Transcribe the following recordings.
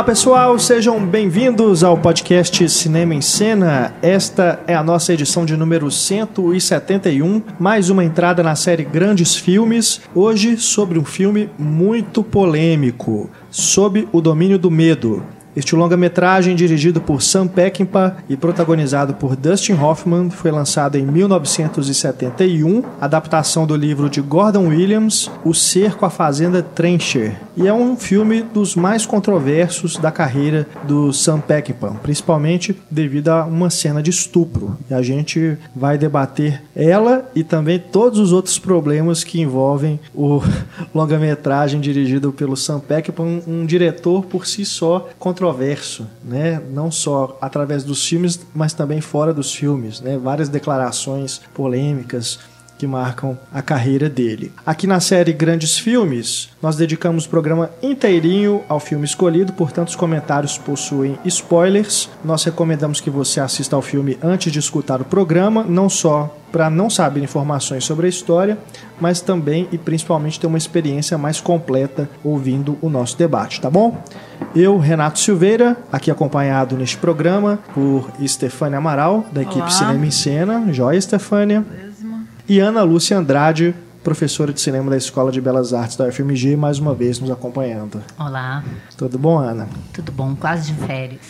Olá pessoal, sejam bem-vindos ao podcast Cinema em Cena. Esta é a nossa edição de número 171, mais uma entrada na série Grandes Filmes. Hoje sobre um filme muito polêmico, Sob o Domínio do Medo. Este longa-metragem, dirigido por Sam Peckinpah e protagonizado por Dustin Hoffman, foi lançado em 1971, adaptação do livro de Gordon Williams, O Cerco à Fazenda Trencher, e é um filme dos mais controversos da carreira do Sam Peckinpah, principalmente devido a uma cena de estupro. E a gente vai debater ela e também todos os outros problemas que envolvem o longa-metragem dirigido pelo Sam Peckinpah, um, um diretor por si só controverso, né? Não só através dos filmes, mas também fora dos filmes, né? Várias declarações polêmicas que marcam a carreira dele. Aqui na série Grandes Filmes, nós dedicamos o programa inteirinho ao filme escolhido, portanto os comentários possuem spoilers. Nós recomendamos que você assista ao filme antes de escutar o programa, não só para não saber informações sobre a história, mas também e principalmente ter uma experiência mais completa ouvindo o nosso debate, tá bom? Eu, Renato Silveira, aqui acompanhado neste programa por Estefânia Amaral, da equipe Olá. Cinema em Cena. Joia, Estefânia e Ana Lúcia Andrade, professora de cinema da Escola de Belas Artes da UFMG, mais uma vez nos acompanhando. Olá, Tudo bom, Ana? tudo bom? Quase de férias.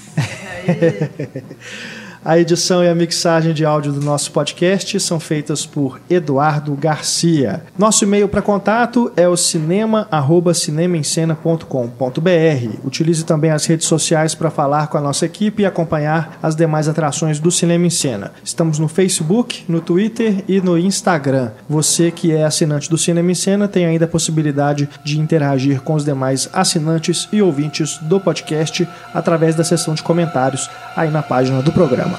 A edição e a mixagem de áudio do nosso podcast são feitas por Eduardo Garcia. Nosso e-mail para contato é o cinema@cinemaencena.com.br. Utilize também as redes sociais para falar com a nossa equipe e acompanhar as demais atrações do Cinema em Cena. Estamos no Facebook, no Twitter e no Instagram. Você que é assinante do Cinema em Cena tem ainda a possibilidade de interagir com os demais assinantes e ouvintes do podcast através da seção de comentários aí na página do programa.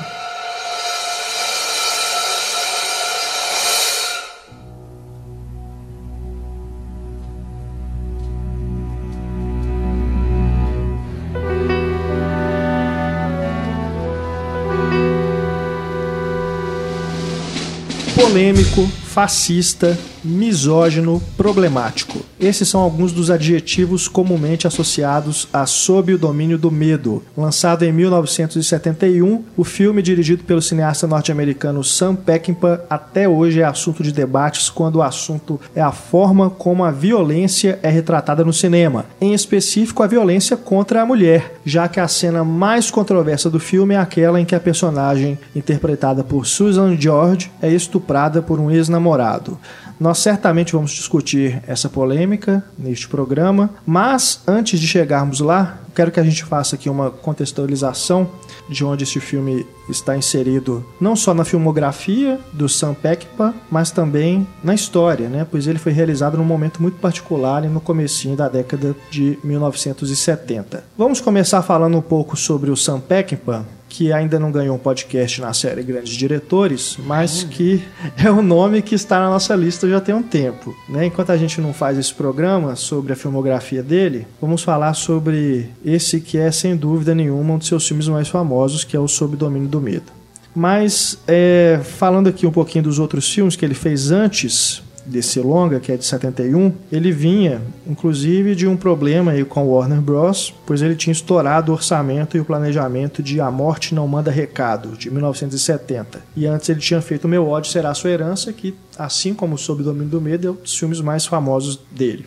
Fascista, misógino, problemático. Esses são alguns dos adjetivos comumente associados a Sob o Domínio do Medo. Lançado em 1971, o filme dirigido pelo cineasta norte-americano Sam Peckinpah até hoje é assunto de debates quando o assunto é a forma como a violência é retratada no cinema, em específico a violência contra a mulher, já que a cena mais controversa do filme é aquela em que a personagem, interpretada por Susan George, é estuprada por um ex-namorado. Nós certamente vamos discutir essa polêmica neste programa, mas antes de chegarmos lá, quero que a gente faça aqui uma contextualização de onde esse filme está inserido, não só na filmografia do Sam Peckinpah, mas também na história, né? Pois ele foi realizado num momento muito particular no comecinho da década de 1970. Vamos começar falando um pouco sobre o Sam Peckinpah, que ainda não ganhou um podcast na série Grandes Diretores, mas que é o nome que está na nossa lista já tem um tempo. Né? Enquanto a gente não faz esse programa sobre a filmografia dele, vamos falar sobre esse que é, sem dúvida nenhuma, um dos seus filmes mais famosos, que é o Sob Domínio do Medo. Mas, é, falando aqui um pouquinho dos outros filmes que ele fez antes desse longa, que é de 71, ele vinha, inclusive, de um problema aí com Warner Bros., pois ele tinha estourado o orçamento e o planejamento de A Morte Não Manda Recado, de 1970. E antes ele tinha feito Meu Ódio Será Sua Herança, que, assim como Sob o Domínio do Medo, é um dos filmes mais famosos dele.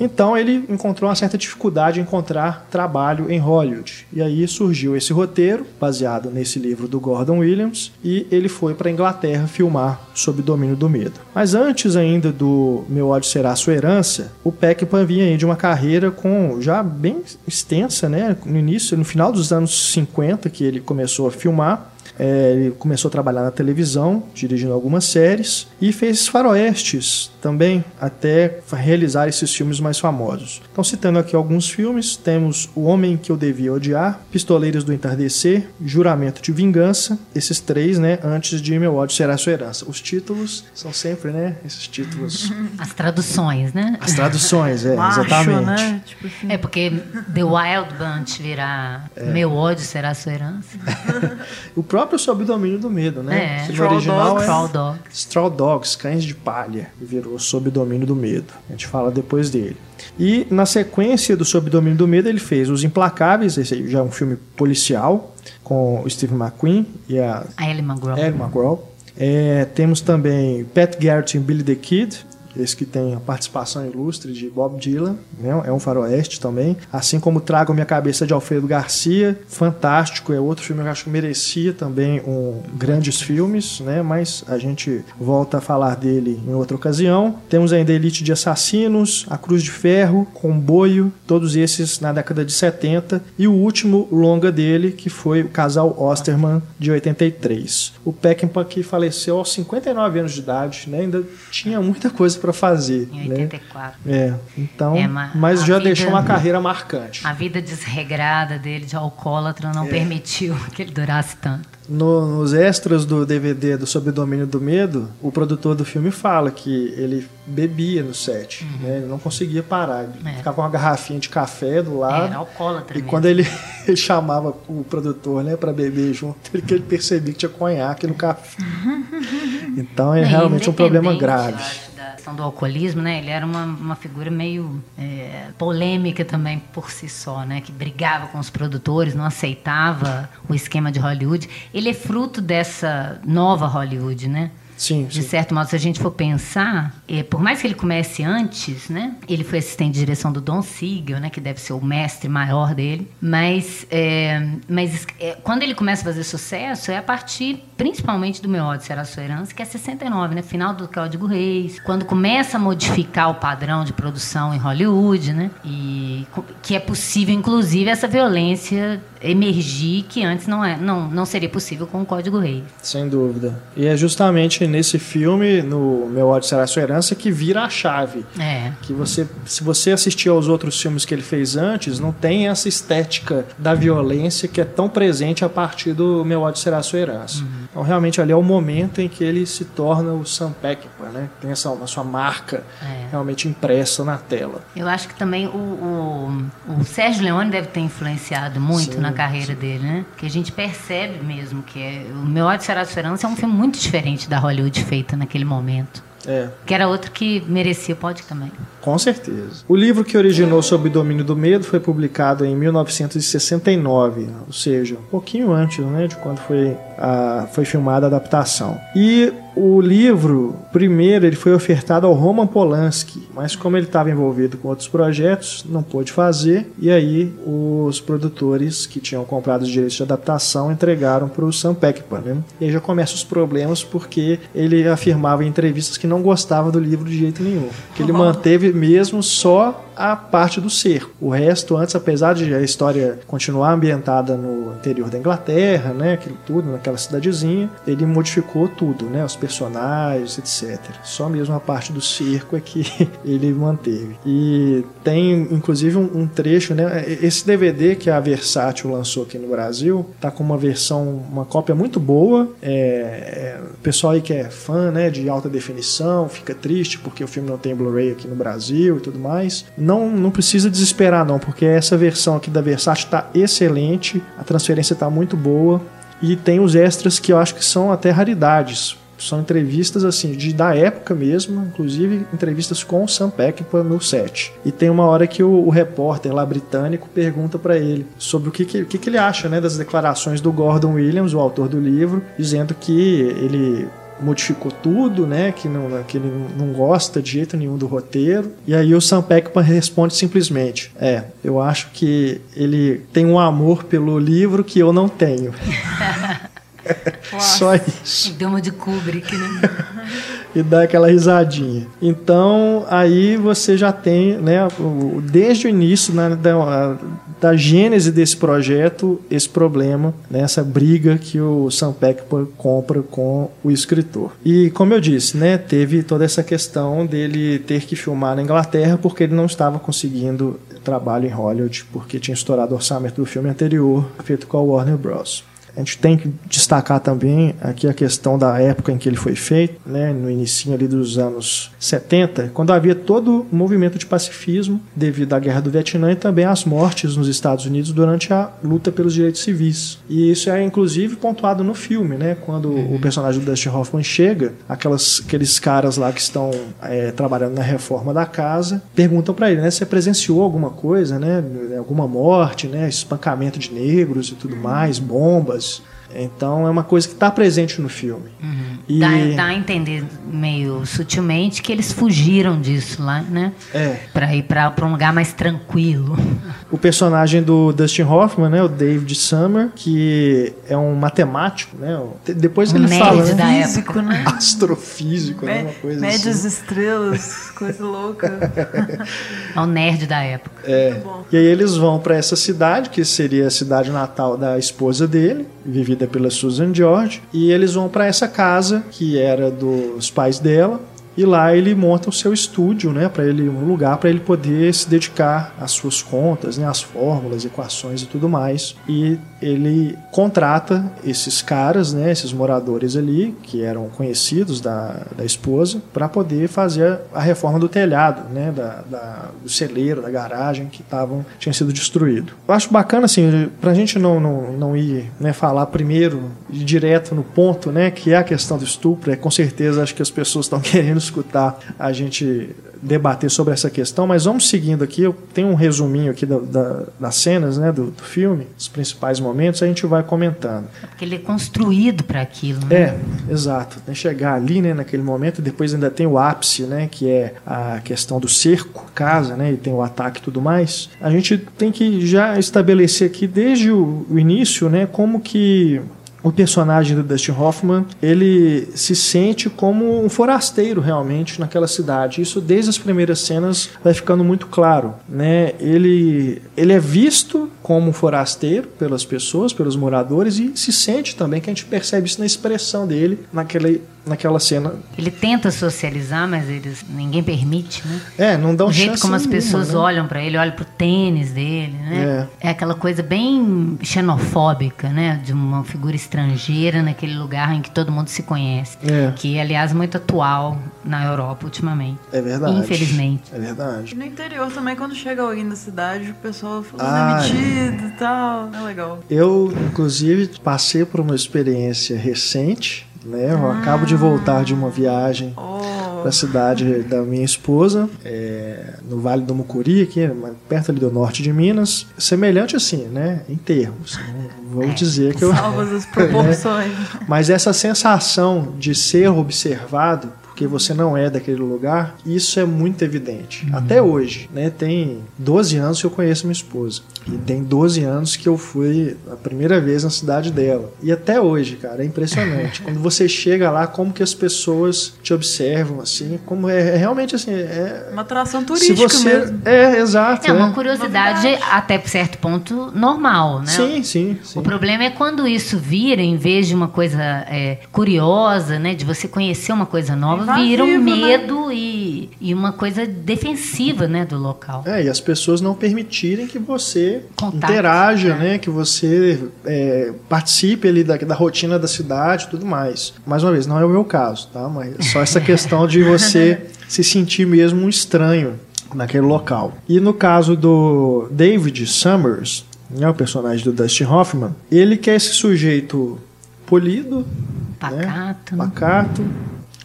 Então ele encontrou uma certa dificuldade em encontrar trabalho em Hollywood. E aí surgiu esse roteiro, baseado nesse livro do Gordon Williams, e ele foi para a Inglaterra filmar sob domínio do medo. Mas antes ainda do Meu Ódio Será Sua Herança, o Peckinpah vinha aí de uma carreira com já bem extensa, né? No início, no final dos anos 50 que ele começou a filmar. É, ele começou a trabalhar na televisão, dirigindo algumas séries, e fez faroestes também, até realizar esses filmes mais famosos. Então, citando aqui alguns filmes, temos O Homem que Eu Devia Odiar, Pistoleiros do Entardecer, Juramento de Vingança, esses três, né, antes de Meu Ódio Será Sua Herança. Os títulos são sempre, né, esses títulos... As traduções, né? As traduções, é, Macho, exatamente. né? Tipo assim. É porque The Wild Bunch virar Meu ódio será sua herança. O próprio próprio Sob o Domínio do Medo, né? É. Straw original Dogs. é Straw Dogs. Straw Dogs, Cães de Palha, virou Sob o Domínio do Medo. A gente fala depois dele. E na sequência do Sob o Domínio do Medo, ele fez Os Implacáveis, esse já é um filme policial, com o Steve McQueen e a A Ellie McGraw. Ellie McGraw. É, temos também Pat Garrett e Billy the Kid, esse que tem a participação ilustre de Bob Dylan, né? é um faroeste também. Assim como Trago Minha Cabeça de Alfredo Garcia, fantástico, é outro filme que eu acho que merecia também um grandes filmes, né? mas a gente volta a falar dele em outra ocasião. Temos ainda Elite de Assassinos, A Cruz de Ferro, Comboio, todos esses na década de 70, e o último longa dele, que foi o Casal Osterman, de 83. O Peckinpah que faleceu aos 59 anos de idade, né? ainda tinha muita coisa para fazer. Em né? 84. É, então, É, mas mas já vida- deixou uma carreira marcante. A vida desregrada dele de alcoólatra É. não permitiu que ele durasse tanto. No- nos extras do DVD do Sob Domínio do Medo, o produtor do filme fala que ele bebia no set, né? ele não conseguia parar. Ele Uhum. É. ficava com uma garrafinha de café do lado. Era alcoólatra E mesmo. quando ele, ele chamava o produtor né, para beber junto, ele, que ele percebia que tinha conhaque no café. Então é Não, realmente um problema grave. Questão do alcoolismo, né? Ele era uma, uma figura meio é, polêmica também por si só, né? Que brigava com os produtores, não aceitava o esquema de Hollywood. Ele é fruto dessa nova Hollywood, né? Sim, De sim. certo modo, se a gente for pensar, é, por mais que ele comece antes, né? Ele foi assistente de direção do Don Siegel, né? Que deve ser o mestre maior dele. Mas, é, mas é, quando ele começa a fazer sucesso, é a partir, principalmente do Meu Ódio Será Sua Herança, que é 69, né? Final do Código Reis. Quando começa a modificar o padrão de produção em Hollywood, né? E que é possível, inclusive, essa violência emergir que antes não, é, não, não seria possível com o Código Reis. Sem dúvida. E é justamente nesse filme, no Meu Ódio Será Sua Herança, que vira a chave. É. que você, se você assistir aos outros filmes que ele fez antes, não tem essa estética da violência que é tão presente a partir do Meu ódio será a sua herança. Então realmente ali é o momento em que ele se torna o Sam Peckinpah, né? Tem essa a sua marca É. realmente impressa na tela. Eu acho que também o, o, o Sérgio Leone deve ter influenciado muito Sim, na carreira dele, né? Que a gente percebe mesmo que é, o Meu Ódio Será Sua Herança é um filme muito diferente da Hollywood feita naquele momento. É, Que era outro que merecia o pódio também. Com certeza. O livro que originou Sob o Domínio do Medo foi publicado em 1969, ou seja, um pouquinho antes né, de quando foi, a, foi filmada a adaptação. E o livro, primeiro, ele foi ofertado ao Roman Polanski, mas como ele estava envolvido com outros projetos, não pôde fazer, e aí os produtores que tinham comprado os direitos de adaptação entregaram para o Sam Peckinpah. Né? E aí já começam os problemas, porque ele afirmava em entrevistas que não gostava do livro de jeito nenhum, que ele manteve mesmo só a parte do cerco. O resto, antes, apesar de a história continuar ambientada no interior da Inglaterra, né, aquilo tudo, naquela cidadezinha, ele modificou tudo, né, os personagens, etc. Só mesmo a parte do cerco é que ele manteve. E tem, inclusive, um, trecho, né, esse DVD que a Versátil lançou aqui no Brasil, tá com uma versão, uma cópia muito boa. É, é, o pessoal aí que é fã, né, de alta definição, fica triste porque o filme não tem Blu-ray aqui no Brasil e tudo mais. Não, não precisa desesperar não, porque essa versão aqui da Versátil está excelente, a transferência está muito boa e tem os extras que eu acho que são até raridades. São entrevistas assim de da época mesmo, inclusive entrevistas com o Sam Peckinpah no set. E tem uma hora que o, o repórter lá britânico pergunta para ele sobre o que, que, que, que ele acha né, das declarações do Gordon Williams, o autor do livro, dizendo que ele modificou tudo, né? Que, não, que ele não gosta de jeito nenhum do roteiro. E aí o Sam Peckinpah responde simplesmente: É, eu acho que ele tem um amor pelo livro que eu não tenho. Só isso. Deu uma de Kubrick, né? e dá aquela risadinha. Então, aí você já tem, né, desde o início né, da, gênese desse projeto, esse problema, né, essa briga que o Sam Peckinpah compra com o escritor. E, como eu disse, né, teve toda essa questão dele ter que filmar na Inglaterra porque ele não estava conseguindo trabalho em Hollywood, porque tinha estourado o orçamento do filme anterior, feito com a Warner Bros. A gente tem que destacar também aqui a questão da época em que ele foi feito, né, no início ali dos anos 70, quando havia todo o movimento de pacifismo devido à guerra do Vietnã e também às mortes nos Estados Unidos durante a luta pelos direitos civis. E isso é inclusive pontuado no filme, né, quando uhum. o personagem do Dustin Hoffman chega, aquelas, aqueles caras lá que estão é, trabalhando na reforma da casa perguntam para ele, né, você presenciou alguma coisa, né, alguma morte, né, espancamento de negros e tudo mais, bombas. Então é uma coisa que está presente no filme. Uhum. E... Dá, dá, a entender meio sutilmente que eles fugiram disso lá, né? É. Para ir para um lugar mais tranquilo. O personagem do Dustin Hoffman, né, o David Summer, que é um matemático, né? Depois um ele fala, né? Da Físico, né? Astrofísico, né? Uma coisa assim. estrelas, coisa louca. É um nerd da época. É. E aí eles vão para essa cidade, que seria a cidade natal da esposa dele, vivida pela Susan George, e eles vão para essa casa que era dos pais dela, e lá ele monta o seu estúdio, né, para ele um lugar para ele poder se dedicar às suas contas, né, às fórmulas, equações e tudo mais. E ele contrata esses caras, né, esses moradores ali que eram conhecidos da, da esposa, para poder fazer a reforma do telhado, né, da, da do celeiro, da garagem que estavam tinha sido destruído. Eu acho bacana assim, para a gente não, não, não ir né, falar primeiro direto no ponto, né, que é a questão do estupro. É com certeza acho que as pessoas estão querendo escutar a gente debater sobre essa questão, mas vamos seguindo aqui. Eu tenho um resuminho aqui da, da, das cenas né, do, do, filme, os principais momentos, a gente vai comentando. É porque ele é construído para aquilo, né? É, exato. Tem chegar ali, né, naquele momento, depois ainda tem o ápice, né, que é a questão do cerco, casa, né, e tem o ataque e tudo mais. A gente tem que já estabelecer aqui desde o, o início, né, como que o personagem do Dustin Hoffman ele se sente como um forasteiro realmente naquela cidade. Isso desde as primeiras cenas vai ficando muito claro, né? Ele ele é visto como um forasteiro pelas pessoas, pelos moradores e se sente também que a gente percebe isso na expressão dele naquele naquela cena. Ele tenta socializar, mas eles ninguém permite, né? É, não dá um O jeito como as pessoas né? olham para ele, olham pro tênis dele, né? É. é aquela coisa bem xenofóbica, né? De uma figura estrangeira naquele lugar em que todo mundo se conhece. É. Que é, aliás, muito atual na Europa ultimamente. É verdade. Infelizmente. É verdade. No interior também, quando chega alguém da cidade, o pessoal fala ah, demitido e tal. É legal. Eu, inclusive, passei por uma experiência recente né? Eu ah. acabo de voltar de uma viagem oh. para a cidade da minha esposa, é, no Vale do Mucuri, aqui, perto ali do norte de Minas. Semelhante assim, né? Em termos. Não vou é, dizer que eu. Salvas as proporções. Mas essa sensação de ser observado porque você não é daquele lugar, isso é muito evidente. Uhum. Até hoje, né? Tem 12 anos que eu conheço minha esposa. E tem 12 anos que eu fui a primeira vez na cidade dela. E até hoje, cara, é impressionante. Quando você chega lá, como que as pessoas te observam, assim, como é, é realmente assim. É, uma atração turística você, mesmo. É, exato. É uma é. curiosidade, até por certo ponto, normal, né? Sim, sim, sim. O problema é quando isso vira, em vez de uma coisa é, curiosa, né? De você conhecer uma coisa nova, vira um né? medo né? e, e uma coisa defensiva, né, do local. É, e as pessoas não permitirem que você Contato, interaja, né? né? Que você é, participe ali da, da rotina da cidade e tudo mais. Mais uma vez, não é o meu caso, tá? Mas é só essa questão de você se sentir mesmo um estranho naquele local. E no caso do David Summers, né, o personagem do Dustin Hoffman, ele quer esse sujeito polido, pacato, né? pacato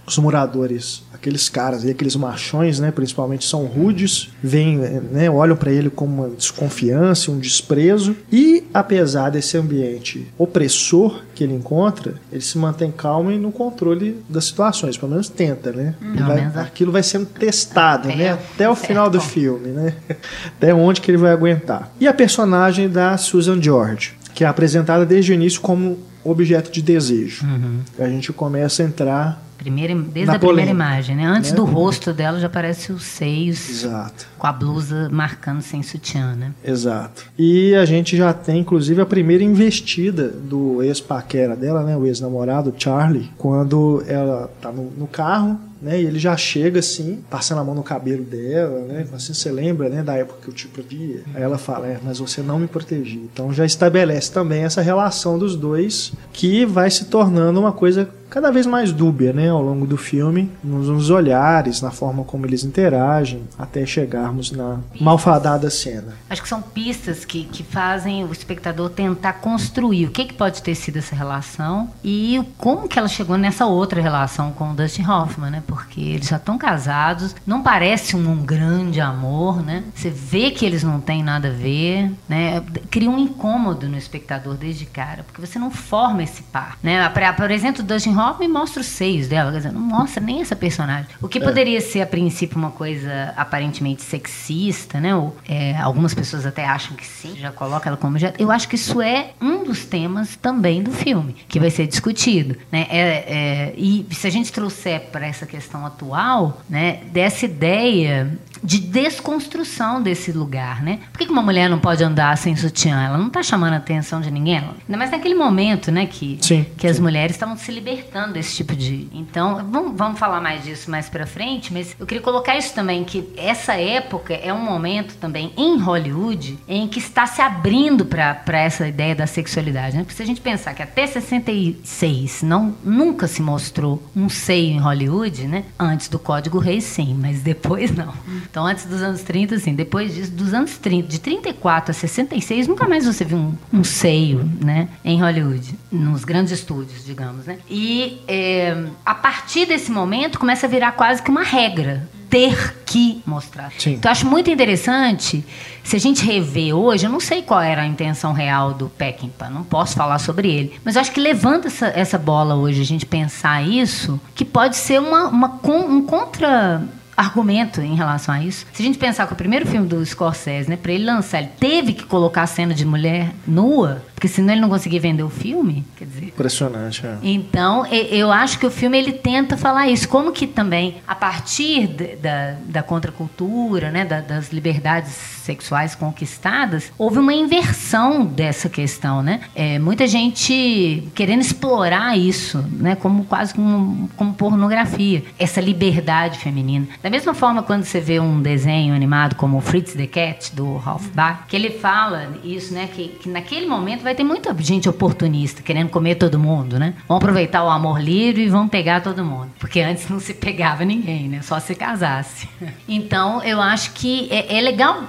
os moradores, aqueles caras e aqueles machões, né, principalmente são rudes, vêm, né, olham para ele com uma desconfiança, um desprezo e apesar desse ambiente opressor que ele encontra, ele se mantém calmo e no controle das situações, pelo menos tenta, né? Hum. Vai, aquilo vai sendo testado, é, né, até o final do filme, né? Até onde que ele vai aguentar. E a personagem da Susan George, que é apresentada desde o início como objeto de desejo. Uhum. A gente começa a entrar Primeira, desde a primeira imagem, né? Antes né? do rosto dela já aparece os seios Exato. com a blusa marcando sem sutiã, né? Exato. E a gente já tem, inclusive, a primeira investida do ex-paquera dela, né? O ex-namorado, Charlie, quando ela tá no, no carro, né? E ele já chega assim, passando a mão no cabelo dela, né? Assim, você lembra, né, da época que eu te protegia? Aí ela fala, é, mas você não me protegia. Então já estabelece também essa relação dos dois que vai se tornando uma coisa cada vez mais dúbia, né, ao longo do filme, nos, nos, olhares, na forma como eles interagem, até chegarmos na malfadada cena. Acho que são pistas que, que fazem o espectador tentar construir o que, que pode ter sido essa relação e como que ela chegou nessa outra relação com o Dustin Hoffman, né? Porque eles já estão casados, não parece um, um grande amor, né? Você vê que eles não têm nada a ver, né? Cria um incômodo no espectador desde cara, porque você não forma esse par, né? Exemplo, o Dustin Hoffman me mostra os seios dela, quer dizer, não mostra nem essa personagem. O que é. poderia ser, a princípio, uma coisa aparentemente sexista, né? Ou, é, algumas pessoas até acham que sim, já coloca ela como já. Eu acho que isso é um dos temas também do filme, que vai ser discutido. Né? É, é, e se a gente trouxer para essa questão atual, né, dessa ideia de desconstrução desse lugar, né? Por que uma mulher não pode andar sem sutiã? Ela não está chamando a atenção de ninguém. Ainda mais naquele momento, né, que, sim, que as mulheres estavam se libertando desse tipo de... Então, vamos, vamos falar mais disso mais para frente, mas eu queria colocar isso também, que essa época é um momento também em Hollywood em que está se abrindo para essa ideia da sexualidade, né? Porque se a gente pensar que até 66 não, nunca se mostrou um seio em Hollywood, né? Antes do Código Reis, sim, mas depois não. Então, antes dos anos 30, assim, depois disso, dos anos 30, de 34 a 66, nunca mais você viu um, um seio, né, em Hollywood, nos grandes estúdios, digamos, né? E é, a partir desse momento começa a virar quase que uma regra ter que mostrar. Sim. Então, eu acho muito interessante, se a gente rever hoje, eu não sei qual era a intenção real do Peckinpah, não posso falar sobre ele, mas eu acho que levanta essa, essa bola hoje, a gente pensar isso, que pode ser uma, uma um contra argumento em relação a isso. Se a gente pensar que o primeiro filme do Scorsese, né, para ele lançar, ele teve que colocar a cena de mulher nua, porque senão ele não conseguia vender o filme, quer dizer. Impressionante, é. Então, eu acho que o filme ele tenta falar isso, como que também a partir da, da contracultura, né, da, das liberdades sexuais conquistadas, houve uma inversão dessa questão, né? É, muita gente querendo explorar isso, né? Como quase como, como pornografia, essa liberdade feminina. Da mesma forma, quando você vê um desenho animado como Fritz the Cat do Ralph Bach, que ele fala isso, né? Que, que naquele momento vai ter muita gente oportunista querendo comer todo mundo, né? Vão aproveitar o amor livre e vão pegar todo mundo, porque antes não se pegava ninguém, né? Só se casasse. Então, eu acho que é, é legal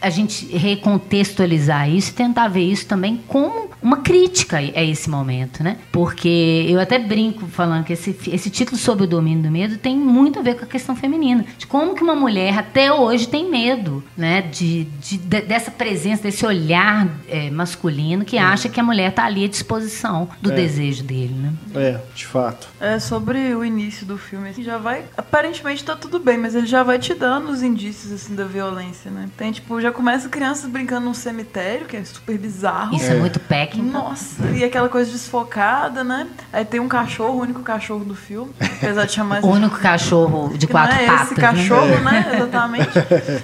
a gente recontextualizar isso e tentar ver isso também como uma crítica a esse momento, né? Porque eu até brinco falando que esse, esse título sobre o domínio do medo tem muito a ver com a questão feminina. De como que uma mulher até hoje tem medo, né? De, de, de dessa presença, desse olhar é, masculino que é. acha que a mulher está ali à disposição do é. desejo dele, né? É, de fato. É, sobre o início do filme, assim, já vai... Aparentemente tá tudo bem, mas ele já vai te dando os indícios, assim, da violência, né? Tem, tipo, já começa crianças brincando num cemitério, que é super bizarro. Isso é, é muito pack. Nossa, e aquela coisa desfocada, né? Aí tem um cachorro, o único cachorro do filme, apesar de chamar O único cachorro de quatro não é patas. Esse cachorro, né? né? Exatamente.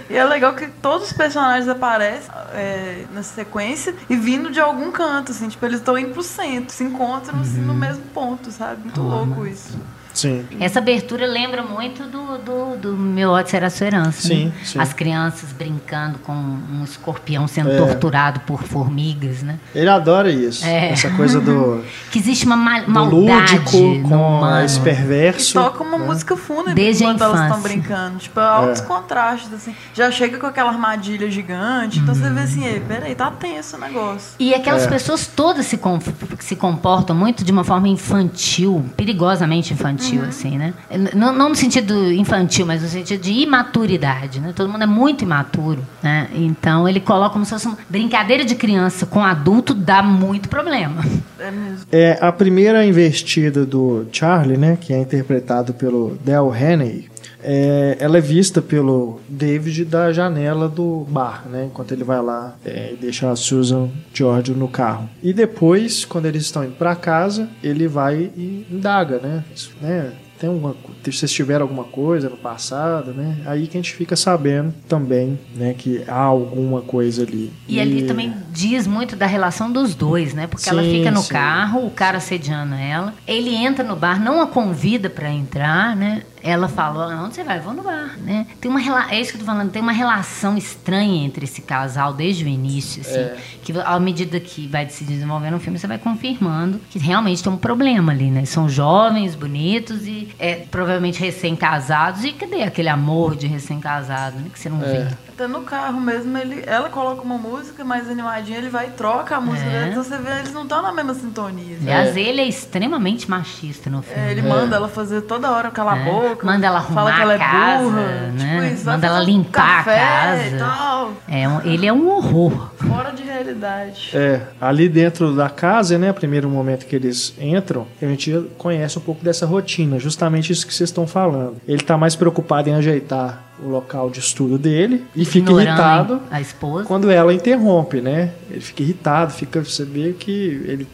E é legal que todos os personagens aparecem é, na sequência e vindo de algum canto, assim, tipo, eles estão indo pro centro, se encontram uhum. assim, no uhum. mesmo ponto, sabe? Muito uhum. louco isso. Sim. Essa abertura lembra muito do, do, do Meu Ódio Será Sua Herança. Sim, né? sim, As crianças brincando com um escorpião sendo é. torturado por formigas, né? Ele adora isso. É. Essa coisa do... que existe uma mal, maldade lúdico com esse perverso. E toca uma né? música fúnebre Desde enquanto elas estão brincando. Tipo, altos é. contrastes, assim. Já chega com aquela armadilha gigante. Então você vê assim, Ei, peraí, tá tenso o negócio. E aquelas é. pessoas todas se, com, se comportam muito de uma forma infantil, perigosamente infantil infantil, uhum. assim, né? Não, não, no sentido infantil, mas no sentido de imaturidade, né? Todo mundo é muito imaturo, né? Então ele coloca como se fosse uma brincadeira de criança com adulto dá muito problema. É mesmo. É a primeira investida do Charlie, né? Que é interpretado pelo Del Haney. É, ela é vista pelo David da janela do bar, né? Enquanto ele vai lá é, e deixa a Susan George no carro. E depois, quando eles estão indo para casa, ele vai e indaga, né? Isso, né? tem uma, se vocês tiveram alguma coisa no passado, né? Aí que a gente fica sabendo também, né, que há alguma coisa ali. E, e... ali também diz muito da relação dos dois, né? Porque sim, ela fica no sim. carro, o cara sediando ela, ele entra no bar, não a convida para entrar, né? Ela fala, onde você vai? Eu vou no bar, né? Tem uma. É isso que eu tô falando, tem uma relação estranha entre esse casal desde o início, assim, É. que à medida que vai se desenvolvendo o filme, você vai confirmando que realmente tem um problema ali, né? São jovens, bonitos e é, provavelmente recém-casados. E cadê aquele amor de recém-casado, né? Que você não É. vê. Até no carro mesmo, ele, ela coloca uma música mais animadinha, ele vai e troca a música É. então você vê, eles não estão na mesma sintonia. assim. Aliás, ele é extremamente machista no filme. É, ele manda ela fazer toda hora calar a É. boca. Manda ela fala arrumar que ela é a casa, burra, né? tipo isso, vai Manda ela fazer um limpar a casa. E tal, É um- ele é um horror. fora de realidade. É, ali dentro da casa, né, primeiro momento que eles entram, a gente conhece um pouco dessa rotina, justamente isso que vocês estão falando. Ele tá mais preocupado em ajeitar o local de estudo dele e fica ignorando irritado a esposa. quando ela interrompe, né? Ele fica irritado, fica, você vê que ele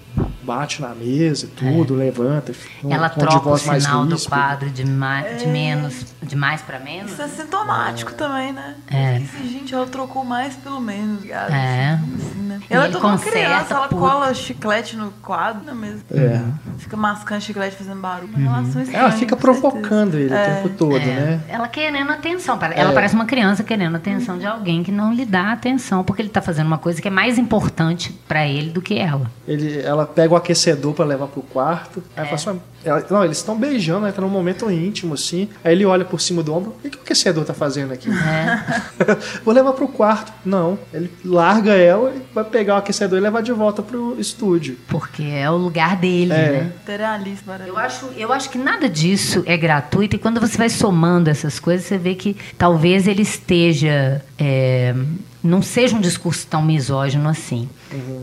bate na mesa e tudo, levanta, um É. Ela troca o voz mais sinal do quadro de, ma de menos, de mais pra menos. Isso é sintomático também, né? É. Esse, gente, ela trocou mais pelo menos, cara. É. Assim, né? E Ela é toda uma criança, ela puto. cola chiclete no quadro né, mesmo. É. Fica mascando chiclete fazendo barulho. Uhum. Estranha, Ela fica com certeza. provocando ele É. o tempo todo, É, né? Ela querendo atenção. Ela É. parece uma criança querendo atenção de alguém que não lhe dá atenção, porque ele tá fazendo uma coisa que é mais importante pra ele do que ela. Ele, ela pega o aquecedor pra levar pro quarto. Aí É. fala assim, ela- não, eles estão beijando, né? Tá num momento íntimo, assim. Aí ele olha por cima do ombro. O que, que o aquecedor tá fazendo aqui? É. Vou levar pro quarto. Não. Ele larga ela e vai pegar o aquecedor e levar de volta pro estúdio. Porque é o lugar dele, É. né? Eu acho, eu acho que nada disso é gratuito e quando você vai somando essas coisas, você vê que talvez ele esteja. é, não seja um discurso tão misógino assim.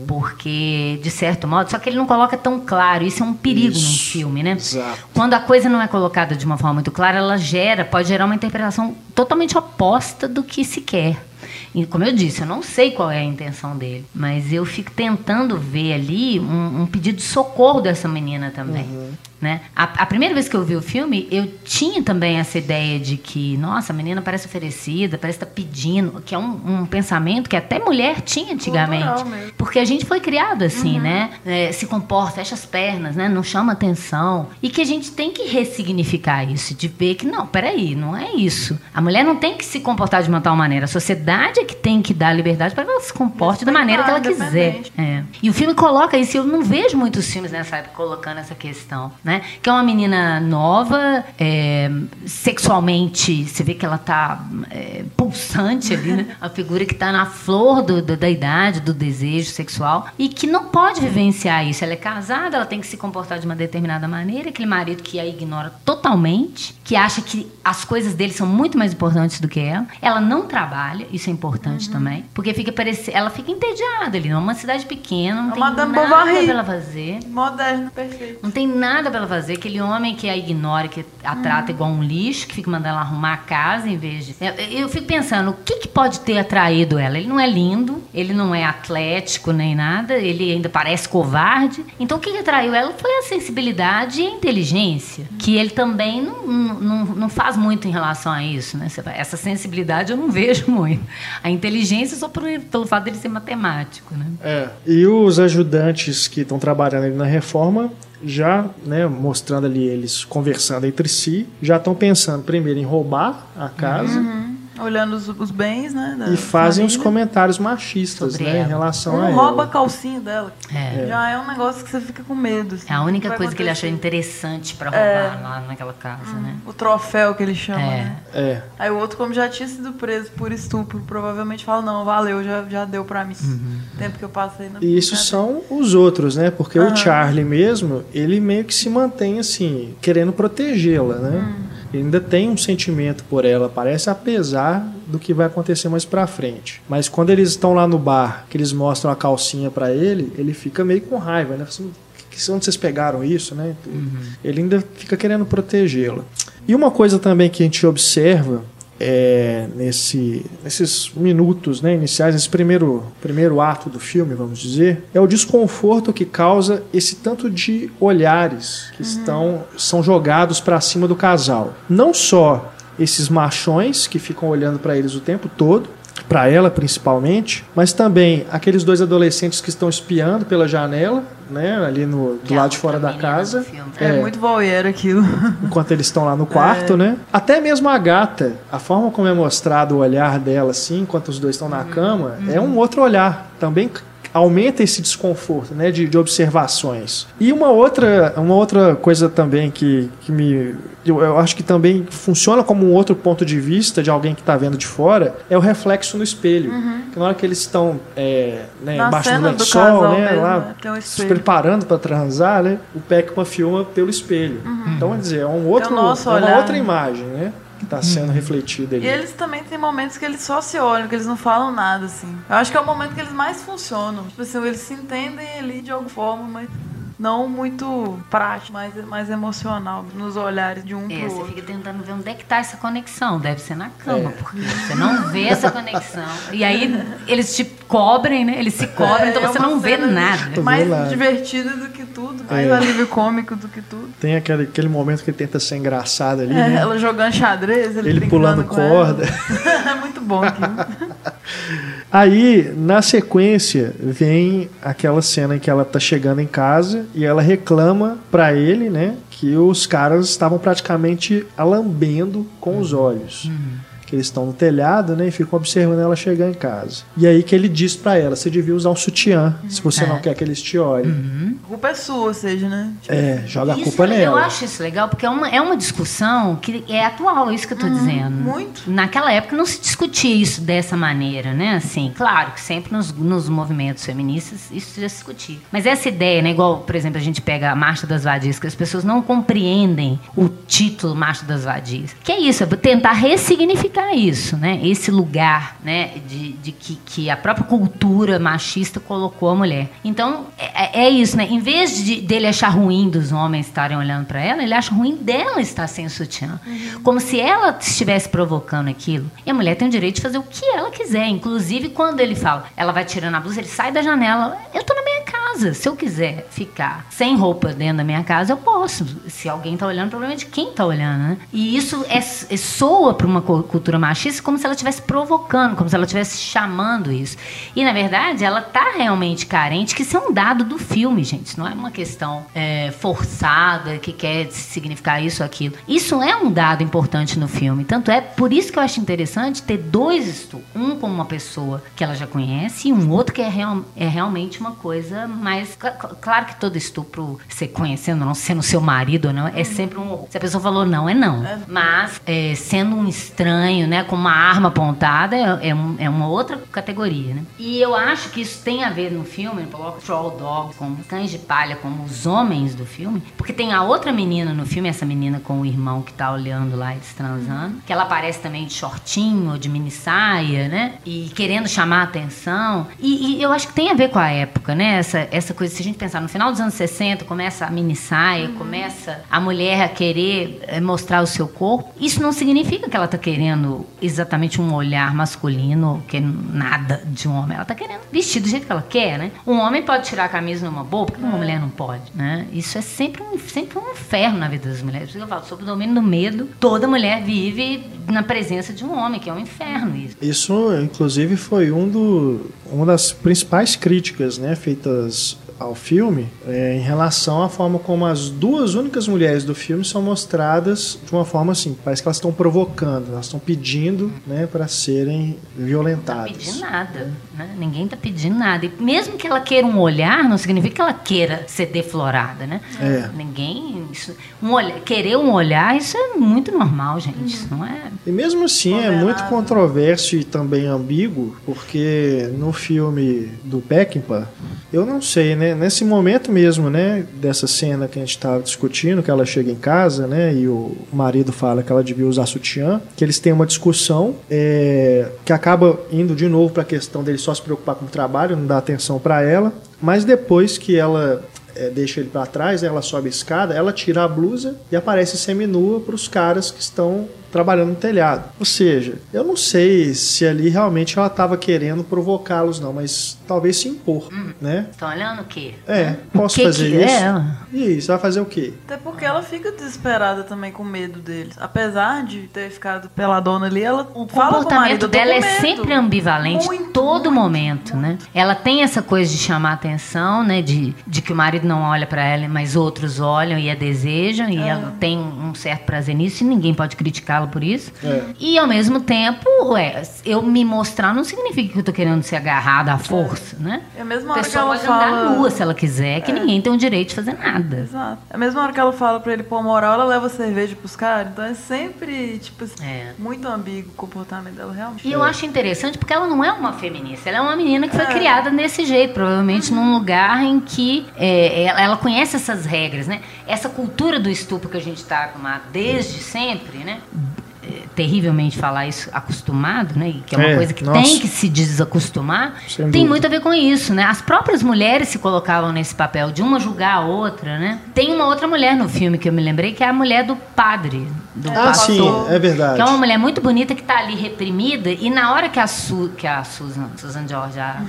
Porque, de certo modo, só que ele não coloca tão claro. Isso é um perigo num Isso. filme, né? Exato. Quando a coisa não é colocada de uma forma muito clara, ela gera, pode gerar uma interpretação totalmente oposta do que se quer. E, como eu disse, eu não sei qual é a intenção dele, mas eu fico tentando ver ali um, um pedido de socorro dessa menina também. Né? A, a primeira vez que eu vi o filme, eu tinha também essa ideia de que, nossa, a menina parece oferecida, parece estar pedindo, que é um, um pensamento que até mulher tinha antigamente. Porque a gente foi criado assim, né? É, se comporta, fecha as pernas, né? Não chama atenção. E que a gente tem que ressignificar isso, de ver que, não, peraí, não é isso. A mulher não tem que se comportar de uma tal maneira. A sociedade é que tem que dar liberdade para que ela se comporte da maneira que ela quiser. É. E o filme coloca isso, e eu não vejo muitos filmes nessa época colocando essa questão, né? Que é uma menina nova, é, sexualmente, você vê que ela tá é, pulsante ali, né? A figura que tá na flor do- do- da idade, do desejo sexual, e que não pode vivenciar isso. Ela é casada, ela tem que se comportar de uma determinada maneira, aquele marido que a ignora totalmente, que acha que as coisas dele são muito mais importantes do que ela. Ela não trabalha, isso é importante também, porque fica parece, ela fica entediada ali, numa cidade pequena, não É tem nada Bovary. pra ela fazer. Moderno, perfeito. Não tem nada pra ela fazer. Aquele homem que a ignora, que a trata igual um lixo, que fica mandando ela arrumar a casa em vez de. Eu, eu fico pensando, o que, que pode ter atraído ela? Ele não é lindo, ele não é atlético nem nada, ele ainda parece covarde. Então o que, que atraiu ela foi a sensibilidade e a inteligência, que ele também não, não, não, faz muito em relação a isso, né? Essa sensibilidade eu não vejo muito. A inteligência só por- pelo fato dele ser matemático, né? É. E os ajudantes que estão trabalhando ali na reforma, já, né, mostrando ali eles conversando entre si, já estão pensando primeiro em roubar a casa Uhum. Olhando os, os bens, né? da e fazem os comentários machistas, Sobre né, em ela. relação a Um ela. rouba a calcinha dela. É. Já é um negócio que você fica com medo. assim, É a única coisa que ele achou acontecer. interessante pra roubar lá naquela casa, né? O troféu que ele chama, É. né? É. Aí o outro, como já tinha sido preso por estupro, provavelmente fala, não, valeu, já, já deu pra mim. Uhum. O tempo que eu passei na E isso são os outros, né? Porque Aham. o Charlie mesmo, ele meio que se mantém assim, querendo protegê-la, né? Hum. Ele ainda tem um sentimento por ela, parece, apesar do que vai acontecer mais pra frente. Mas quando eles estão lá no bar, que eles mostram a calcinha pra ele, ele fica meio com raiva, né? Assim, "Que- que- onde vocês pegaram isso, né? Ele ainda fica querendo protegê-la. E uma coisa também que a gente observa é, nesse, nesses minutos né, iniciais, nesse primeiro, primeiro ato do filme, vamos dizer, é o desconforto que causa esse tanto de olhares que estão são jogados para cima do casal. Não só esses machões que ficam olhando para eles o tempo todo, para ela principalmente, mas também aqueles dois adolescentes que estão espiando pela janela, né, ali no do é lado de fora da casa. filme. É, muito voyeur aquilo. enquanto eles estão lá no quarto, né? Até mesmo a gata, a forma como é mostrado o olhar dela, assim, enquanto os dois estão na cama, é um outro olhar. Também aumenta esse desconforto, né? De, de observações. E uma outra, uma outra coisa também que, que me. Eu, eu acho que também funciona como um outro ponto de vista de alguém que está vendo de fora é o reflexo no espelho. Que na hora que eles estão é, né, embaixo do lençol, né? mesmo, lá, né, um se preparando para transar, né? O Peckman filma pelo espelho. Então, quer dizer, é um outro, Uhum. é uma olhar, outra né? imagem, né? Que está sendo refletida ali. E eles também têm momentos que eles só se olham, que eles não falam nada, assim. Eu acho que é o momento que eles mais funcionam. Tipo assim, eles se entendem ali de alguma forma, mas não muito prático, mais, mais emocional, nos olhares de um É, pro você outro. fica tentando ver onde é que tá essa conexão. Deve ser na cama, É. porque você não vê essa conexão. E aí eles te cobrem, né? Eles se cobrem, então É você não vê nada. Mais nada. divertida do que tudo, mais É. alívio cômico do que tudo. Tem aquele, aquele momento que ele tenta ser engraçado ali, É, né? ela jogando xadrez, ele, Ele brincando pulando corda. é muito bom aquilo. Aí, na sequência, vem aquela cena em que ela tá chegando em casa e ela reclama pra ele, né, que os caras estavam praticamente a lambendo com os olhos. Que eles estão no telhado, né, e ficam observando ela chegar em casa. E aí que ele diz pra ela, você devia usar um sutiã, se você não É. quer que eles te olhem. A culpa é sua, ou seja, né? Tipo, É, joga a culpa Eu nela. acho isso legal, porque é uma, é uma discussão que é atual, é isso que eu tô dizendo. muito. Naquela época não se discutia isso dessa maneira, né? Assim, claro que sempre nos, nos movimentos feministas isso já se discutia. Mas essa ideia, né? Igual, por exemplo, a gente pega a Marcha das Vadias, que as pessoas não compreendem o título Marcha das Vadias. Que é isso, é tentar ressignificar isso, né? Esse lugar, né? De, de que, que a própria cultura machista colocou a mulher. Então, é, é isso, né? Em vez de, dele achar ruim dos homens estarem olhando para ela, ele acha ruim dela estar sem sutiã. Como se ela estivesse provocando aquilo. E a mulher tem o direito de fazer o que ela quiser. Inclusive, quando ele fala, ela vai tirando a blusa, ele sai da janela. Eu tô na minha casa. Se eu quiser ficar sem roupa dentro da minha casa, eu posso. Se alguém tá olhando, o problema é de quem tá olhando, né? E isso é, é- soa para uma cu- cultura machista como se ela estivesse provocando, como se ela estivesse chamando isso. E, na verdade, ela tá realmente carente, que isso é um dado do filme, gente. Não é uma questão é, forçada, que quer significar isso ou aquilo. Isso é um dado importante no filme. Tanto é por isso que eu acho interessante ter dois estudos. Um com uma pessoa que ela já conhece e um outro que é, real- é realmente uma coisa mais. cl- cl- Claro que todo estupro, você conhecendo não, sendo seu marido ou não, é sempre um. Se a pessoa falou não, é não. Mas é, sendo um estranho, né, com uma arma apontada, é, é um- é uma outra categoria, né? E eu acho que isso tem a ver no filme, coloca Troll Dog como cães de palha, como os homens do filme, porque tem a outra menina no filme, essa menina com o irmão que tá olhando lá, eles transando, que ela aparece também de shortinho ou de mini saia, né? E querendo chamar a atenção. E, e eu acho que tem a ver com a época, né? Essa, essa coisa, se a gente pensar no final dos anos 60, começa a mini saia, começa a mulher a querer eh, mostrar o seu corpo. Isso não significa que ela tá querendo exatamente um olhar masculino, que é nada de um homem. Ela tá querendo vestir do jeito que ela quer, né? Um homem pode tirar a camisa numa boa, porque uma mulher não pode, né? Isso é sempre um, sempre um inferno na vida das mulheres. Por isso que Eu falo, sob o domínio do medo, toda mulher vive na presença de um homem, que é um inferno isso. Isso, inclusive, foi um do, uma das principais críticas né, feitas ao filme é, em relação à forma como as duas únicas mulheres do filme são mostradas de uma forma assim, parece que elas estão provocando, elas estão pedindo né, para serem Não violentadas. tá pedindo nada, né? Ninguém tá pedindo nada. E mesmo que ela queira um olhar, não significa que ela queira ser deflorada, né? É. Ninguém. Isso, um olhar, querer um olhar, isso é muito normal, gente. Isso não é. E mesmo assim é muito controverso e também ambíguo, porque no filme do Peckinpah, eu não sei, né? Nesse momento mesmo, né? Dessa cena que a gente estava discutindo, que ela chega em casa, né? E o marido fala que ela devia usar sutiã, que eles têm uma discussão é, que acaba indo de novo para a questão dele só se preocupar com o trabalho, não dar atenção para ela. Mas depois que ela é, deixa ele para trás, né, ela sobe a escada, ela tira a blusa e aparece seminua para os caras que estão trabalhando no telhado. Ou seja, eu não sei se ali realmente ela estava querendo provocá-los, não, mas talvez se impor, né? Estão olhando o quê? É, posso que fazer que isso? é? E aí, você vai fazer o quê? Até porque ela fica desesperada também com medo deles. Apesar de ter ficado pela dona ali, ela O fala com o comportamento marido, "Eu tô dela com é medo." sempre ambivalente Muito, todo muito, momento, né? Ela tem essa coisa de chamar atenção, né? De, de que o marido não olha pra ela, mas outros olham e a desejam, e ela tem um certo prazer nisso, e ninguém pode criticá-la por isso. É. E ao mesmo tempo, ué, eu me mostrar não significa que eu tô querendo ser agarrada à força, né? É a mesma A hora que pessoa ela pode andar fala. nua se ela quiser, que ninguém tem o direito de fazer nada. Exato. É a mesma hora que ela fala pra ele pôr moral, ela leva cerveja pros caras. Então é sempre, tipo assim, É. muito ambíguo o comportamento dela, realmente. E eu acho interessante porque ela não é uma feminista, ela é uma menina que foi É. criada desse jeito, provavelmente num lugar em que é, ela, conhece essas regras, né? Essa cultura do estupro que a gente está acostumado desde sempre, né? Terrivelmente falar isso acostumado, né? Que é uma É, coisa que nossa. tem que se desacostumar. Sem tem dúvida. muito a ver com isso, né? As próprias mulheres se colocavam nesse papel de uma julgar a outra, né? Tem uma outra mulher no filme que eu me lembrei que é a mulher do padre, do Ah, pastor. sim, é verdade. Que é uma mulher muito bonita que está ali reprimida e na hora que a, Su, que a Susan, Susan George, a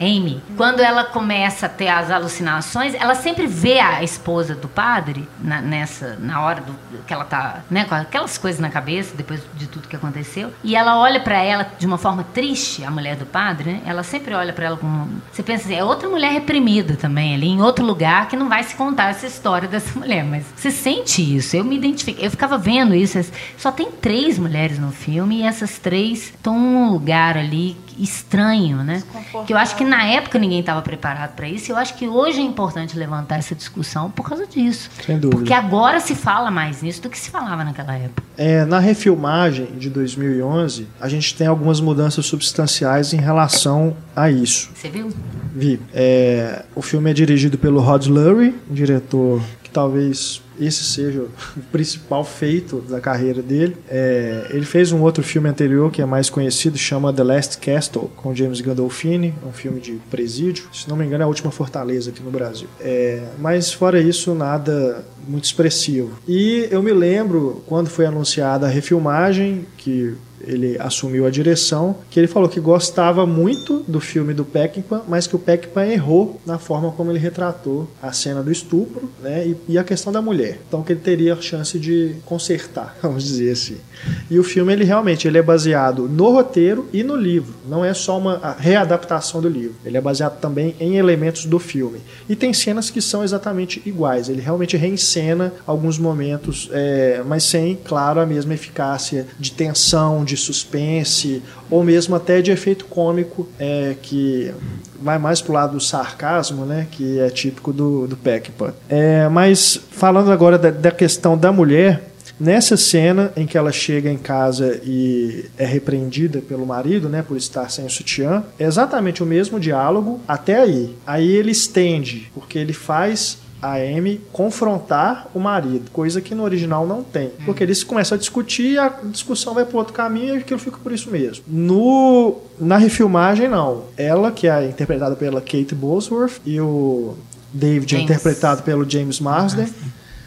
Amy, quando ela começa a ter as alucinações, ela sempre vê a esposa do padre na, nessa, na hora do, que ela tá, né, com aquelas coisas na cabeça depois de tudo que aconteceu, e ela olha para ela de uma forma triste, a mulher do padre, né? Ela sempre olha para ela com, você pensa assim, é outra mulher reprimida também ali em outro lugar que não vai se contar essa história dessa mulher, mas você sente isso. Eu me identifiquei, eu ficava vendo isso, só tem três mulheres no filme e essas três estão num lugar ali estranho, né? Que eu acho que na época ninguém estava preparado para isso. E eu acho que hoje é importante levantar essa discussão por causa disso. Sem dúvida. Porque agora se fala mais nisso do que se falava naquela época. É, na refilmagem de 2011, a gente tem algumas mudanças substanciais em relação a isso. Você viu? Vi. É, o filme é dirigido pelo Rod Lurie, um diretor que talvez esse seja o principal feito da carreira dele. É, ele fez um outro filme anterior que é mais conhecido, chama The Last Castle, com James Gandolfini, um filme de presídio. Se não me engano, é a última fortaleza aqui no Brasil. É, mas fora isso, nada muito expressivo. E eu me lembro quando foi anunciada a refilmagem que ele assumiu a direção, que ele falou que gostava muito do filme do Peckinpah, mas que o Peckinpah errou na forma como ele retratou a cena do estupro, né, e, e a questão da mulher. Então que ele teria a chance de consertar, vamos dizer assim. E o filme ele realmente ele é baseado no roteiro e no livro. Não é só uma readaptação do livro. Ele é baseado também em elementos do filme. E tem cenas que são exatamente iguais. Ele realmente reencena alguns momentos, é, mas sem, claro, a mesma eficácia de tensão, de suspense, ou mesmo até de efeito cômico, é, que vai mais pro lado do sarcasmo, né, que é típico do, do Peckinpah. É, mas falando agora da, da questão da mulher, Nessa cena em que ela chega em casa e é repreendida pelo marido, né, por estar sem o sutiã, é exatamente o mesmo diálogo até aí. Aí ele estende, porque ele faz a Amy confrontar o marido, coisa que no original não tem. Porque eles começam a discutir e a discussão vai para outro caminho e aquilo fica por isso mesmo. No, na refilmagem, não. Ela, que é interpretada pela Kate Bosworth, e o David é James. interpretado pelo James Marsden.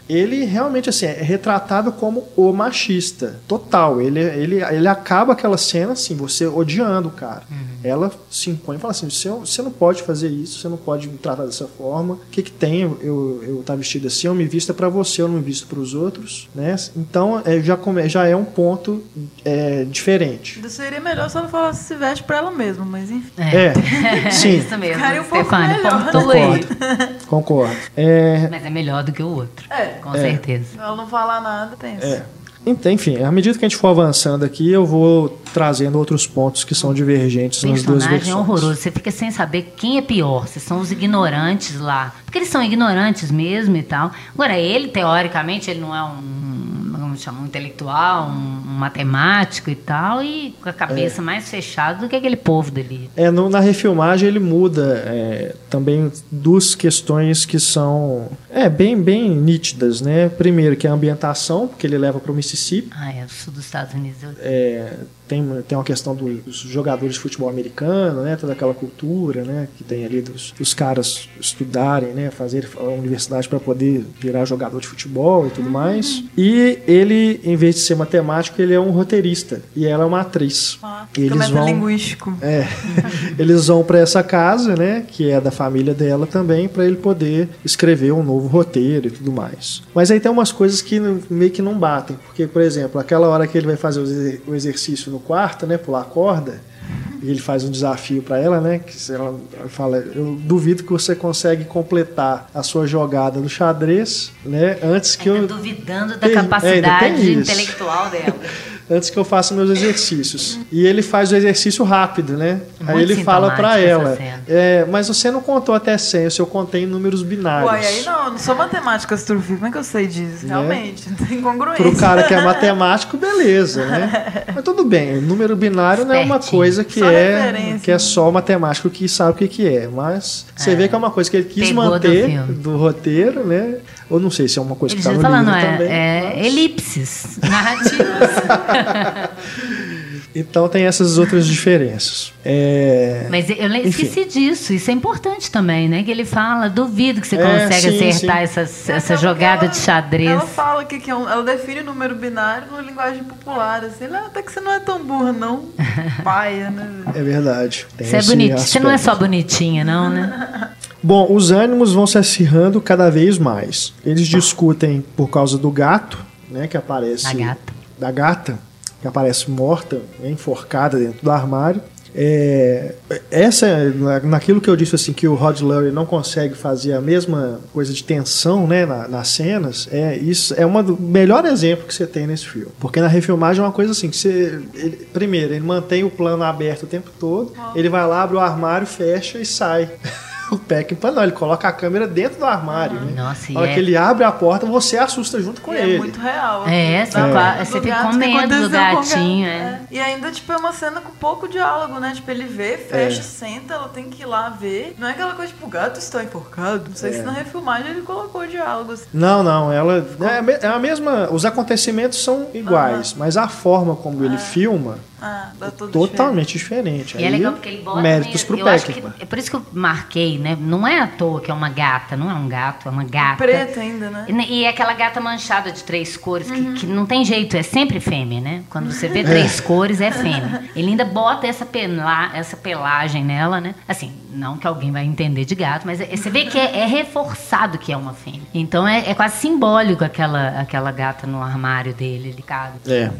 Ele realmente assim, é retratado como o machista. Total. Ele, ele, ele acaba aquela cena assim, você odiando o cara. Ela se impõe e fala assim: você, você não pode fazer isso, você não pode me tratar dessa forma. O que, que tem eu eu eu estar vestido assim? Eu me visto para você, eu não me visto para os outros. Né? Então é, já, come, já é um ponto é, diferente. Seria melhor se ela falasse se veste pra ela mesma, mas enfim. É, sim, Isso mesmo. Ficaria um pouco Stefania, melhor, né? aí. concordo. É, Mas é melhor do que o outro. É. Com É. certeza. Se ela não falar nada, pensa. É. Então, Enfim, à medida que a gente for avançando aqui, eu vou trazendo outros pontos que são divergentes nas duas personagem versões. é horroroso. Você fica sem saber quem é pior. Se são os ignorantes lá. Porque eles são ignorantes mesmo e tal. Agora, ele, teoricamente, ele não é um, vamos chamar, um intelectual, um, um matemático e tal, e com a cabeça mais fechada do que aquele povo dali. É, no- na refilmagem ele muda é, também duas questões que são é, bem, bem nítidas, né? Primeiro que é a ambientação, porque ele leva para o Mississippi. Ah, é, o sul dos Estados Unidos. É, tem, tem uma questão do- dos jogadores de futebol americano, né? Toda aquela cultura, né? Que tem ali dos, dos caras estudarem, né? Fazer a universidade para poder virar jogador de futebol e tudo mais. E ele, em vez de ser matemático, ele é um roteirista e ela é uma atriz. Ah, eles vão, linguístico. é, eles vão para essa casa, né, que é da família dela também, para ele poder escrever um novo roteiro e tudo mais. Mas aí tem umas coisas que meio que não batem, porque, por exemplo, aquela hora que ele vai fazer o exercício no quarto, né, pular a corda, e ele faz um desafio para ela, né, que ela fala, eu duvido que você consegue completar a sua jogada do xadrez, né, antes que Ainda eu duvidando da Tem- é, capacidade intelectual dela. antes que eu faça meus exercícios. E ele faz o exercício rápido, né? Muito aí ele fala pra sintomática ela, é, mas você não contou até 100, eu conté em números binários. Uai, aí não, eu não sou matemática astrofísica, como é que eu sei disso? Né? Realmente, não tem congruência. Pro cara que é matemático, beleza, né? Mas tudo bem, número binário não é uma Espertinho. coisa que Só é que é só o matemático que sabe o que, que é. Mas você vê que é uma coisa que ele quis Pegou do manter filme. do, roteiro, né? Ou não sei se é uma coisa Eles que tá já no falando, livro é, também. é mas- elipses narrativas. Então tem essas outras diferenças. É... Mas eu Enfim. esqueci disso, isso é importante também, né? Que ele fala, duvido que você É, consegue sim, acertar sim. essa porque jogada ela- de xadrez. Ela fala que, que é um, ela define o número binário numa linguagem popular, assim, "Ah, até que você não é tão burra, não. Paia, né? É verdade. Tem Você é você não é só bonitinha, não, né? Bom, os ânimos vão se acirrando cada vez mais. Eles discutem por causa do gato, né, que aparece Da gata. Da gata, que aparece morta, enforcada dentro do armário. É, essa na- naquilo que eu disse assim que o Rod Lurie não consegue fazer a mesma coisa de tensão né, na- nas cenas é isso é uma do melhor exemplo que você tem nesse filme. Porque na refilmagem é uma coisa assim que você ele- primeiro ele mantém o plano aberto o tempo todo ele vai lá abre o armário fecha e sai o Peckinpah não ele coloca a câmera dentro do armário né? Nossa, e na hora é- que ele abre a porta você assusta junto com E ele é muito real. É, você do você fica com medo do gatinho, gato. é. E ainda, tipo, é uma cena com pouco diálogo, né? Tipo, ele vê, fecha, senta, ela tem que ir lá ver. Não é aquela coisa, tipo, o gato está enforcado. Não sei É. se na refilmagem ele colocou diálogo, assim. Não, não, ela é a me- é a mesma. Os acontecimentos são iguais, mas a forma como ele filma Ah, todo totalmente diferente. E é Aí, legal porque ele bota. méritos meio- pro eu acho que Peckinpah. É por isso que eu marquei, né? Não é à toa que é uma gata, não é um gato, é uma gata. Preto ainda, né? E, e é aquela gata manchada de três cores, que, que não tem jeito, é sempre fêmea, né? Quando você É. vê três cores, é fêmea. Ele ainda bota essa, pela, essa pelagem nela, né? Assim, não que alguém vai entender de gato, mas é- você vê que é, é reforçado que é uma fêmea. Então é, é quase simbólico aquela, aquela gata no armário dele, ligado. É.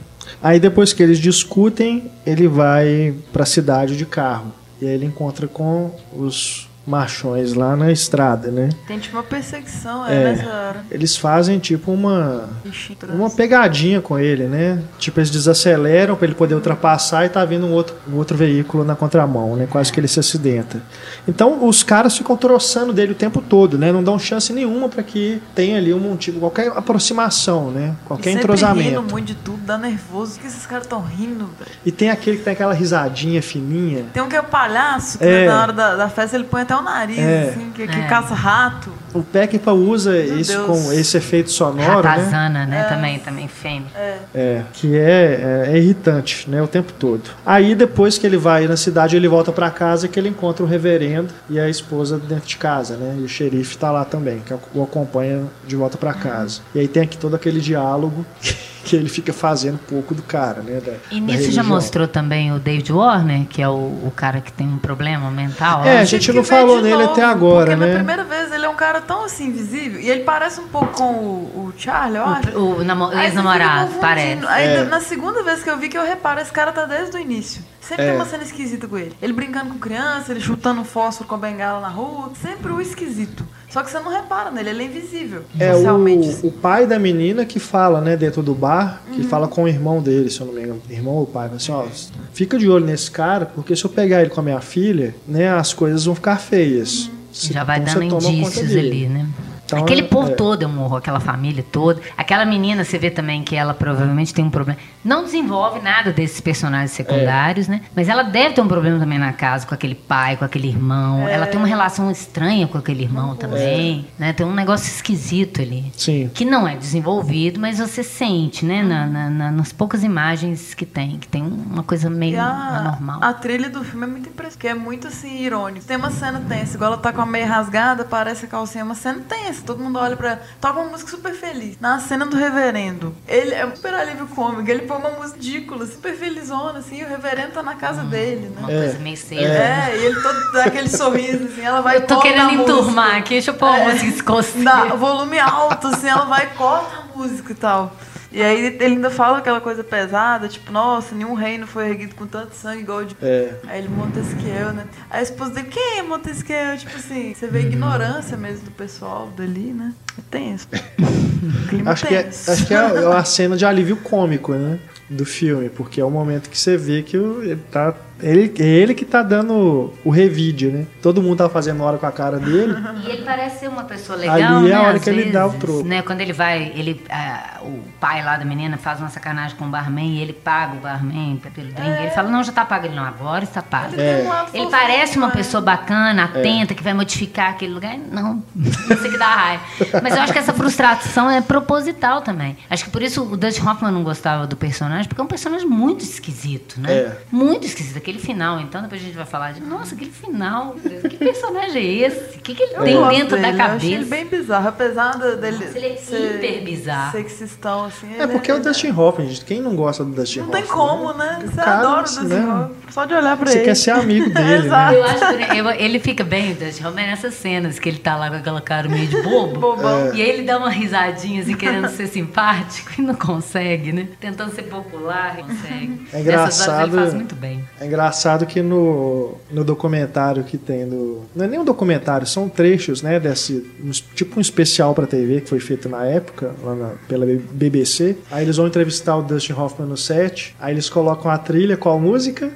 Aí depois que eles discutem, ele vai pra cidade de carro. E aí ele encontra com os machões lá na estrada, né? Tem, tipo, uma perseguição, é, É. nessa hora. Eles fazem tipo uma Ixi, uma pegadinha com ele, né? Tipo, eles desaceleram pra ele poder ultrapassar e tá vindo um outro, um outro veículo na contramão, né? Quase que ele se acidenta. Então, os caras ficam troçando dele o tempo todo, né? Não dão chance nenhuma pra que tenha ali um tipo, qualquer aproximação, né? Qualquer E entrosamento. rindo muito de tudo, dá nervoso. Por que esses caras tão rindo, velho? E tem aquele que tem aquela risadinha fininha. Tem um que é o palhaço, que É. na hora da, da festa ele põe até o nariz, É. assim, que, que É. caça rato. O Peckinpah usa isso Deus. com esse efeito sonoro, né? Ratazana, né? Também, também fêmea. É, que é, é- é irritante, né, o tempo todo. Aí depois que ele vai na cidade, ele volta pra casa que ele encontra o reverendo e a esposa dentro de casa, né? E o xerife tá lá também, que o acompanha de volta pra casa. E aí tem aqui todo aquele diálogo que ele fica fazendo pouco do cara, né? da- E nisso já mostrou também o David Warner, que é o, o cara que tem um problema mental. É, a gente não falou nele novo, até agora, porque né? na primeira vez ele é um cara tão assim invisível. E ele parece um pouco com o, o Charlie, eu acho. O, o namo- ex-namorado, parece. Aí É. na segunda vez que eu vi que eu reparo, esse cara tá desde o início. Sempre É. tem uma cena esquisita com ele. Ele brincando com criança, ele chutando um fósforo com a bengala na rua. Sempre o esquisito. Só que você não repara nele, ele é invisível. É socialmente. o, assim. o pai da menina que fala, né, dentro do bar, que Uhum. fala com o irmão dele, se eu não me engano, irmão ou pai, fala assim, ó, fica de olho nesse cara, porque se eu pegar ele com a minha filha, né, as coisas vão ficar feias. Se- Já vai então dando indícios ali, né? Então, Aquele é- povo é. todo é um horror, aquela família toda. Aquela menina, você vê também que ela provavelmente tem um problema. Não desenvolve nada desses personagens secundários, né? Mas ela deve ter um problema também na casa com aquele pai, com aquele irmão. Ela tem uma relação estranha com aquele irmão também, né? Tem um negócio esquisito ali. Sim. Que não é desenvolvido, mas você sente, né? Na, na- na- nas poucas imagens que tem, que tem uma coisa meio a, anormal. a trilha do filme é muito impressionante, que é muito assim, irônico. Tem uma cena tensa, igual ela tá com a meia rasgada, parece a calcinha, é uma cena tensa, tensa, todo mundo olha pra. Toca uma música super feliz. Na cena do reverendo, ele é um super alívio cômico, ele põe uma música ridícula, super felizona, assim, e o reverendo tá na casa dele, né? Uma É. coisa meio cedo. É, e ele todo dá aquele sorriso, assim, ela vai Eu tô querendo enturmar aqui, deixa eu pôr uma música escocesa. Dá volume alto, assim, ela vai e corta a música e tal. E aí ele ainda fala aquela coisa pesada, tipo, nossa, nenhum reino foi erguido com tanto sangue igual de. É. Aí ele Montesquieu, né? Aí a esposa dele, quem é Montesquieu? Tipo assim, você vê a ignorância mesmo do pessoal dali, né? É tenso. Clima Acho que, é, tenso. acho que é a, a cena de alívio cômico, né? Do filme, porque é o momento que você vê que ele tá. Ele, é ele que tá dando o revide, né? Todo mundo tá fazendo hora com a cara dele. E ele parece ser uma pessoa legal, Ali é né? a hora às que ele dá o vezes, troco. Né? Quando ele vai, ele, ah, o pai lá da menina faz uma sacanagem com o barman e ele paga o barman pelo drink. Ele fala, não, já tá pago. Ele, não, agora está pago. Lado Ele parece uma né? pessoa bacana, atenta, que vai modificar aquele lugar. Não, isso que dá raiva. Mas eu acho que essa frustração é proposital também. Acho que por isso o Dustin Hoffman não gostava do personagem, porque é um personagem muito esquisito, né? É. Muito esquisito. Aquele final, então depois a gente vai falar de, nossa, aquele final, que personagem é esse? O que, que ele Eu tem dentro dele, da Eu achei ele cabeça? bem bizarro, apesar de- dele Nossa, ele é ser hiper bizarro. sexistão, assim. É porque é o ele Dustin Hoffman, gente. Quem não gosta do Dustin Não Hoffman? tem como, né? Você cara, adora o Dustin né? Hoffman. Só de olhar pra Você ele. quer ser amigo dele, Exato. né? Eu acho que eu- ele fica bem, Dustin Hoffman, nessas cenas que ele tá lá com aquela cara meio de bobo. Bobão. E aí ele dá uma risadinha assim, querendo ser simpático e não consegue, né? Tentando ser popular, consegue. É horas ele engraçado. faz muito bem. É engraçado que no, no documentário que tem do. Não é nem um documentário, são trechos, né? Desse. um- tipo um especial pra TV que foi feito na época, lá na- pela BBC. Aí eles vão entrevistar o Dustin Hoffman no set. Aí eles colocam a trilha, qual música?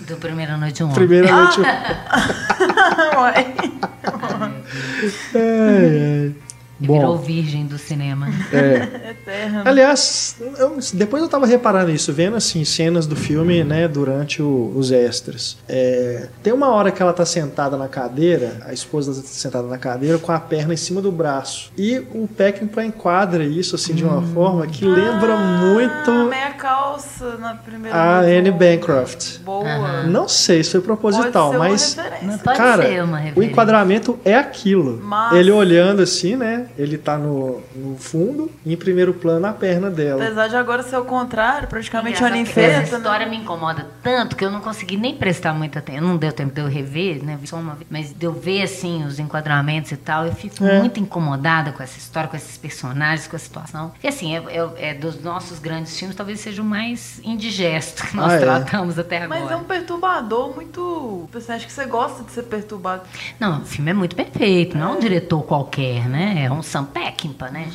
Do Primeira Noite um. Primeira noite. Ué. Ai, ai. Virou Bom, É virgem do cinema. é. Eterno. Aliás, eu- depois eu tava reparando isso, vendo assim, cenas do filme, né, durante o- os extras. É, tem uma hora que ela tá sentada na cadeira, a esposa tá sentada na cadeira com a perna em cima do braço. E o Peckinpah enquadra isso assim de uma forma que lembra Ah, muito meia calça na primeira a vez. Anne Bancroft. Boa. Não sei se foi proposital, Pode ser uma mas cara, ser uma o enquadramento é aquilo. Massa. Ele olhando assim, né? Ele tá no, no fundo e em primeiro plano a perna dela. Apesar de agora ser o contrário, praticamente feita, Essa né? história me incomoda tanto que eu não consegui nem prestar muita atenção. Não deu tempo de eu rever, né? Só uma vez. Mas de eu ver, assim, os enquadramentos e tal, eu fico É. muito incomodada com essa história, com esses personagens, com a situação. E assim, é, é- é dos nossos grandes filmes, talvez seja o mais indigesto que nós Ah, é. tratamos até agora. Mas é um perturbador muito. Você acha que você gosta de ser perturbado? Não, o filme é muito perfeito, não é um diretor qualquer, né? É um Sam Peckinpah, né?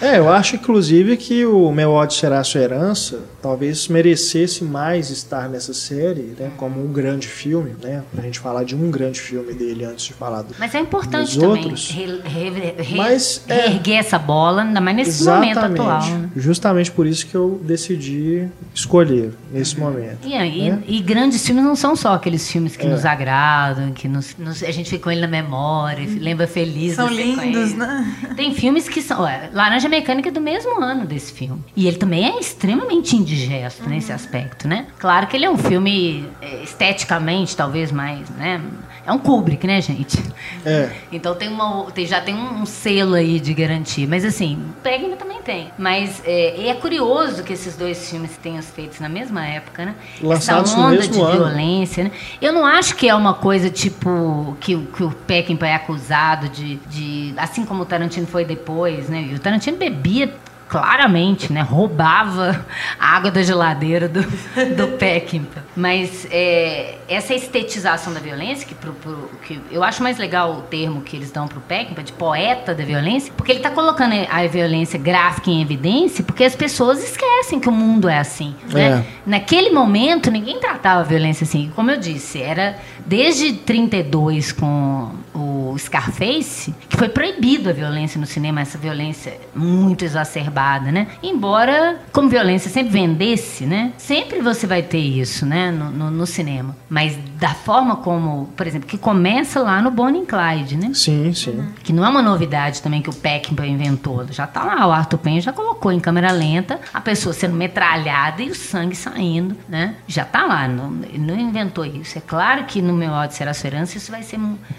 É, eu acho inclusive que o Meu ódio será sua herança talvez merecesse mais estar nessa série, né, como um grande filme, né, pra gente falar de um grande filme dele antes de falar do Mas é importante Dos também outros. re- re- re- Mas, é. reerguer essa bola, ainda mais nesse momento atual. Né? Justamente por isso que eu decidi escolher nesse momento. E, e- né? e grandes filmes não são só aqueles filmes que É. nos agradam, que nos, nos- a gente fica com ele na memória, lembra feliz São lindos, né? Tem filmes que são. Laranja Mecânica é do mesmo ano desse filme. E ele também é extremamente indigesto nesse aspecto, né? Claro que ele é um filme é, esteticamente, talvez mais, né? É um Kubrick, né, gente? É. Então tem uma, tem- já tem um, um selo aí de garantia. Mas assim, Pegman também tem. Mas é, é curioso que esses dois filmes tenham sido feitos na mesma época, né? Lançados Essa no onda de ano. violência, né? Eu não acho que é uma coisa tipo que, o- que o Peckinpah é acusado de, de. Assim como o Tarantino foi depois, né? E o Tarantino bebia claramente, né? Roubava a água da geladeira do, do Peckinpah. Mas é, essa estetização da violência, que, pro- pro- que eu acho mais legal o termo que eles dão pro Peckinpah, de poeta da violência, porque ele está colocando a violência gráfica em evidência, porque as pessoas esquecem que o mundo é assim. Né? Naquele momento, ninguém tratava a violência assim. Como eu disse, era desde 32 com o Scarface, que foi proibido a violência no cinema, essa violência muito exacerbada, né? Embora, como violência sempre vendesse, né? Sempre você vai ter isso, né? No, no- no cinema. Mas da forma como, por exemplo, que começa lá no Bonnie Clyde, né? Sim, sim. Que não é uma novidade também que o Peckinpah inventou. Já tá lá, o Arthur Penn já colocou em câmera lenta a pessoa sendo metralhada e o sangue saindo, né? Já tá lá, não, ele não inventou isso. É claro que no meu ódio será sua herança isso vai ser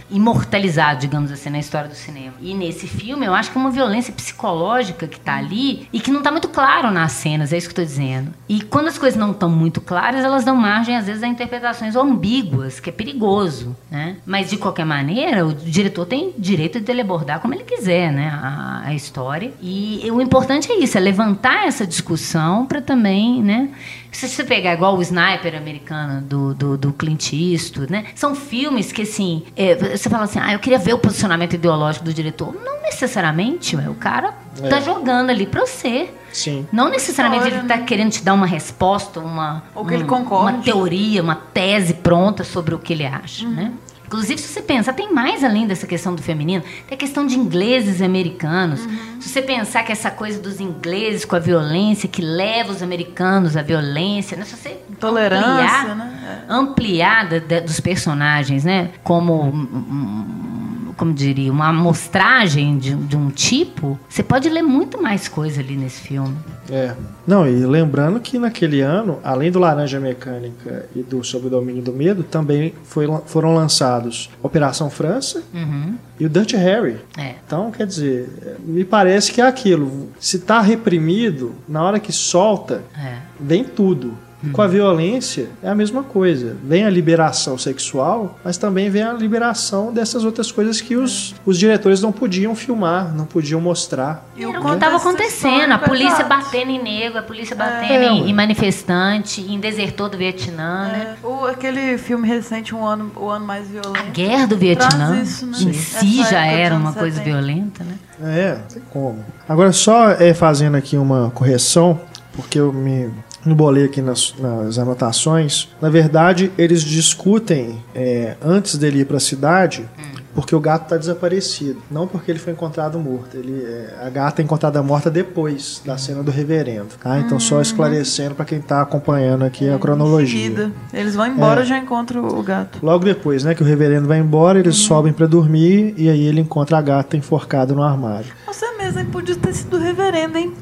imortalizado digamos assim, na história do cinema. E nesse filme, eu acho que é uma violência psicológica que tá ali e que não tá muito claro nas cenas, é isso que eu tô dizendo. E quando as coisas não estão muito claras, elas dão margem, às vezes, a interpretações ambíguas, que é perigoso, né? Mas, de qualquer maneira, o diretor tem direito de abordar como ele quiser, né? A, a história. E o importante é isso, é levantar essa discussão para também, né? Se você pegar igual o Sniper americano do, do, do Clint Eastwood, né? São filmes que, assim, é, você fala assim, ah, eu queria ver o posicionamento ideológico do diretor. Não necessariamente, ué, o cara É. tá jogando ali pra você. Sim. Não necessariamente História, ele está né? querendo te dar uma resposta, uma, Ou que ele um- concorde. uma teoria, uma tese pronta sobre o que ele acha, né? Inclusive, se você pensar, tem mais além dessa questão do feminino, tem a questão de ingleses e americanos. Se você pensar que essa coisa dos ingleses com a violência, que leva os americanos à violência, né? Se você Tolerância, ampliar, né? ampliar da- da- dos personagens, né? Como, hum, como diria, uma amostragem de, de um tipo, você pode ler muito mais coisa ali nesse filme. É. Não, e lembrando que naquele ano, além do Laranja Mecânica e do Sob o Domínio do Medo, também foi, foram lançados Operação França Uhum. e o Dirty Harry. É. Então, quer dizer, me parece que é aquilo. Se tá reprimido, na hora que solta, É. vem tudo. E Com a violência é a mesma coisa. Vem a liberação sexual, mas também vem a liberação dessas outras coisas que os, os diretores não podiam filmar, não podiam mostrar. E Era o que contexto estava acontecendo, a polícia batendo em negro, a polícia batendo É, em, em manifestante, em desertor do Vietnã, né? É, o, aquele filme recente, um ano, o ano mais A violento. guerra do Vietnã isso, né? em Essa si época já era uma coisa 70. violenta, né? É, não tem como. Agora, só é, fazendo aqui uma correção, porque eu me embolei aqui nas, nas anotações. Na verdade, eles discutem é, antes dele ir para a cidade. Porque o gato está desaparecido, não porque ele foi encontrado morto. Ele, é, a gata é encontrada morta depois da cena do reverendo. Tá? Então, só esclarecendo para quem está acompanhando aqui a cronologia. seguida. Eles vão embora, É. já encontram o gato. Logo depois, né, que o reverendo vai embora, eles sobem para dormir e aí ele encontra a gata enforcada no armário. Você mesmo, hein? Podia ter sido o reverendo, hein?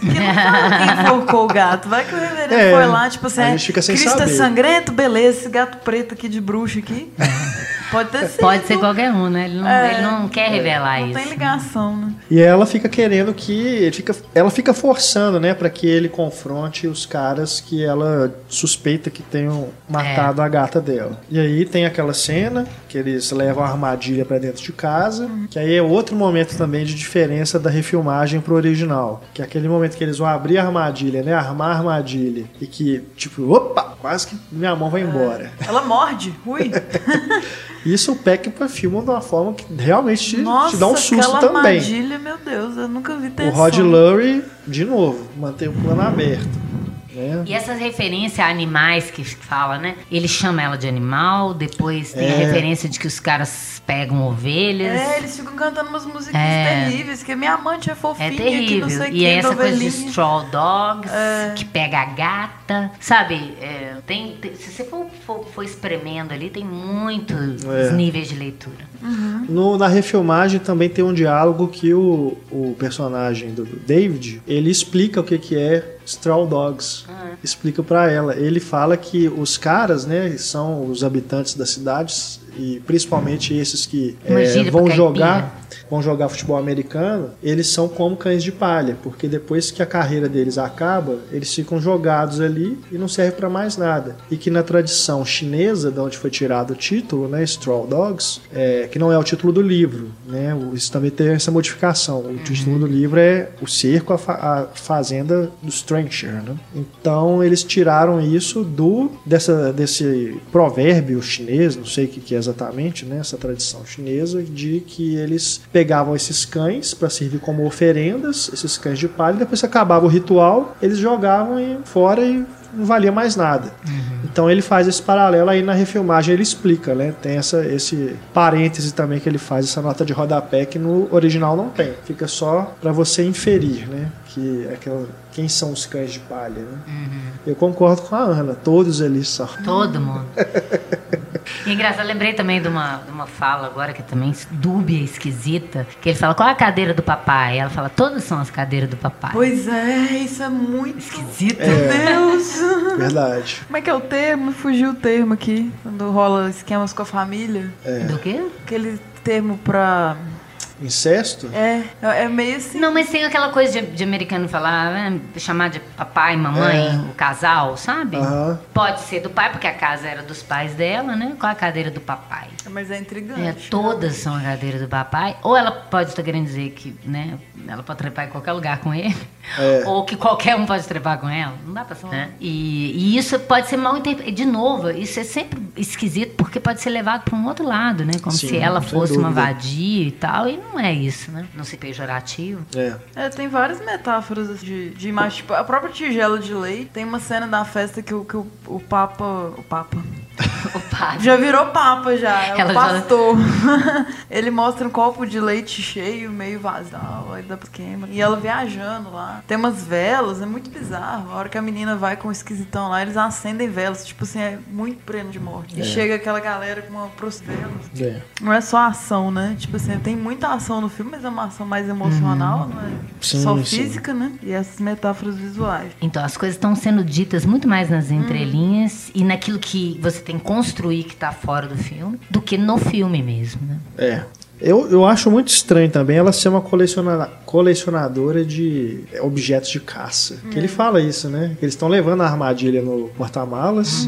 Que não fala quem enforcou o gato. Vai que o reverendo É, foi lá, tipo assim, a é, gente fica sem Cristo saber. é sangrento, beleza, esse gato preto aqui de bruxo aqui. Pode ter sido. Pode ser qualquer um, né? Ele não, É. ele não quer revelar Não isso. tem ligação, né? E ela fica querendo que. ele Fica, ela fica forçando, né, para que ele confronte os caras que ela suspeita que tenham matado a gata dela. E aí tem aquela cena que eles levam a armadilha para dentro de casa, que aí é outro momento também de diferença da refilmagem pro original. Que é aquele momento que eles vão abrir a armadilha, né, armar a armadilha, e que, tipo, opa, quase que minha mão vai embora. Ela morde, ui. Isso o Peckinpah filma de uma forma que realmente te, Nossa, te dá um susto aquela também. armadilha, meu Deus, eu nunca vi ter O Rod Lurie, de novo, mantém o plano aberto. Né? E essas referências a animais que fala, né? Ele chama ela de animal, depois tem a É. referência de que os caras pegam ovelhas. É, eles ficam cantando umas músicas É. terríveis, que minha amante é fofinha, É que terrível. não sei o E que, essa coisa de novelinha. Straw Dogs, É. que pega a gata. Sabe, é, tem, tem- se você for, for, for espremendo ali, tem muitos É. níveis de leitura. No- na refilmagem também tem um diálogo que o, o personagem do David, ele explica o que, que é Straw Dogs. Explica pra ela. Ele fala que os caras, né, são os habitantes das cidades e principalmente esses que é, vão jogar vão jogar futebol americano, eles são como cães de palha, porque depois que a carreira deles acaba, eles ficam jogados ali e não servem para mais nada. E que na tradição chinesa, de onde foi tirado o título, né, Straw Dogs, é, que não é o título do livro, né, isso também tem essa modificação. O título do livro é O Cerco, a, fa- a Fazenda do Strancher, né? Então eles tiraram isso do dessa, desse provérbio chinês, não sei o que, que é exatamente, né, essa tradição chinesa, de que eles pegavam esses cães para servir como oferendas, esses cães de palha, e depois que acabava o ritual, eles jogavam e- fora e não valia mais nada. Então ele faz esse paralelo aí na refilmagem, ele explica, né? Tem essa, esse parêntese também que ele faz, essa nota de rodapé que no original não tem. Fica só para você inferir, né? Que é aquela, quem são os cães de palha, né? Eu concordo com a Ana, todos eles são. Todo mundo. E engraçado, lembrei também de uma, de uma fala agora que é também dúbia, esquisita, que ele fala, qual é a cadeira do papai? Ela fala, todas são as cadeiras do papai. Pois é, isso é muito Esquisito. Meu Deus! Verdade. Como é que é o termo? Fugiu o termo aqui. Quando rola esquemas com a família. É. Do quê? Que ele termo pra. Incesto? É, é meio assim. Não, mas tem aquela coisa de, de americano falar, né, chamar de papai, mamãe, É. o casal, sabe? Pode ser do pai, porque a casa era dos pais dela, né? Qual a cadeira do papai? Mas é intrigante. É, todas são a cadeira do papai. Ou ela pode estar querendo dizer que, né? Ela pode trepar em qualquer lugar com ele. É. Ou que qualquer um pode trepar com ela. Não dá pra saber. Né? E, e isso pode ser mal interpretado. De novo, isso é sempre esquisito porque pode ser levado para um outro lado, né? Como Sim, se ela fosse uma dúvida. vadia e tal. E não é isso, né? Não se pejorativo. É. É, tem várias metáforas assim, de, de imagem. Tipo, a própria tigela de leite. Tem uma cena da festa que o, que o, o Papa. O Papa. O padre. Já virou Papa já. É Ela o já- pastor. Ele mostra um copo de leite cheio, meio vazio. Aí dá pra queima. E ela viajando lá. Tem umas velas, é muito bizarro. A hora que a menina vai com o esquisitão lá, eles acendem velas. Tipo assim, é muito prêmio de morte. E chega aquela galera com uma pros velas. É. Não é só ação, né? Tipo assim, tem muita ação no filme, mas é uma ação mais emocional, não é Sim, só sim. física, né? E essas metáforas visuais. Então, as coisas estão sendo ditas muito mais nas entrelinhas e naquilo que você tem que construir que está fora do filme do que no filme mesmo, né? É. Eu, eu acho muito estranho também ela ser uma coleciona- colecionadora de objetos de caça. Que ele fala isso, né? Que eles estão levando a armadilha no porta-malas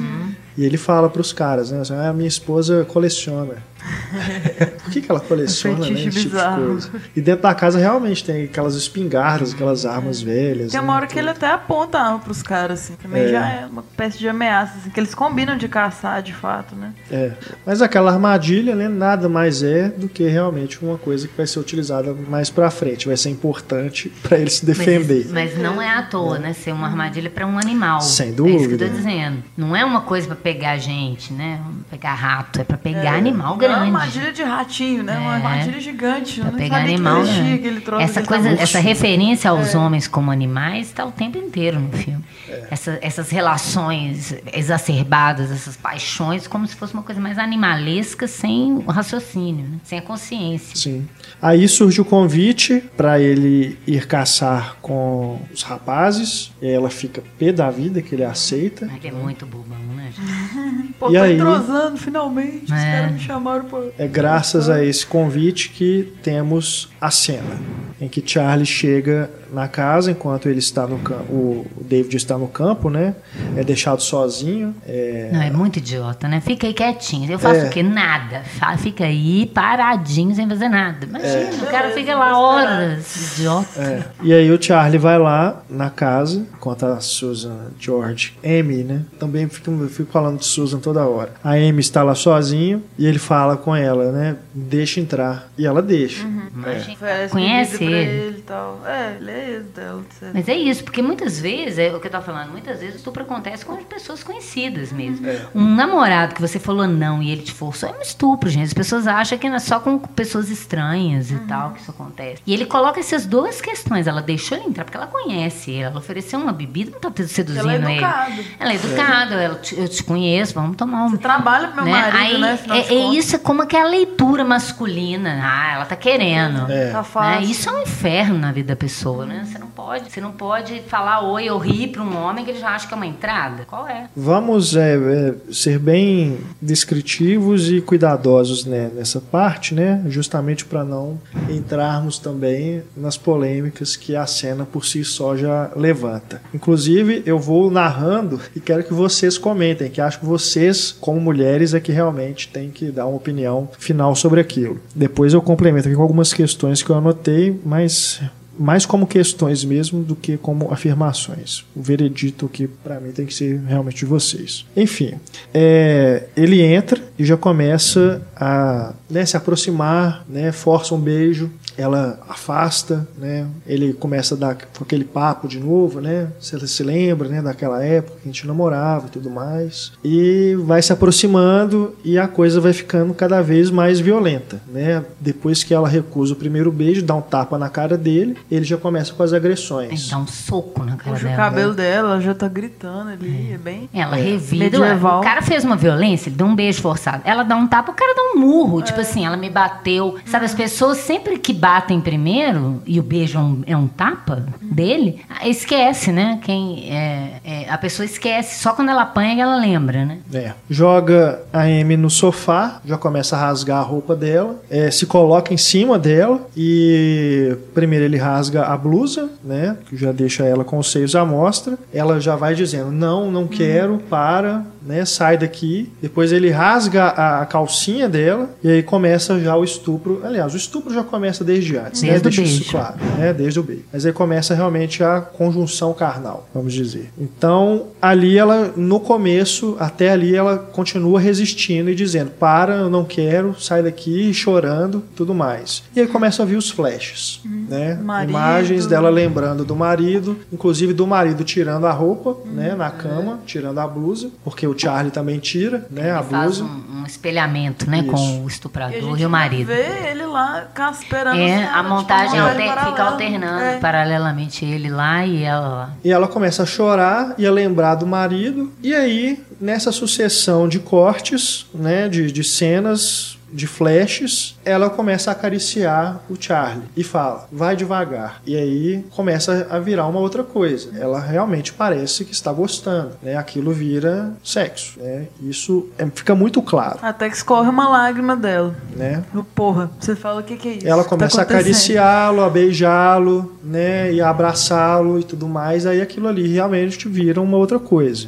e ele fala pros caras, né? Assim, ah, minha esposa coleciona. Por que, que ela coleciona, né? Esse tipo de coisa. E dentro da casa realmente tem aquelas espingardas, aquelas armas velhas. Tem né? uma hora que ele até aponta a arma pros caras, assim. Também É. já é uma espécie de ameaça, assim, que eles combinam de caçar, de fato, né? É. Mas aquela armadilha, né, nada mais é do que realmente uma coisa que vai ser utilizada mais pra frente, vai ser importante pra ele se defender. Mas, mas não é à toa, né? Ser uma armadilha para um animal. Sem É isso que eu dúvida. tô dizendo. Não é uma coisa para pegar gente, né? Pegar rato, é para pegar É. animal Não é uma grande. armadilha de ratinho, né? Uma É. armadilha gigante. Pra pegar animal, né? Essa coisa, tamanho. essa referência aos É. homens como animais está o tempo inteiro no filme. Essa- essas relações exacerbadas, essas paixões, como se fosse uma coisa mais animalesca, sem o raciocínio, né? sem a consciência. Sim. Aí surge o convite pra ele ir caçar com os rapazes, e aí ela fica pé da vida que ele aceita. Ele é muito bobão, né? gente? Pô, E tô aí? entrosando finalmente. Os É. caras me chamaram pra. É graças a esse convite que temos a cena em que Charlie chega na casa enquanto ele está no campo, o David está no campo, né? É deixado sozinho. é, Não, é muito idiota, né? Fica aí quietinho. Eu faço É. o quê? Nada. Fica aí paradinho sem fazer nada. Imagina, o cara fica lá horas, idiota. É. E aí o Charlie vai lá na casa, enquanto a Susan, George, Amy, né? Também fico, fico falando de Susan toda hora. A Amy está lá sozinha e ele fala com ela, né? Deixa entrar. E ela deixa. Imagina. Oferece Conhece ele? ele e tal. É, ele é etc. Mas é isso, porque muitas vezes, é o que eu tô falando, muitas vezes o estupro acontece com pessoas conhecidas mesmo. Um namorado que você falou não e ele te forçou é um estupro, gente. As pessoas acham que é só com pessoas estranhas e tal que isso acontece. E ele coloca essas duas questões. Ela deixou ele entrar porque ela conhece ele. Ela ofereceu uma bebida, não tá seduzindo Ela é ele. educada. Ela é educada, ela te- eu te conheço, vamos tomar um. Você trabalha pro meu né? marido, Aí, né? É, é isso, é como que é a leitura masculina. Ah, ela tá querendo. É. Tá Né? Isso é um inferno na vida da pessoa, né? Você não pode, você não pode falar oi ou rir para um homem que ele já acha que é uma entrada. Qual é? Vamos é, é, ser bem descritivos e cuidadosos né, nessa parte, né? Justamente para não entrarmos também nas polêmicas que a cena por si só já levanta. Inclusive, eu vou narrando e quero que vocês comentem, que acho que vocês, como mulheres, é que realmente têm que dar uma opinião final sobre aquilo. Depois eu complemento aqui com algumas questões que eu anotei, mas mais como questões mesmo do que como afirmações. O veredito que para mim tem que ser realmente de vocês. Enfim, é, ele entra e já começa a né, se aproximar, né, força um beijo, ela afasta, né, ele começa a dar com aquele papo de novo, né, você se lembra, né, daquela época que a gente namorava e tudo mais, e vai se aproximando e a coisa vai ficando cada vez mais violenta, né, depois que ela recusa o primeiro beijo, dá um tapa na cara dele, ele já começa com as Tem que agressões. dar um soco na cara Puxa o dela. cabelo dela, ela já tá gritando ali, é bem. Ela revida. Medieval. O cara fez uma violência, ele deu um beijo forçado. Ela dá um tapa, o cara dá um murro. Tipo assim, ela me bateu. Sabe, as pessoas sempre que batem primeiro, e o beijo é um, é um tapa dele, esquece, né? Quem é, é, a pessoa esquece. Só quando ela apanha ela lembra, né? É. Joga a Amy no sofá, já começa a rasgar a roupa dela, é, se coloca em cima dela e primeiro ele rasga a blusa, né? Que já deixa ela com os seios à mostra. Ela já vai dizendo: Não, não quero, para, né? Sai daqui. Depois ele rasga a, a calcinha dela e aí começa já o estupro. Aliás, o estupro já começa desde antes, né? Desde o Deixa isso beijo. claro, né? Desde o beijo. Mas aí começa realmente a conjunção carnal, vamos dizer. Então, ali ela, no começo, até ali, ela continua resistindo e dizendo: Para, eu não quero, sai daqui, chorando, tudo mais. E aí começa a vir os flashes, né? Marido. Imagens dela lembrando do marido, inclusive do marido tirando a roupa, né? Na cama, tirando a blusa, porque o Charlie também tira, né? A Ele faz blusa. um, um espelhamento, né? Isso. Com o E a estuprador gente e, o marido. vê ele lá esperando É, cena, a tipo, montagem uma alter- fica alternando É. paralelamente ele lá e ela lá. E ela começa a chorar e a lembrar do marido. E aí, nessa sucessão de cortes, né, de, de cenas, de flashes, ela começa a acariciar o Charlie e fala: vai devagar. E aí começa a virar uma outra coisa. Ela realmente parece que está gostando. Né? Aquilo vira sexo. Né? Isso é- fica muito claro. Até que escorre uma lágrima dela. Né? Eu, Porra, você fala o que, que é isso? Ela tá começa a acontecendo? acariciá-lo, a beijá-lo, né, e a abraçá-lo e tudo mais. Aí aquilo ali realmente vira uma outra coisa.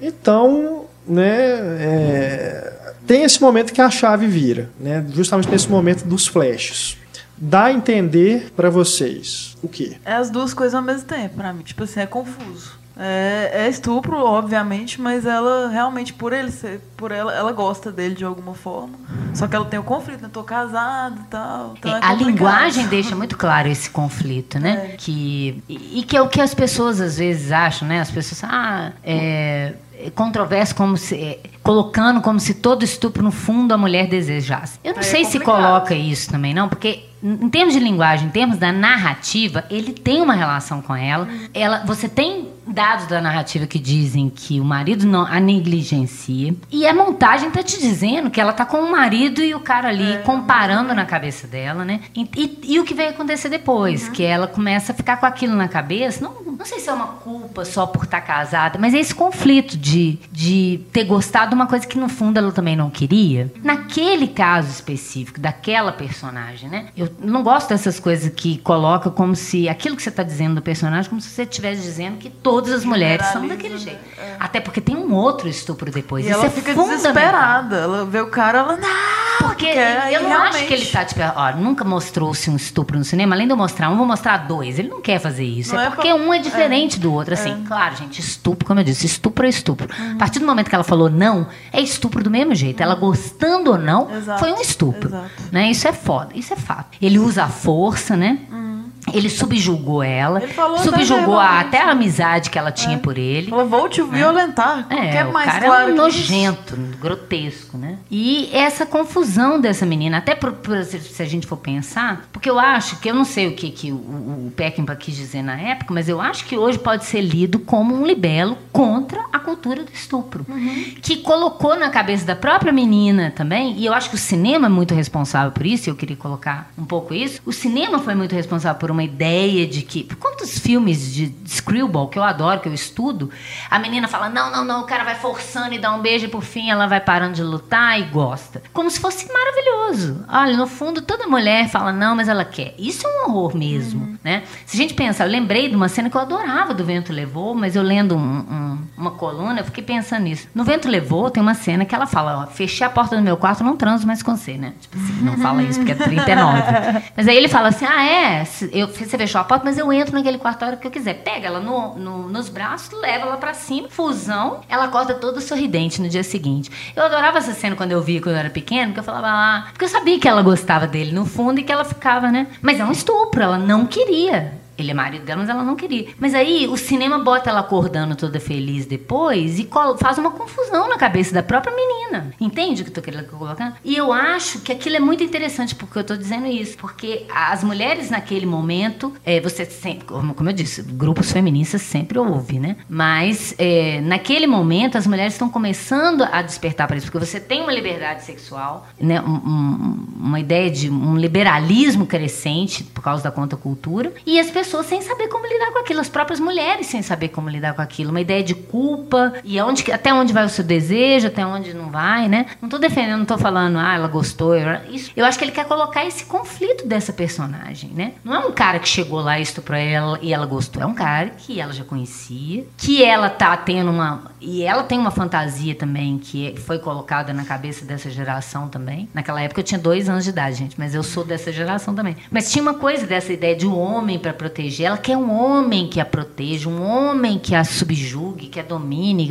Então, né, é, tem esse momento que a chave vira, né, justamente nesse momento dos flashes. Dá a entender pra vocês o quê? É as duas coisas ao mesmo tempo, pra mim. Tipo assim, é confuso. É, é estupro, obviamente, mas ela realmente, por ele ser, por ela, ela gosta dele de alguma forma. Só que ela tem o conflito, né? Tô casada e tal. Então É, é a linguagem deixa muito claro esse conflito, né? É. Que, e e que é o que as pessoas às vezes acham, né? As pessoas, ah, é, é controverso como se. é, colocando como se todo estupro, no fundo, a mulher desejasse. Eu não Aí é sei se coloca isso também, não, porque. Em em termos de linguagem, em termos da narrativa, ele tem uma relação com ela. ela você tem dados da narrativa que dizem que o marido não a negligencia. E a montagem tá te dizendo que ela tá com o marido e o cara ali comparando na cabeça dela, né? E, e- e o que vai acontecer depois? Que ela começa a ficar com aquilo na cabeça. Não, não sei se é uma culpa só por estar casada, mas é esse conflito de, de ter gostado de uma coisa que no fundo ela também não queria. Naquele caso específico, daquela personagem, né? Eu não gosto dessas coisas que colocam como se aquilo que você está dizendo do personagem, como se você estivesse dizendo que todas as mulheres são daquele né? jeito. Até porque tem um outro estupro depois. E Isso ela é fica desesperada. Ela vê o cara, ela. Não! Porque aí eu não acho realmente- que ele tá, tipo, ó, nunca mostrou-se um estupro no cinema, além de eu mostrar um, vou mostrar dois. Ele não quer fazer isso. Não é é porque pra- um é diferente do outro. Assim, claro, gente, estupro, como eu disse, estupro é estupro. Uhum. A partir do momento que ela falou não, é estupro do mesmo jeito. Ela gostando ou não, Exato, foi um estupro. exato. Né? Isso é foda, isso é fato. Ele usa a força, né? Ele subjugou ela, Uhum. Falou subjugou a- até a amizade que ela tinha por ele. Ela vou te violentar. É, Qualquer o mais cara claro é um que isso. nojento, grotesco, né? E essa confusão dessa menina, até por, por- se a gente for pensar, porque eu acho que eu não sei o que, que o, o Peckinpah quis dizer na época, mas eu acho que hoje pode ser lido como um libelo contra a cultura do estupro, que colocou na cabeça da própria menina também, e eu acho que o cinema é muito responsável por isso, e eu queria colocar um pouco isso. O cinema foi muito responsável por uma ideia de que, por quantos filmes de screwball que eu adoro, que eu estudo, a menina fala: "Não, não, não, o cara vai forçando e dá um beijo e por fim ela vai parando de lutar e gosta". Como se fosse maravilhoso. Olha, no fundo toda mulher fala: "Não, mas ela quer". Isso é um horror mesmo, né? Se a gente pensa, eu lembrei de uma cena que eu adorava do Vento Levou, mas eu lendo um- um- uma coluna, eu fiquei pensando nisso. No Vento Levou tem uma cena que ela fala: ó, "Fechei a porta do meu quarto, não transo mais com você", né? Tipo assim, não fala isso porque é 39. Mas aí ele fala assim: "Ah, é, eu, você fechou a porta, mas eu entro naquele quarto a hora que eu quiser". Pega ela no- no- nos braços, leva ela pra cima, fusão, ela acorda toda sorridente no dia seguinte. Eu adorava essa cena quando eu via quando eu era pequena, porque eu falava lá, porque eu sabia que ela gostava dele no fundo e que ela ficava, né? Mas é um estupro, ela não queria. Ele é marido dela, mas ela não queria. Mas aí o cinema bota ela acordando toda feliz depois e faz uma confusão na cabeça da própria menina. Entende o que eu tô querendo colocar? E eu acho que aquilo é muito interessante porque eu tô dizendo isso. Porque as mulheres naquele momento, é, você sempre, como, eu disse, grupos feministas sempre houve, né? Mas é, naquele momento as mulheres estão começando a despertar para isso, porque você tem uma liberdade sexual, né? Um, um, uma ideia de um liberalismo crescente por causa da contracultura, e as pessoas sem saber como lidar com aquilo, as próprias mulheres sem saber como lidar com aquilo, uma ideia de culpa e aonde, até onde vai o seu desejo, até onde não vai, né? Não tô defendendo, não tô falando, ah, ela gostou. Isso. Eu acho que ele quer colocar esse conflito dessa personagem, né? Não é um cara que chegou lá e estuprou ela e ela gostou, é um cara que ela já conhecia, que ela tá tendo uma e ela tem uma fantasia também que foi colocada na cabeça dessa geração também. Naquela época eu tinha dois anos de idade, gente, mas eu sou dessa geração também. Mas tinha uma coisa dessa ideia de um homem para proteger. Ela quer um homem que a proteja, um homem que a subjugue, que a domine,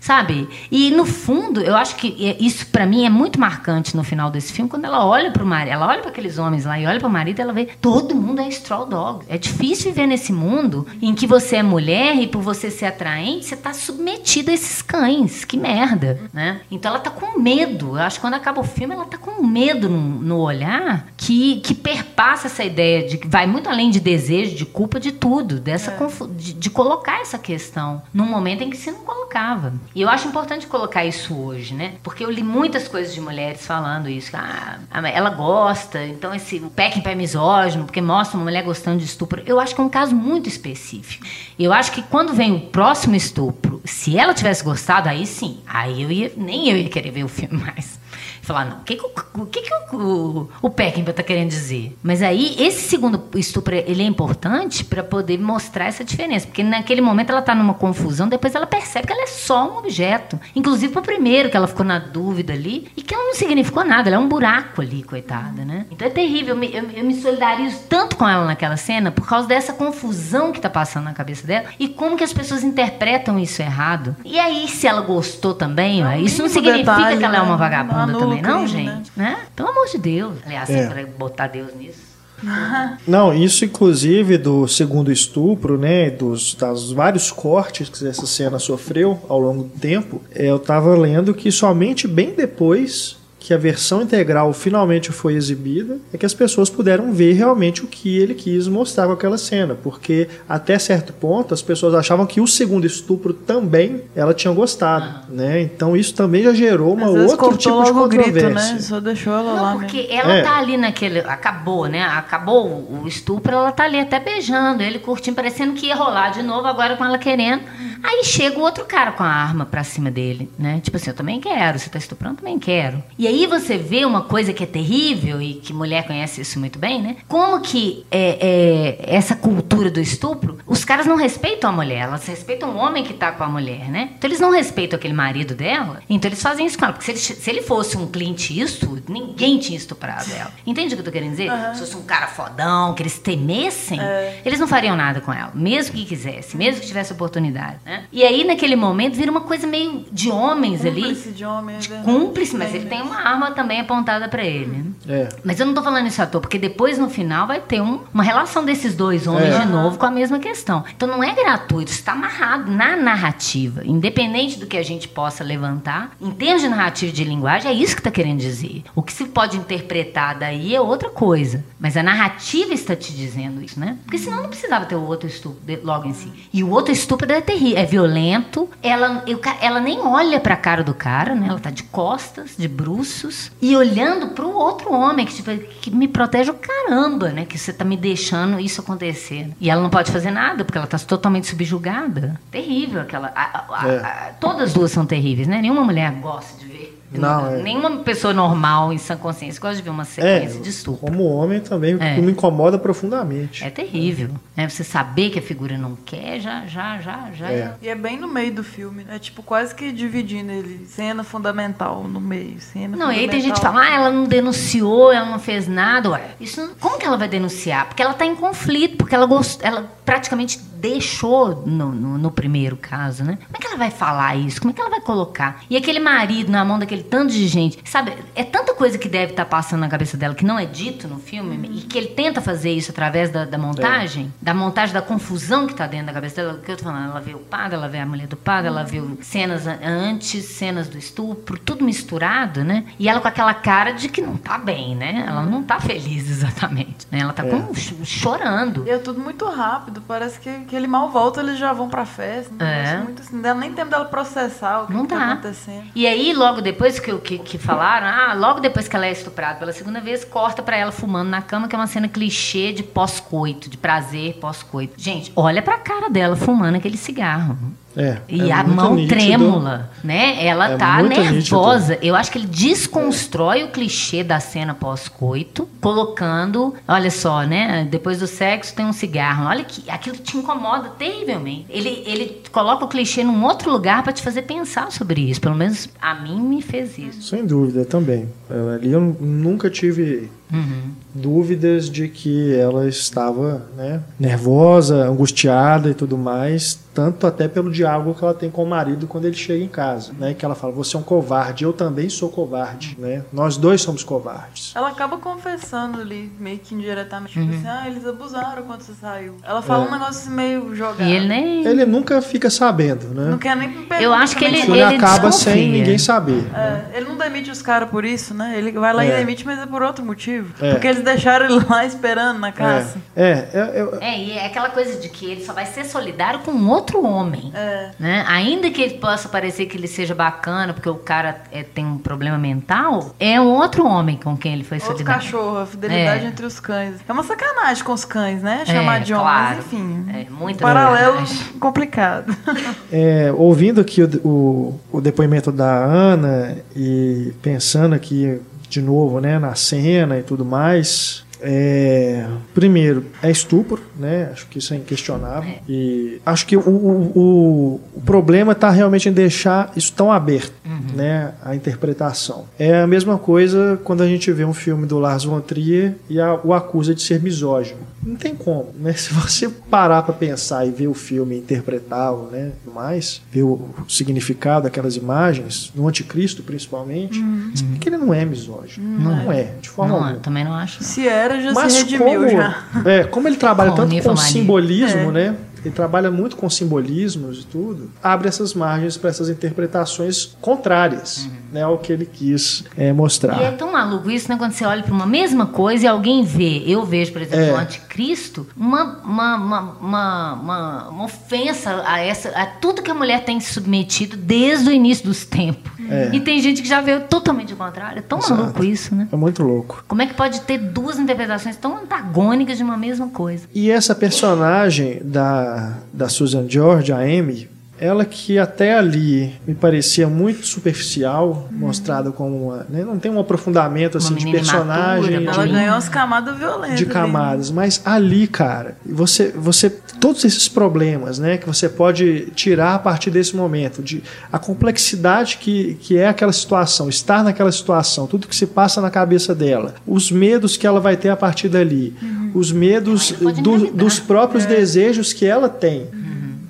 sabe? E no fundo, eu acho que isso para mim é muito marcante no final desse filme, quando ela olha para o marido, ela olha para aqueles homens lá e olha para o marido, ela vê todo mundo é straw dog. É difícil viver nesse mundo em que você é mulher e por você ser atraente, você está submetido metida a esses cães. Que merda, né? Então ela tá com medo. Eu acho que quando acaba o filme, ela tá com medo no, no olhar que, que perpassa essa ideia de que vai muito além de desejo, de culpa, de tudo. Dessa é. de, de, colocar essa questão num momento em que se não colocava. E eu acho importante colocar isso hoje, né? Porque eu li muitas coisas de mulheres falando isso. Ah, ela gosta, então esse o packing é misógino, porque mostra uma mulher gostando de estupro. Eu acho que é um caso muito específico. Eu acho que quando vem o próximo estupro, se ela tivesse gostado, aí sim. Aí eu ia, nem eu ia querer ver o filme mais falar, não, o que, que, o, que, que o, o, Peckinpah está querendo dizer? Mas aí, esse segundo estupro, ele é importante para poder mostrar essa diferença. Porque naquele momento ela está numa confusão, depois ela percebe que ela é só um objeto. Inclusive para o primeiro, que ela ficou na dúvida ali, e que ela não significou nada, ela é um buraco ali, coitada, né? Então é terrível. Eu me, eu, eu me solidarizo tanto com ela naquela cena por causa dessa confusão que está passando na cabeça dela e como que as pessoas interpretam isso errado. E aí, se ela gostou também, ó, isso não significa detalhe, que ela é uma né? vagabunda também também, não, crime, gente? Né? Pelo amor de Deus. Aliás, é. para botar Deus nisso. Não, isso inclusive do segundo estupro, né, dos das vários cortes que essa cena sofreu ao longo do tempo, é, eu estava lendo que somente bem depois que a versão integral finalmente foi exibida, é que as pessoas puderam ver realmente o que ele quis mostrar com aquela cena, porque até certo ponto as pessoas achavam que o segundo estupro também ela tinha gostado, ah. né? Então isso também já gerou uma outro tipo de controvérsia. Grito, né? Só deixou ela Não, lá. Porque mesmo. ela é. tá ali naquele, acabou, né? Acabou o estupro, ela tá ali até beijando, ele curtindo, parecendo que ia rolar de novo agora com ela querendo. Aí chega o outro cara com a arma pra cima dele, né? Tipo assim, eu também quero, você tá estuprando, também quero. E aí você vê uma coisa que é terrível e que mulher conhece isso muito bem, né? Como que é, é, essa cultura do estupro, os caras não respeitam a mulher, elas respeitam o homem que tá com a mulher, né? Então eles não respeitam aquele marido dela, então eles fazem isso com ela. Porque se ele, se ele fosse um Clint Eastwood, ninguém tinha estuprado ela. Entende o que eu tô querendo dizer? Uhum. Se fosse um cara fodão, que eles temessem, é. eles não fariam nada com ela, mesmo que quisesse, mesmo que tivesse oportunidade. Né? Né? E aí, naquele momento, vira uma coisa meio de homens cúmplice ali. Cúmplice de homens. É cúmplice, mas ele tem uma arma também apontada para ele. É. Mas eu não tô falando isso à toa, porque depois, no final, vai ter um, uma relação desses dois homens é. de novo com a mesma questão. Então, não é gratuito, está amarrado na narrativa. Independente do que a gente possa levantar, em termos de narrativa e de linguagem, é isso que está querendo dizer. O que se pode interpretar daí é outra coisa. Mas a narrativa está te dizendo isso, né? Porque senão não precisava ter o outro estupro logo em si. E o outro estupro é terrível é violento. Ela, eu, ela nem olha para a cara do cara, né? Ela tá de costas, de bruços e olhando para o outro homem que, tipo, que me protege o caramba, né? Que você tá me deixando isso acontecer. E ela não pode fazer nada porque ela tá totalmente subjugada. Terrível aquela. A, a, é. a, todas as duas são terríveis, né? Nenhuma mulher gosta de ver não, é. Nenhuma pessoa normal, em sã consciência, gosta de ver uma sequência é, de estupro. Como homem também, é. me incomoda profundamente. É terrível. Né? Você saber que a figura não quer, já, já, já, já. É. é. E é bem no meio do filme, né? Tipo, quase que dividindo ele. Cena fundamental no meio. Cena não, e aí tem gente que fala, ah, ela não denunciou, ela não fez nada. Ué, isso, como que ela vai denunciar? Porque ela está em conflito, porque ela, gost... ela praticamente deixou no, no, no primeiro caso, né? Como é que ela vai falar isso? Como é que ela vai colocar? E aquele marido na mão daquele tanto de gente, sabe? É tanta coisa que deve estar passando na cabeça dela que não é dito no filme e que ele tenta fazer isso através da, da montagem, da montagem da confusão que tá dentro da cabeça dela. O que eu tô falando? Ela vê o padre, ela vê a mulher do padre, ela vê o- cenas an- antes, cenas do estupro, tudo misturado, né? E ela com aquela cara de que não tá bem, né? Ela não tá feliz exatamente, né? Ela tá com, ch- chorando. E é tudo muito rápido, parece que, que ele mal volta, eles já vão pra festa. É. muito assim, não dá nem tempo dela processar o que, Não que tá dá. acontecendo. E aí, logo depois que, que, que falaram, ah, logo depois que ela é estuprada pela segunda vez, corta pra ela fumando na cama, que é uma cena clichê de pós-coito, de prazer pós-coito. Gente, olha pra cara dela fumando aquele cigarro. É, E é a mão nítido. trêmula, né? Ela É tá nervosa. Eu acho que ele desconstrói o clichê da cena pós-coito, colocando, olha só, né? Depois do sexo tem um cigarro. Olha que aquilo te incomoda terrivelmente. Ele, ele coloca o clichê num outro lugar pra te fazer pensar sobre isso. Pelo menos a mim me fez isso. Sem dúvida, também. Eu- Ali eu nunca tive Uhum. dúvidas de que ela estava né, nervosa, angustiada e tudo mais, tanto até pelo diálogo que ela tem com o marido quando ele chega em casa, né, que ela fala: "Você é um covarde, eu também sou covarde", né? Nós dois somos covardes. Ela acaba confessando ali, meio que indiretamente. Uhum. Tipo assim, ah, eles abusaram quando você saiu. Ela fala É. um negócio assim meio jogado. E ele nem. Ele nunca fica sabendo, né? Não quer nem perguntar Eu acho que ele- filme acaba desconfia. sem ninguém saber. É, ele não demite os caras por isso, né? Ele vai lá e É. demite, mas é por outro motivo. É. Porque eles deixaram ele lá esperando na caça. É, é, é, é- É, e é aquela coisa de que ele só vai ser solidário com um outro homem. É. Né? Ainda que ele possa parecer que ele seja bacana, porque o cara é, tem um problema mental, é um outro homem com quem ele foi Outro solidário. cachorro, a fidelidade É. entre os cães. É uma sacanagem com os cães, né? Chamar É, de homens, claro. enfim. É, muito um paralelo sacanagem. complicado. É, ouvindo aqui o, o, o depoimento da Ana e pensando aqui de novo né, na cena e tudo mais, é, primeiro, é estupro, né? Acho que isso é inquestionável. E acho que o, o, o, problema está realmente em deixar isso tão aberto, né? A interpretação. É a mesma coisa quando a gente vê um filme do Lars von Trier e a- o acusa de ser misógino. Não tem como, né? Se você parar para pensar e ver o filme, interpretá-lo, né, e mais, ver o significado daquelas imagens, no Anticristo principalmente, você vê que ele não é misógino. Não, é, de forma Não, alguma. eu também não acho. não. Se era, já Mas se redimiu como, já. É, como ele trabalha Com tanto com simbolismo, É. né? Ele trabalha muito com simbolismos e tudo, abre essas margens para essas interpretações contrárias né, ao que ele quis é, mostrar. E é tão maluco isso, né? Quando você olha para uma mesma coisa e alguém vê, eu vejo, por exemplo, É. no Anticristo, uma, uma, uma, uma, uma- uma ofensa a, essa, a tudo que a mulher tem se submetido desde o início dos tempos. É. E tem gente que já veio totalmente ao contrário. É tão Exato. maluco isso, né? É muito louco. Como é que pode ter duas interpretações tão antagônicas de uma mesma coisa? E essa personagem da, da Susan George, a Amy, ela que até ali me parecia muito superficial, mostrada como uma. né, não tem um aprofundamento assim, Uma de personagem. imatura, Ela de- ganhou umas camadas violentas. de camadas, mas ali, cara, você, você, todos esses problemas, né, que você pode tirar a partir desse momento, de a complexidade que, que é aquela situação, estar naquela situação, tudo que se passa na cabeça dela, os medos que ela vai ter a partir dali, os medos do- dos próprios desejos que ela tem.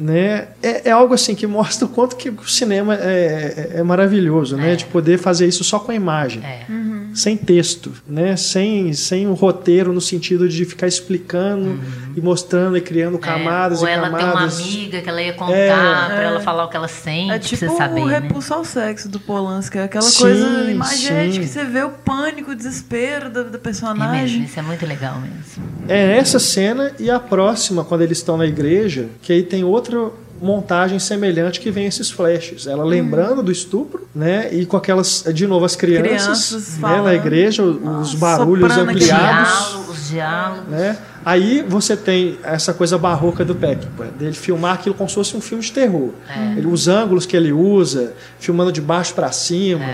Né? É, é algo assim que mostra o quanto que o cinema é, é- é maravilhoso, né? É. De poder fazer isso só com a imagem É. sem texto, né? sem, sem o roteiro no sentido de ficar explicando e mostrando e criando camadas É, ou e ela tem uma amiga que ela ia contar É. pra ela falar o que ela sente, É tipo você saber, o né? repulso ao sexo do Polanski. É aquela Sim, coisa imagética. sim. Você vê o pânico, o desespero da, da É mesmo, personagem. isso é muito legal mesmo. É essa cena e a próxima, quando eles estão na igreja, que aí tem outra montagem semelhante que vem esses flashes. Ela lembrando do estupro, né? E com aquelas, de novo, as crianças, Crianças né, na igreja, os Nossa, barulhos soprando aquele ampliados. Diálogo, os diálogos. né? Aí você tem essa coisa barroca do Peckinpah, dele filmar aquilo como se fosse um filme de terror. É. Ele, os ângulos que ele usa, filmando de baixo para cima,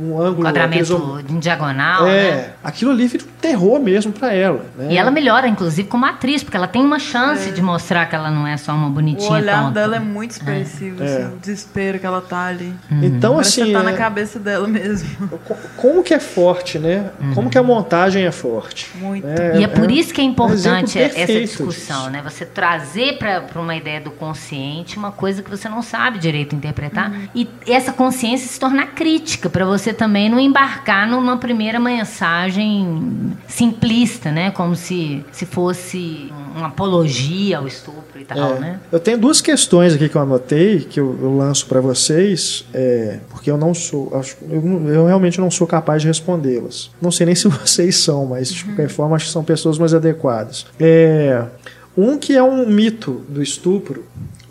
um ângulo aqueles- Quadramento em diagonal, é, né? aquilo ali vira um terror mesmo para ela. Né? E ela melhora, inclusive, como atriz, porque ela tem uma chance de mostrar que ela não é só uma O bonitinha olhar tonta. dela é muito expressivo, É. assim, o desespero que ela tá ali. Então Parece assim, que tá na é- cabeça dela mesmo. co- como que é forte, né? Como que a montagem é forte? Muito. né? E é por isso que é importante importante essa discussão, né? Você trazer para uma ideia do consciente uma coisa que você não sabe direito interpretar e essa consciência se tornar crítica para você também não embarcar numa primeira mensagem simplista, né? Como se, se fosse uma apologia ao estupro e tal, É, né? Eu tenho duas questões aqui que eu anotei, que eu, eu lanço para vocês, é, porque eu não sou, acho- eu, eu realmente não sou capaz de respondê-las. Não sei nem se vocês são, mas de qualquer forma acho que são pessoas mais adequadas. É, um que é um mito do estupro,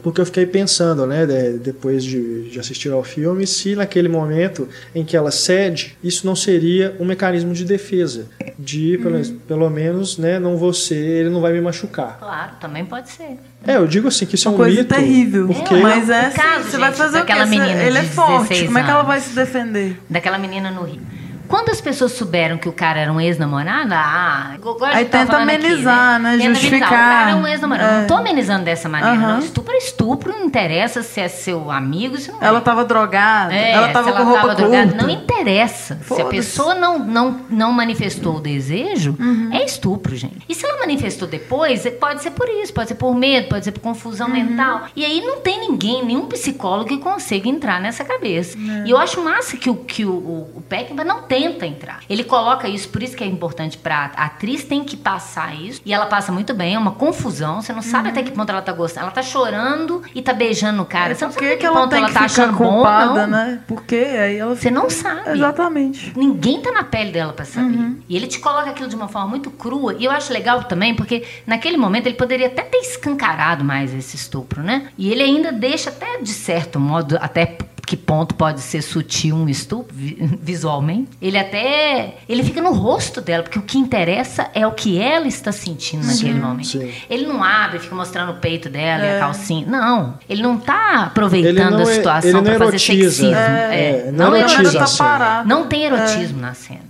porque eu fiquei pensando, né, de- depois de, de assistir ao filme, se naquele momento em que ela cede, isso não seria um mecanismo de defesa, de pelo, pelo menos, né, não ser, ele não vai me machucar. Claro, também pode ser. É, eu digo assim que isso é um coisa mito. terrível. Porque É, Mas é assim, caso, você vai gente, fazer o quê? Você- menina Ele é forte. 16 Como é que ela vai se defender? Daquela menina no Rio. Quando as pessoas souberam que o cara era um ex-namorado, ah, Aí tenta falando aqui, amenizar, né? Tenta Justificar. O cara é um ex-namorado. É. Não tô amenizando dessa maneira, não. Estupro é estupro, não interessa se é seu amigo, se não é. Ela tava drogada, É, ela tava se com roupa tava drogada, curta. Não interessa. Se a pessoa não, não, não manifestou o desejo, Uhum. é estupro, gente. E se ela manifestou depois, é- pode ser por isso, pode ser por medo, pode ser por confusão Uhum. mental. E aí não tem ninguém, nenhum psicólogo que consiga entrar nessa cabeça. É. E eu acho massa que o, que o, o, o Peckinpah não tenta entrar. Ele coloca isso, por isso que é importante pra a atriz tem que passar isso. E ela passa muito bem, é uma confusão. Você não sabe até que ponto ela tá gostando. Ela tá chorando e tá beijando o cara. Você não Uhum. Por sabe que, até que ela ponto ela que tá achando bom, culpada, não. né? Porque aí ela Você não sabe. Exatamente. Ninguém tá na pele dela pra saber. Uhum. E ele te coloca aquilo de uma forma muito crua. E eu acho legal também, porque naquele momento ele poderia até ter escancarado mais esse estupro, né? E ele ainda deixa até de certo modo, até que ponto pode ser sutil um estupro vi- visualmente. Ele até ele fica no rosto dela, porque o que interessa é o que ela está sentindo naquele momento. sim. Ele não abre, fica mostrando o peito dela e É. a calcinha. Não, ele não tá aproveitando não a é- situação não pra fazer erotiza. sexismo. É, não, não erotiza. erotiza a cena. parada. Não tem erotismo na cena.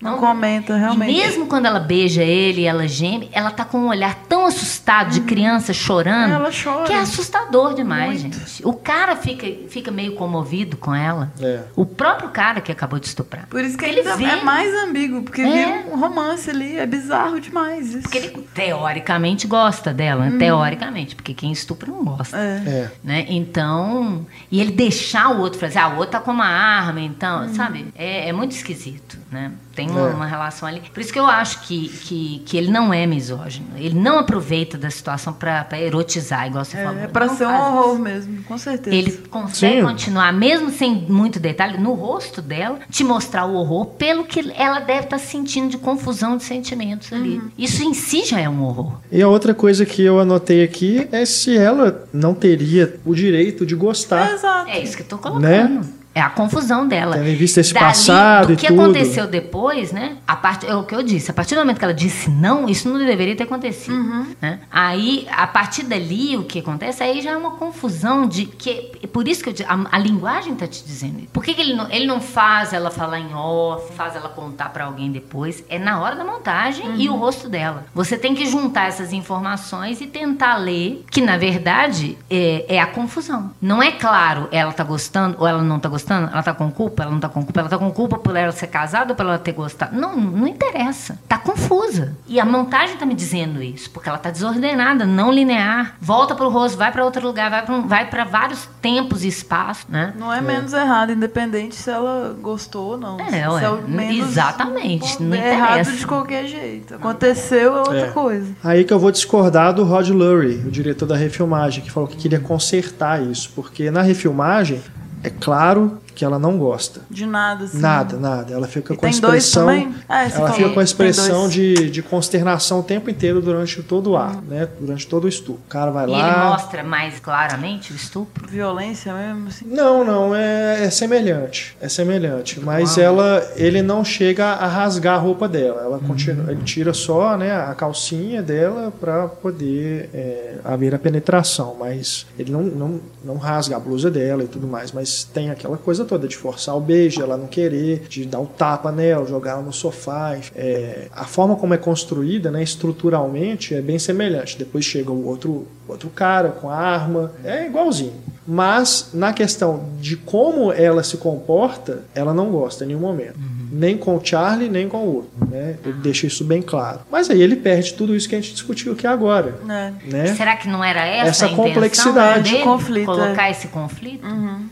Não comenta, realmente. E mesmo quando ela beija ele e ela geme, ela tá com um olhar tão assustado de criança chorando. Ela chora. Que é assustador demais, Muito. gente. O cara fica, fica meio comovido com ela. É. O próprio cara que acabou de estuprar. Por isso que ele ainda vê. é mais ambíguo, porque É. vira um romance ali, é bizarro demais isso. Porque ele teoricamente gosta dela, né? Teoricamente, porque quem estupra não gosta. É. É. Né? Então, e ele deixar o outro fazer, ah, o outro tá com uma arma, então, Uhum. sabe? É, é muito esquisito, né? Tem uma, É. uma relação ali. Por isso que eu acho que, que, que ele não é misógino. Ele não aproveita da situação pra erotizar, igual você falou. É, é pra Não ser um faz isso. horror mesmo, com certeza. Ele consegue Sim. continuar, mesmo sem muito detalhe, no rosto dela, te mostrar o horror pelo que ela deve estar sentindo de confusão de sentimentos ali. Uhum. Isso em si já é um horror. E a outra coisa que eu anotei aqui é se ela não teria o direito de gostar. Exato. É isso que eu tô colocando. Né? É a confusão dela. Tendo em vista esse Dali, passado do e que tudo. aconteceu depois, né? A part... É o que eu disse. A partir do momento que ela disse não, isso não deveria ter acontecido. Uhum. Né? Aí, a partir dali, o que acontece? Aí já é uma confusão de que. é Por isso que eu a, a linguagem tá te dizendo isso. Por que, que ele, não, ele não faz ela falar em off, faz ela contar pra alguém depois? É na hora da montagem e o Uhum. rosto dela. Você tem que juntar essas informações e tentar ler que, na verdade, é, é a confusão. Não é claro ela tá gostando ou ela não tá gostando, ela tá com culpa, ela não tá com culpa, ela tá com culpa por ela ser casada ou por ela ter gostado. Não, não interessa. Tá confusa. E a montagem tá me dizendo isso, porque ela tá desordenada, não linear. Volta pro rosto, vai pra outro lugar, vai pra, um- vai pra vários tempos e espaços, né? Não é menos errado, independente se ela gostou ou não. É, Se ué, o menos exatamente, não é errado interessa. de qualquer jeito. Aconteceu é outra É. coisa. Aí que eu vou discordar do Rod Lurie, o diretor da refilmagem, que falou que queria consertar isso, porque na refilmagem é claro que ela não gosta. De nada, assim. Nada, nada. Ela fica E com a expressão. também? Ah, ela falou. fica com a expressão de, de consternação o tempo inteiro durante todo o ar, né? Durante todo o estupro. O cara vai E ele lá. mostra mais claramente o estupro. Violência mesmo, assim. Não, não, é, é semelhante. É semelhante. Mas ela, ele não chega a rasgar a roupa dela. Ela continua, ele tira só né, a calcinha dela para poder é, haver a penetração. Mas ele não, não, não rasga a blusa dela e tudo mais. Mas tem aquela coisa toda de forçar o beijo, ela não querer, de dar o tapa nela, jogar ela no sofá. É, a forma como é construída, né, estruturalmente, é bem semelhante. Depois chega o outro, outro cara com a arma. É igualzinho. Mas na questão de como ela se comporta, ela não gosta em nenhum momento. Nem com o Charlie, nem com o outro. Né? Ele deixa isso bem claro. Mas aí ele perde tudo isso que a gente discutiu aqui agora. É. Né? Será que não era essa, Essa a complexidade. dele? Conflito, Colocar é. esse conflito?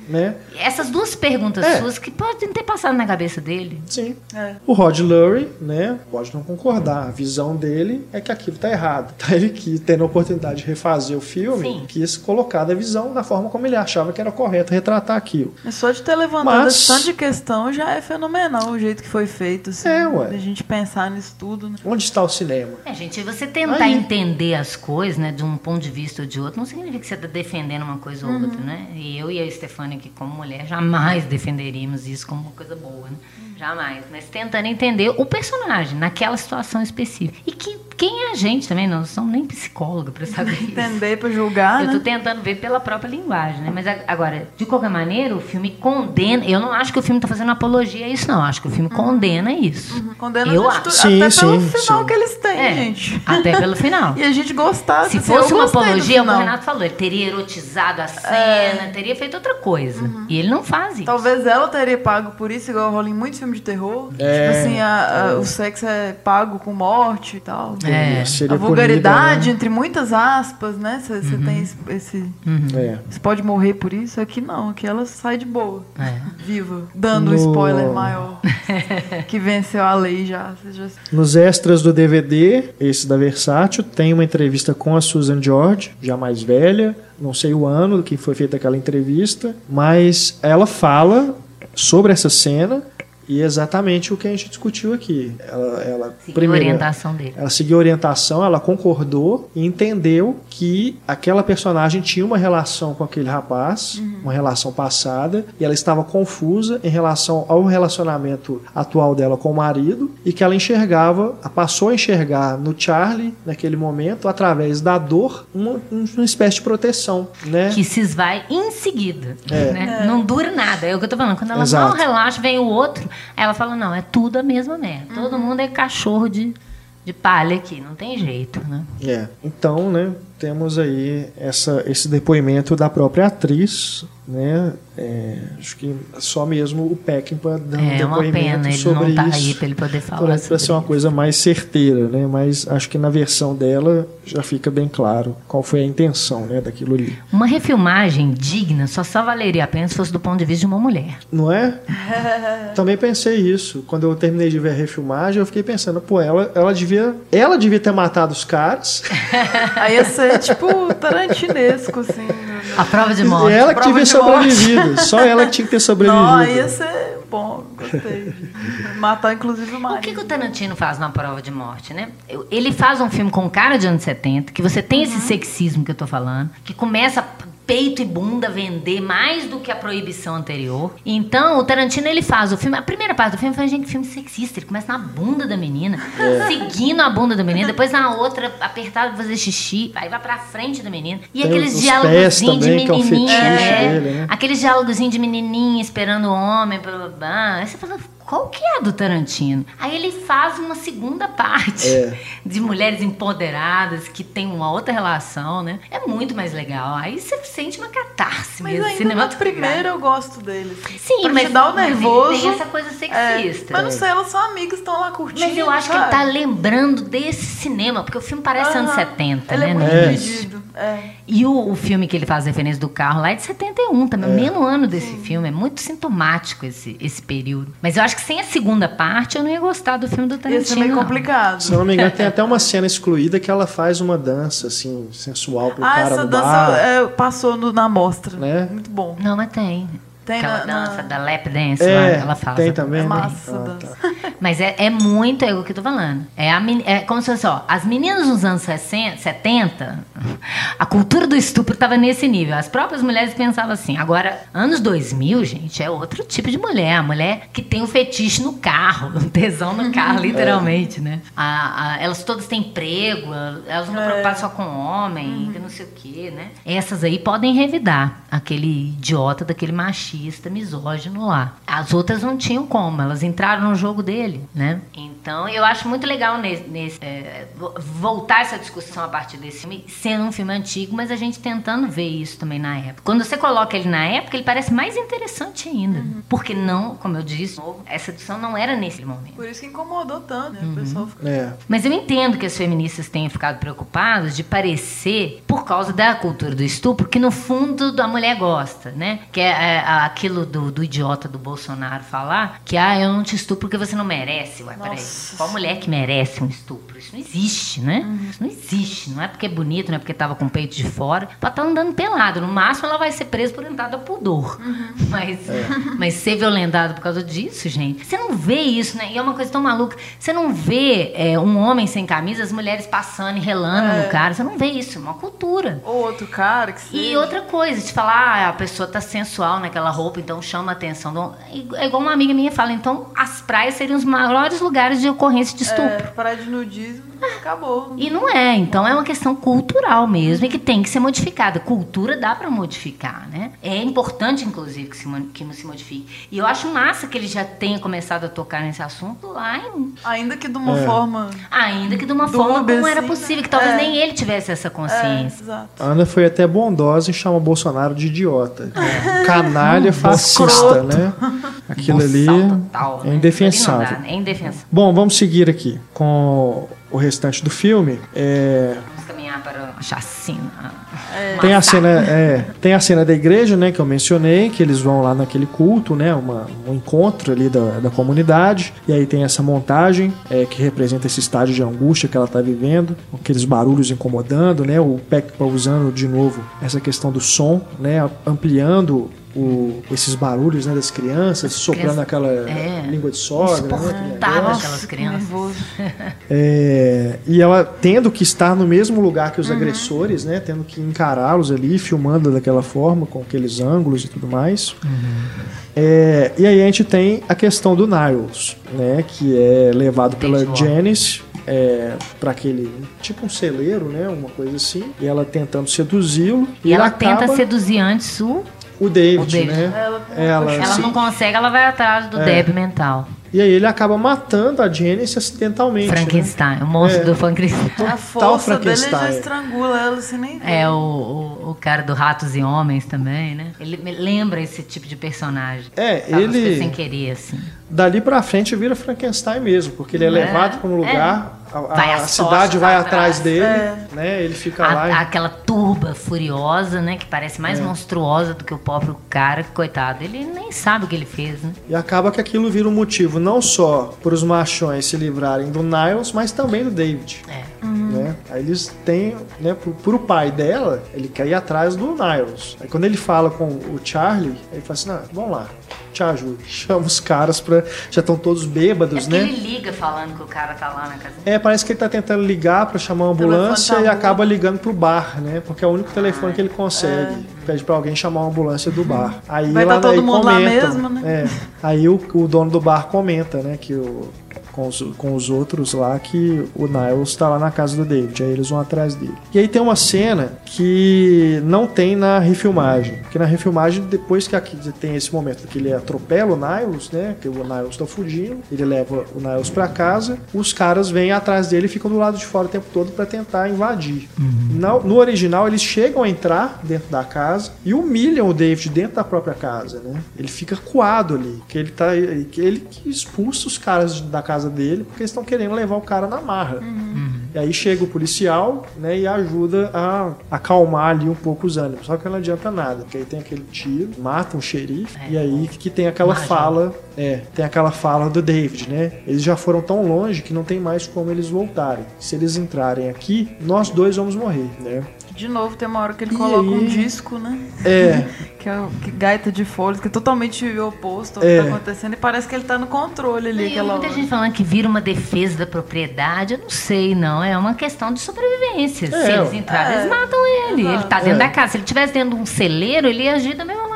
Né? Essas duas perguntas É. suas que podem ter passado na cabeça dele. Sim. É. O Rod Lurie, né, pode não concordar. A visão dele é que aquilo tá errado. Então ele quis, tendo a oportunidade de refazer o filme, Sim. quis colocar da visão da forma como ele achava que era correto retratar aquilo. Mas só de ter levantado Mas- tanto de questão já é fenomenal o jeito que foi feito. Assim, É, ué. A gente pensar nisso tudo, né? Onde está o cinema? É, gente, você tentar Aí. entender as coisas, né, de um ponto de vista ou de outro, não significa que você está defendendo uma coisa ou Uhum. outra, né? E eu e a Stefania aqui, como mulher, jamais defenderíamos isso como uma coisa boa, né? Uhum. Jamais. Mas tentando entender o personagem naquela situação específica. E que, quem é a gente também? Não somos nem psicóloga para saber isso. Entender pra julgar, Eu tô né? tentando ver pela própria linguagem, né? Mas agora, de qualquer maneira, o filme condena. Eu não acho que o filme tá fazendo apologia a isso, não. Eu acho que o filme condena isso. Condena Eu acho. Sim, até pelo sim, final sim. que eles têm, É, gente. até pelo final. E a gente gostar. Se assim, fosse uma apologia, como o. Renato falou, ele teria erotizado a cena, teria feito outra coisa. E ele não faz isso. Talvez ela teria pago por isso, igual rola em muitos filmes de terror. É, tipo assim, a- a- o sexo é pago com morte e tal. É. Seria a vulgaridade, punida, entre muitas aspas, né? Você Uhum. tem esse. esse- né? É. Você pode morrer por isso? Aqui não, aqui ela sai de boa. É. Viva. Dando um No- spoiler maior. que venceu a lei já. Já- Nos extras do DVD, esse da Versátil, tem uma entrevista com a Susan George, já mais velha, não sei o ano que foi feita aquela entrevista, mas ela fala sobre essa cena e exatamente o que a gente discutiu aqui. Ela, ela Seguiu a orientação dele. ela seguiu a orientação, ela concordou e entendeu que aquela personagem tinha uma relação com aquele rapaz, uma relação passada, e ela estava confusa em relação ao relacionamento atual dela com o marido, e que ela enxergava, passou a enxergar no Charlie, naquele momento, através da dor, uma, uma espécie de proteção, né? Que se esvai em seguida. É. né? Não dura nada. É o que eu tô falando. Quando ela Exato. não relaxa, vem o outro. Aí ela fala: não, é tudo a mesma merda. Todo mundo é cachorro de, de palha aqui. Não tem jeito, né? É. Então, né, temos aí essa, esse depoimento da própria atriz, né? É, acho que só mesmo o Peckinpah dando É uma depoimento pena ele sobre não tá isso. aí pra ele poder falar Para ser uma coisa mais certeira, né? Mas acho que na versão dela já fica bem claro qual foi a intenção, né, daquilo ali. Uma refilmagem digna só só valeria a pena se fosse do ponto de vista de uma mulher. Não é? Também pensei isso. Quando eu terminei de ver a refilmagem, eu fiquei pensando, pô, ela, ela devia, ela devia ter matado os caras. Aí ia ser tipo tarantinesco, assim. A prova de E morte. ela que de sobrevivido. Só ela que tinha que ter sobrevivido. Não, ia ser bom, gostei. Matar inclusive o O marido. que, que o Tarantino faz na prova de morte, né? Ele faz um filme com cara de anos 70, que você tem esse sexismo que eu tô falando, que começa peito e bunda vender mais do que a proibição anterior. Então, o Tarantino, ele faz o filme... A primeira parte do filme foi, gente, filme sexista. Ele começa na bunda da menina, seguindo a bunda da menina. Depois, na outra, apertado pra fazer xixi. Aí vai pra frente da menina. E Tem aqueles os diálogos de que é menininha. fetiche é, dele, né? Aqueles diálogos de menininha esperando o homem, blá, blá, blá. Aí você fala, qual que é do Tarantino? Aí ele faz uma segunda parte É. de mulheres empoderadas que tem uma outra relação, né? É muito mais legal. Aí você sente uma catarse Mas mesmo. ainda na primeira eu gosto dele. assim. Sim, pra mas te dar o nervoso. Tem essa coisa é, sexista. mas não sei, elas são amigas, estão lá curtindo. Mas eu acho que ele sabe? tá lembrando desse cinema, porque o filme parece anos Aham. 70, Ele né? é muito É. dividido. É. E o, o filme que ele faz referência do carro lá é de 71 também, o mesmo ano desse filme. É muito sintomático esse, esse período. Mas eu acho que sem a segunda parte eu não ia gostar do filme do Ia Tarantino. ser meio não. complicado. Se eu não me engano, tem até uma cena excluída que ela faz uma dança, assim, sensual pro Ah, cara essa no dança bar. é, passou no- na mostra. Né? Muito bom. Não, mas tem. Tem Aquela na- dança na- da lap dance É, lá, ela faz. tem também, dança né? Massa Ah, dança. tá. Mas é, é muito, é o que eu tô falando. É, a, é como se fosse, ó, as meninas dos anos 60, 70, a cultura do estupro tava nesse nível. As próprias mulheres pensavam assim. Agora, anos 2000, gente, é outro tipo de mulher. A mulher que tem o fetiche no carro, o tesão no carro, literalmente, né? A- a- elas todas têm emprego, elas não estão preocupadas só com homem, que não sei o quê, né? Essas aí podem revidar aquele idiota daquele machista misógino lá. As outras não tinham como. Elas entraram no jogo dele né? Então, eu acho muito legal nesse, nesse é, voltar essa discussão a partir desse filme, sendo um filme antigo, mas a gente tentando ver isso também na época. Quando você coloca ele na época, ele parece mais interessante ainda. Uhum. Porque não, como eu disse, essa discussão não era nesse momento. Por isso que incomodou tanto, né? Uhum. O pessoal ficou... é. Mas eu entendo que as feministas tenham ficado preocupadas de parecer, por causa da cultura do estupro, que no fundo a mulher gosta, né? Que é, é aquilo do, do, idiota do Bolsonaro falar que, ah, eu não te estupro porque você não merece. Ué, peraí. Qual mulher que merece um estupro? Isso não existe, né? Uhum. Isso não existe. Não é porque é bonito, não é porque tava com o peito de fora. Ela tá andando pelado. No máximo, ela vai ser presa por entrada ao pudor. Uhum. Mas, é. mas ser violentada por causa disso, gente, você não vê isso, né? E é uma coisa tão maluca. Você não vê é, um homem sem camisa, as mulheres passando e relando é. no cara. Você não vê isso. É uma cultura. Ou outro cara que E outra coisa, de falar, ah, a pessoa tá sensual naquela roupa, então chama a atenção. É igual uma amiga minha fala, então as praias seriam os maiores lugares de ocorrência de estupro. É, praia de nudismo, acabou. E não é, então é uma questão cultural mesmo e que tem que ser modificada. Cultura dá para modificar, né? É importante, inclusive, que se, que se modifique. E eu acho massa que ele já tenha começado a tocar nesse assunto lá em... Ainda que de uma é. forma... Ainda que de uma forma como era possível, que talvez é. nem ele tivesse essa consciência. É, exato. A Ana foi até bondosa e chama o Bolsonaro de idiota. Né? Canalha fascista, né? Aquilo ali total, é indefensável. Dá, né? É indefensável. Bom, vamos seguir aqui com o restante do filme. É... Vamos caminhar para a chacina. É. Tem a cena, é, tem a cena da igreja, né, que eu mencionei, que eles vão lá naquele culto, né, uma, um encontro ali da, da comunidade, e aí tem essa montagem é, que representa esse estágio de angústia que ela está vivendo, aqueles barulhos incomodando, né, o Peck usando de novo essa questão do som, né, ampliando o, esses barulhos né, das crianças, As soprando crianças, aquela é, língua de sogra. Né, aquelas crianças. É, e ela tendo que estar no mesmo lugar que os uhum. agressores, né, tendo que encará-los ali, filmando daquela forma, com aqueles ângulos e tudo mais. Uhum. É, e aí a gente tem a questão do Niles, né, que é levado pela Janice é, para aquele tipo um celeiro, né, uma coisa assim, e ela tentando seduzi-lo. E, e ela acaba... tenta seduzir antes o o David, o David. né? Ela, ela, ela não consegue, ela vai atrás do é. débil mental. E aí ele acaba matando a Janice acidentalmente. Frankenstein, né? o monstro é. do Frankenstein. A força dele já estrangula ela, você nem vê. É o, o, o, cara do Ratos e Homens também, né? Ele me lembra esse tipo de personagem. É, ele... Sem querer, assim. Dali pra frente vira Frankenstein mesmo, porque ele é, é. levado para um lugar... É a, a cidade vai atrás, dele, é. né? Ele fica a, lá. E... Aquela turba furiosa, né? Que parece mais é. monstruosa do que o próprio cara, coitado. Ele nem sabe o que ele fez, né? E acaba que aquilo vira um motivo não só para os machões se livrarem do Niles, mas também do David. É. Né? Aí eles têm, né, pro, pro pai dela, ele quer ir atrás do Niles. Aí quando ele fala com o Charlie, ele fala assim: não, vamos lá, te ajude. Chama os caras pra. Já estão todos bêbados, é né? Ele liga falando que o cara tá lá na casa É, parece que ele tá tentando ligar para chamar uma ambulância tá e acaba ligando pro bar, né? Porque é o único telefone ah, que ele consegue. É. Pede pra alguém chamar uma ambulância do bar. Aí Vai lá, tá todo mundo comentam, lá mesmo, né? É, aí o, o dono do bar comenta, né? Que o com os, com os outros lá que o Niles está lá na casa do David. Aí eles vão atrás dele. E aí tem uma cena que não tem na refilmagem. Porque na refilmagem, depois que aqui tem esse momento que ele atropela o Niles, né? Que o Niles está fugindo, ele leva o Niles para casa, os caras vêm atrás dele e ficam do lado de fora o tempo todo para tentar invadir. Uhum. No, no original, eles chegam a entrar dentro da casa e humilham o David dentro da própria casa, né? Ele fica coado ali, que ele tá que ele que expulsa os caras da casa casa dele porque eles estão querendo levar o cara na marra. Uhum. E aí chega o policial né, e ajuda a acalmar ali um pouco os ânimos. Só que não adianta nada, porque aí tem aquele tiro, mata um xerife, é. e aí que tem aquela fala, é, tem aquela fala do David, né? Eles já foram tão longe que não tem mais como eles voltarem. Se eles entrarem aqui, nós dois vamos morrer, né? De novo, tem uma hora que ele e coloca aí... um disco, né? É. que é que gaita de folhas, que é totalmente o oposto ao é. que tá acontecendo. E parece que ele tá no controle ali. E aquela muita hora. gente falando que vira uma defesa da propriedade. Eu não sei, não. É uma questão de sobrevivência. É. Se eles entrarem, é. eles matam ele. Exato. Ele tá dentro é. da casa. Se ele estivesse dentro de um celeiro, ele ia agir da mesma.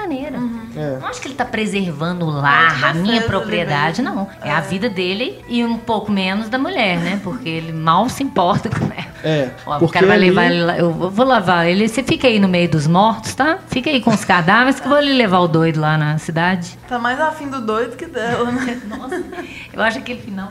É. Não acho que ele está preservando o lar, a minha propriedade, não. É. é. a vida dele e um pouco menos da mulher, né? Porque ele mal se importa com ela. É, Ó, o porque cara vai ali- levar ele lá, eu vou lavar ele. Você fica aí no meio dos mortos, tá? Fica aí com os cadáveres que eu vou lhe levar o doido lá na cidade. Tá mais afim do doido que dela, né? Nossa, eu acho aquele final.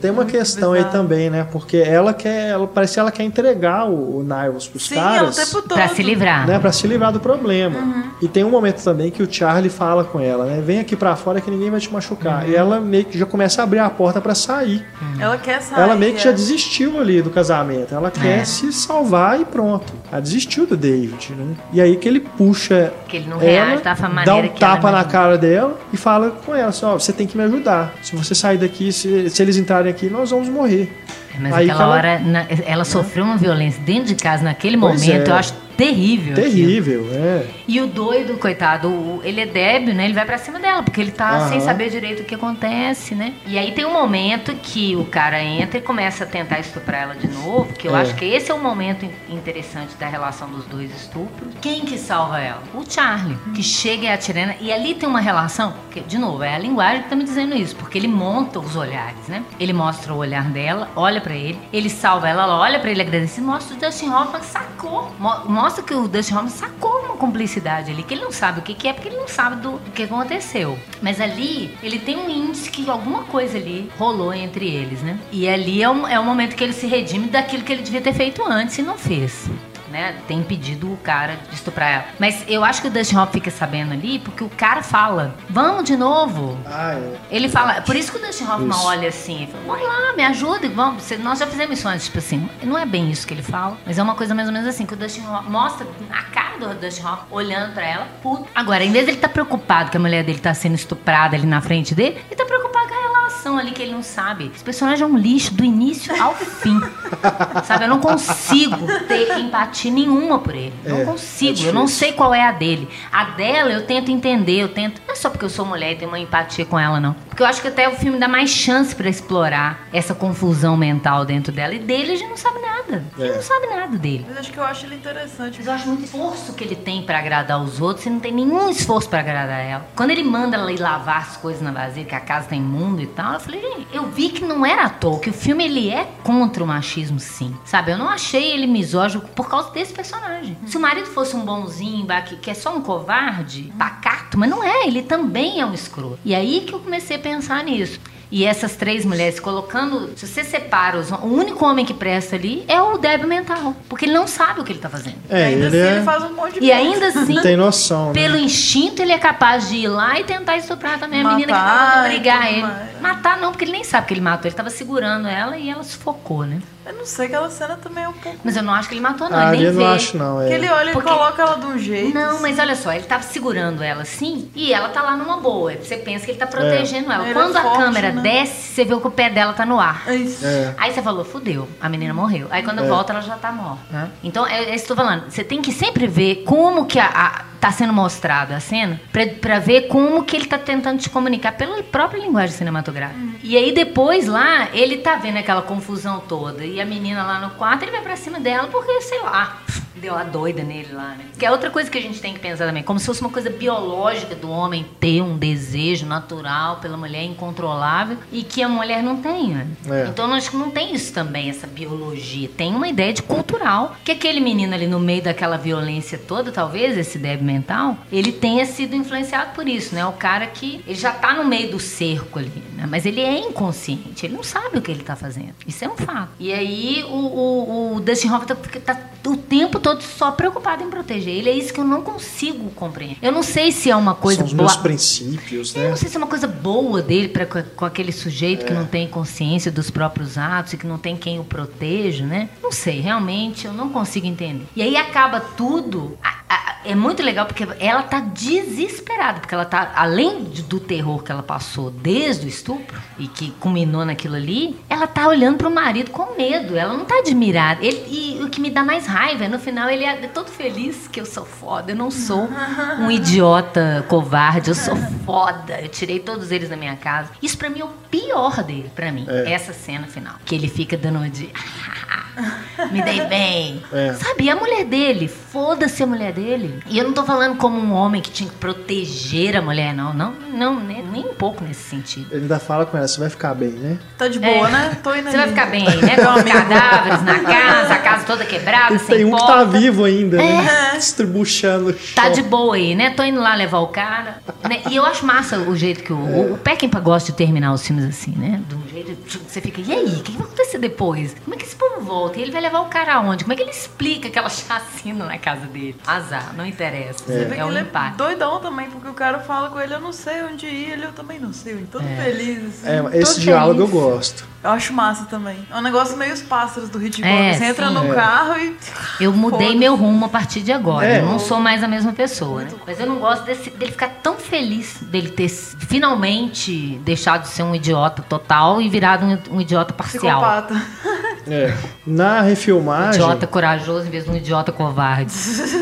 Tem uma questão aí bizarro. também, né? Porque ela quer, ela parece que ela quer entregar o, o Nivels pros Sim, é o caras, tempo todo. Pra se livrar. né, para se livrar do problema. Uhum. E tem um momento também que o Charlie fala com ela, né? Vem aqui pra fora que ninguém vai te machucar. E ela meio que já começa a abrir a porta pra sair. Ela quer sair. ela meio que já é. desistiu ali do casamento. Ela quer É. se salvar e pronto. Ela desistiu do David, né? E aí que ele puxa Que ele não ela, reage da dá maneira um que ela tapa na cara dela e fala com ela assim, ó, você tem que me ajudar. Se você sair daqui, se, se eles entrarem aqui, nós vamos morrer. É, Mas Aí que aquela ela- hora, na- ela sofreu uma violência dentro de casa naquele momento, é. eu acho terrível. aquilo. Terrível, é. E o doido, coitado, ele é débil, né? Ele vai pra cima dela, porque ele tá Aham. sem saber direito o que acontece, né? E aí tem um momento que o cara entra e começa a tentar estuprar ela de novo, que eu É. acho que esse é o momento in- interessante da relação dos dois estupros. Quem que salva ela? O Charlie, que chega e atira. E ali tem uma relação, que, de novo, é a linguagem que tá me dizendo isso, porque ele monta os olhares, né? Ele mostra o olhar dela, olha pra ele, ele salva ela, ela olha pra ele agradecido, mostra o Dustin Hoffman sacou. Mo- mostra que o Dustin Hoffman sacou uma cumplicidade ali, que ele não sabe o que, que é, porque ele não sabe do, do que aconteceu. Mas ali, ele tem um índice que alguma coisa ali rolou entre eles, né? E ali é o, é o momento que ele se redime daquilo que ele devia ter feito antes e não fez né, tem impedido o cara de estuprar ela. Mas eu acho que o Dustin Hoffman fica sabendo ali porque o cara fala, vamos de novo. Ah, é. Ele fala, por isso que o Dustin Hoffman Isso. olha assim, fala, vamos lá, me ajuda, vamos, nós já fizemos isso antes, tipo assim, não é bem isso que ele fala, mas é uma coisa mais ou menos assim, que o Dustin Hoffman mostra a cara do Dustin Hoffman olhando pra ela, puto. Agora, em vez dele estar preocupado que a mulher dele tá sendo estuprada ali na frente dele, ele tá preocupado com a relação ali que ele não sabe. Esse personagem é um lixo do início ao fim. Sabe, eu não consigo ter empatia nenhuma por ele. Não É, consigo. é eu não sei qual é a dele. A dela eu tento entender, eu tento. Não é só porque eu sou mulher e tenho uma empatia com ela, não. Porque eu acho que até o filme dá mais chance pra explorar essa confusão mental dentro dela. E dele a gente não sabe nada. É. não sabe nada dele. Mas acho que eu acho ele interessante. Mas eu acho muito esforço que ele tem pra agradar os outros e não tem nenhum esforço pra agradar ela. Quando ele manda ela ir lavar as coisas na vasilha, que a casa tá imundo e tal, eu falei, gente, eu vi que não era à toa, que o filme ele é contra o machismo, sim. Sabe? Eu não achei ele misógino por causa desse personagem. Se o marido fosse um bonzinho, que, é só um covarde, pacato, mas não é, ele também é um escroto. E aí que eu comecei a pensar nisso. E essas três mulheres colocando. Se você separa os. O único homem que presta ali é o débil mental. Porque ele não sabe o que ele tá fazendo. É, ainda ele assim, é... ele faz um monte de E coisa. ainda assim, não tem noção, né? pelo instinto, ele é capaz de ir lá e tentar estuprar também a menina que tava Matar pra e brigar ele. mais. Matar não, porque ele nem sabe que ele matou. Ele tava segurando ela e ela sufocou, né? Eu não sei, aquela cena também é um pouco. Mas eu não acho que ele matou, não. Ah, ele nem eu vê. não acho, não. É. Que ele olha Porque- e coloca ela de um jeito. Não, assim. mas olha só, ele tava segurando ela assim e ela tá lá numa boa. Você pensa que ele tá protegendo ela. Ele é Quando a forte, câmera né? desce, você vê que o pé dela tá no ar. É isso. É. Aí você falou, fudeu, a menina morreu. Aí quando É. volta, ela já tá morta. Então, é, é isso que eu tô falando. Você tem que sempre ver como que a, a- tá sendo mostrada a cena pra ver como que ele tá tentando te comunicar pela própria linguagem cinematográfica. E aí depois lá, ele tá vendo aquela confusão toda. E a menina lá no quarto, ele vai pra cima dela porque, sei lá, deu a doida nele lá, né? Que é outra coisa que a gente tem que pensar também. Como se fosse uma coisa biológica do homem ter um desejo natural pela mulher incontrolável e que a mulher não tenha. É. Então, eu acho que não tem isso também, essa biologia. Tem uma ideia de cultural. Que aquele menino ali no meio daquela violência toda, talvez, esse débil mental, ele tenha sido influenciado por isso, né? O cara que ele já tá no meio do cerco ali, né? Mas ele é inconsciente, ele não sabe o que ele tá fazendo. Isso é um fato. E aí, o, o, o Dustin Hoffman tá, tá o tempo todo só preocupado em proteger ele. É isso que eu não consigo compreender. Eu não sei se é uma coisa São os boa. meus princípios, Eu né? não sei se é uma coisa boa dele pra, com, aquele sujeito que É. não tem consciência dos próprios atos e que não tem quem o proteja, né? Não sei, realmente eu não consigo entender. E aí acaba tudo. É muito legal porque ela tá desesperada, porque ela tá, além do terror que ela passou desde o estupro e que culminou naquilo ali, ela tá olhando pro marido com medo, ela não tá admirada. Ele- e o que me dá mais raiva é no final ele é todo feliz que eu sou foda, eu não sou um idiota covarde, eu sou foda, eu tirei todos eles da minha casa. Isso pra mim é o pior dele, pra mim, É. essa cena final, que ele fica dando de Me dei bem. É. Sabe, e a mulher dele? Foda-se a mulher dele. E eu não tô falando como um homem que tinha que proteger a mulher, não. Não, não nem, nem um pouco nesse sentido. Ele ainda fala com ela, você vai ficar bem, né? Tá de boa, É. né? Tô indo Você vai ficar bem, né? Com os cadáveres na casa, a casa toda quebrada, E sem tem um que porta. tá vivo ainda, né? É. Distribuindo o chão. Tá de boa aí, né? Tô indo lá levar o cara. né? E eu acho massa o jeito que o, o, o Peckinpah gosta de terminar os filmes assim, né? De você fica, e aí? O que vai acontecer depois? Como é que esse povo volta? E ele vai levar o cara aonde? Como é que ele explica aquela chacina na casa dele? Azar, não interessa. Você vê É, que um ele é doidão também, porque o cara fala com ele, eu não sei onde ir, ele eu também não sei. Todo feliz, assim. É, esse Tô diálogo eu feliz. gosto. Eu acho massa também. É um negócio meio os pássaros do Hitchcock. É, você entra sim. no É. carro e. Eu mudei meu rumo a partir de agora. É. Eu não sou mais a mesma pessoa, né? Mas eu não gosto desse- dele ficar tão feliz dele ter finalmente deixado de ser um idiota total e virado um, um idiota parcial. Psicopata. É. Na refilmagem, Idiota corajoso em vez de um idiota covarde.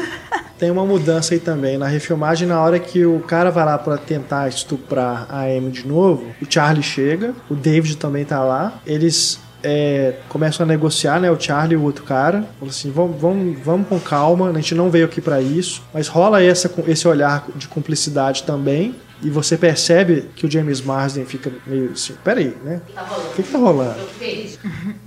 tem uma mudança aí também. Na refilmagem, na hora que o cara vai lá pra tentar estuprar a Amy de novo, o Charlie chega, o David também tá lá. Eles é, começam a negociar, né? O Charlie e o outro cara. Falam assim: vamos, vamos, vamos com calma, a gente não veio aqui pra isso. Mas rola essa, esse olhar de cumplicidade também. E você percebe que o James Marsden fica meio assim: peraí, né? O que, que tá rolando?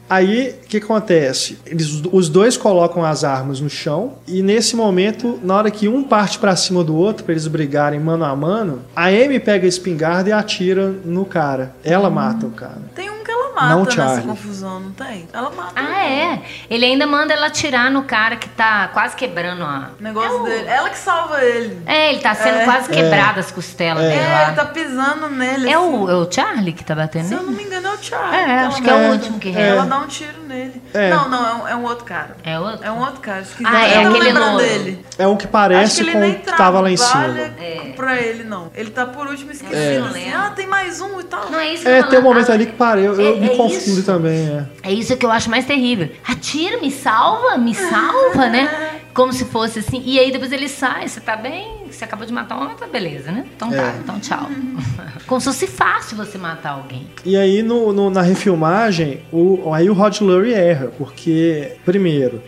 Aí, o que acontece? Eles, os dois colocam as armas no chão e nesse momento, na hora que um parte pra cima do outro pra eles brigarem mano a mano, a Amy pega a espingarda e atira no cara. Ela mata o cara. Tem um mata Não, nessa Charlie. confusão, não tem? Ela mata. Ah, é? Ele ainda manda ela atirar no cara que tá quase quebrando a. O negócio dele. Ela que salva ele. É, ele tá sendo É. quase quebrado as costelas dele É, lá. ele tá pisando nele. É assim. o, é o Charlie que tá batendo Se eu nele? não me engano, é o Charlie. É, ela acho que é o último que Ela resta. dá um tiro nele. É. Não, não, é um, é um outro cara. É outro? É um outro cara. Esqueci. Ah, é eu aquele louro. dele. É o que Acho parece que ele com nem o que tava lá em trabalha cima. É. pra ele, não. Ele tá por último esquecido. É. Assim, ah, tem mais um e tal. Não é isso que eu É, tem um momento ali que parei, eu, eu É- me é confundo isso. também, é. É isso que eu acho mais terrível. Atira, me salva, me salva, né? Como se fosse assim. E aí depois ele sai, você tá bem? Você acabou de matar um homem, tá beleza, né? Então tá, É. então tchau. Como se fosse fácil você matar alguém. E aí no, no- na refilmagem, o, aí o Rod Lurie erra, porque, primeiro,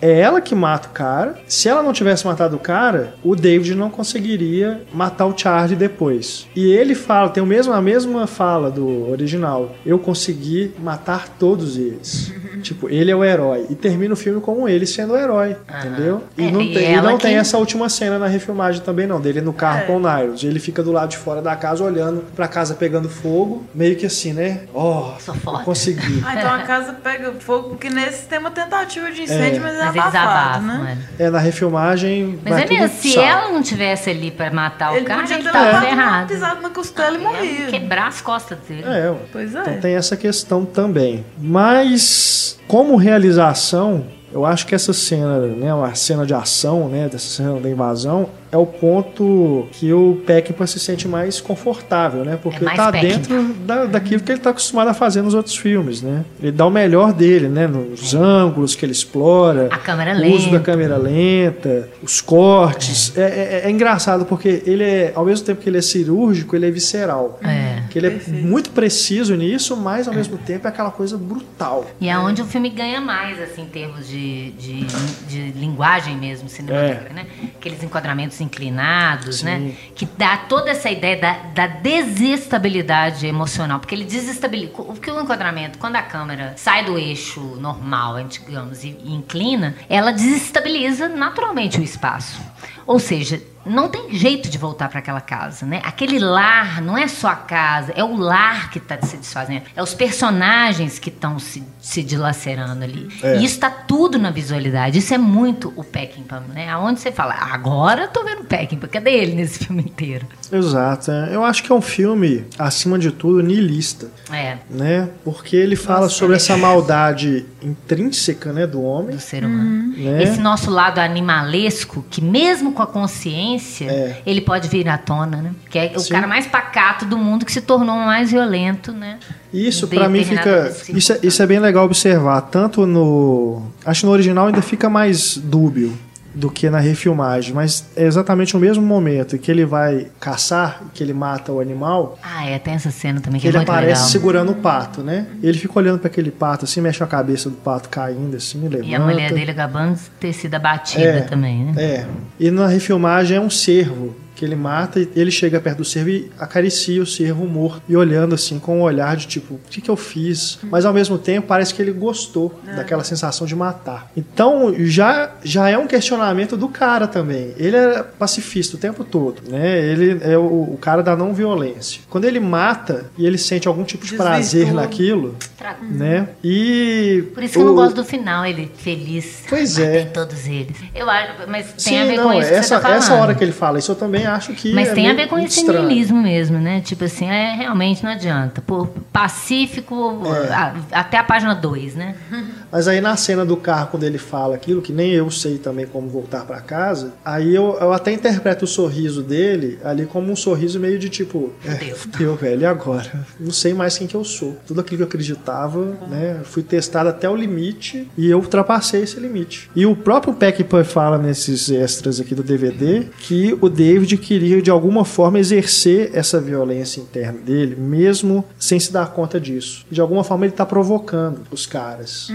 é ela que mata o cara. Se ela não tivesse matado o cara, o David não conseguiria matar o Charlie depois. E ele fala, tem o mesmo, a mesma fala do original. Eu consegui matar todos eles. tipo, ele é o herói. E termina o filme com ele sendo o herói, entendeu? E É, não e tem, e não tem que- essa última cena na refilmagem também não, dele no carro É. com o Niles. Ele fica do lado de fora da casa olhando pra casa pegando fogo, meio que assim, né? Ó, foda. consegui. Ah, então a casa pega fogo, porque nesse tem uma tentativa de incêndio, É. mas é Mas eles abafam, né? é. É, na refilmagem. Mas é mesmo, tudo se ela não tivesse ali pra matar o Ele cara, podia ele tava uma errado. pisada na costela e Ia morria. Quebrar as costas dele. É. Pois é. Então tem essa questão também. Mas, como realização, eu acho que essa cena, né, a cena de ação, né, dessa cena da invasão, é o ponto que o Peckinpah se sente mais confortável, né? Porque É mais tá Peckinpah. dentro da, daquilo que ele tá acostumado a fazer nos outros filmes, né? Ele dá o melhor dele, né? Nos ângulos que ele explora, A câmera o uso da lenta. câmera lenta, os cortes. É, é- é engraçado porque ele é, ao mesmo tempo que ele é cirúrgico, ele é visceral. É. Que ele Perfeito. é muito preciso nisso, mas ao mesmo tempo é aquela coisa brutal. E é onde o filme ganha mais, assim, em termos de, de, de linguagem mesmo, cinematográfica, né? Aqueles enquadramentos inclinados, Sim. né? Que dá toda essa ideia da, da desestabilidade emocional. Porque ele desestabiliza. O que o enquadramento, quando a câmera sai do eixo normal, digamos, e, e inclina, ela desestabiliza naturalmente o espaço. Ou seja, não tem jeito de voltar para aquela casa, né? Aquele lar não é só a casa, é o lar que está se desfazendo, é os personagens que estão se, se dilacerando ali. É. E isso está tudo na visualidade. Isso é muito o Peckinpah, né? Aonde você fala, agora eu tô vendo o Peckinpah, cadê ele nesse filme inteiro? Exato. é. Eu acho que é um filme, acima de tudo, niilista, É, né? Porque ele fala Nossa, sobre é. essa maldade intrínseca, né, do homem. do ser humano. Né? Esse nosso lado animalesco, que mesmo com a consciência, É. ele pode vir à tona, né? Que é o Sim. cara mais pacato do mundo que se tornou o mais violento, né? Isso, pra mim, fica. Isso é, isso é bem legal observar. Tanto no. Acho que no original ainda fica mais dúbio. Do que na refilmagem, mas é exatamente o mesmo momento em que ele vai caçar, que ele mata o animal, Ah, é, tem essa cena também que é ele muito aparece legal. segurando o pato, né? Ele fica olhando para aquele pato assim, mexe a cabeça do pato caindo assim, levanta. E a mulher dele acabando de ter sido abatida É, também, né? É. E na refilmagem é um cervo que ele mata e ele chega perto do cervo e acaricia o cervo morto e olhando assim com um olhar de tipo, o que, que eu fiz? Mas ao mesmo tempo parece que ele gostou daquela sensação de matar. Então já, já é um questionamento do cara também. Ele é pacifista o tempo todo, né? Ele é o, o cara da não violência. Quando ele mata e ele sente algum tipo de Desvirtua. prazer naquilo, Tra- né? E Por isso que eu não o- gosto do final, ele feliz. Pois é. todos eles. Eu acho, mas tem Sim, a ver não, com isso que essa, você tá falando. essa hora que ele fala isso, eu também acho que. Mas é tem a ver com esse estranho. niilismo mesmo, né? Tipo assim, é, realmente não adianta. Por pacífico, É. a- até a página 2, né? Mas aí na cena do carro, quando ele fala aquilo, que nem eu sei também como voltar pra casa, aí eu, eu até interpreto o sorriso dele ali como um sorriso meio de tipo, é, Fudeu. fudeu, velho, e agora? Não sei mais quem que eu sou. Tudo aquilo que eu acreditava, né? Fui testado até o limite e eu ultrapassei esse limite. E o próprio Peckinpah fala nesses extras aqui do DVD que o David queria de alguma forma exercer essa violência interna dele, mesmo sem se dar conta disso. De alguma forma ele tá provocando os caras,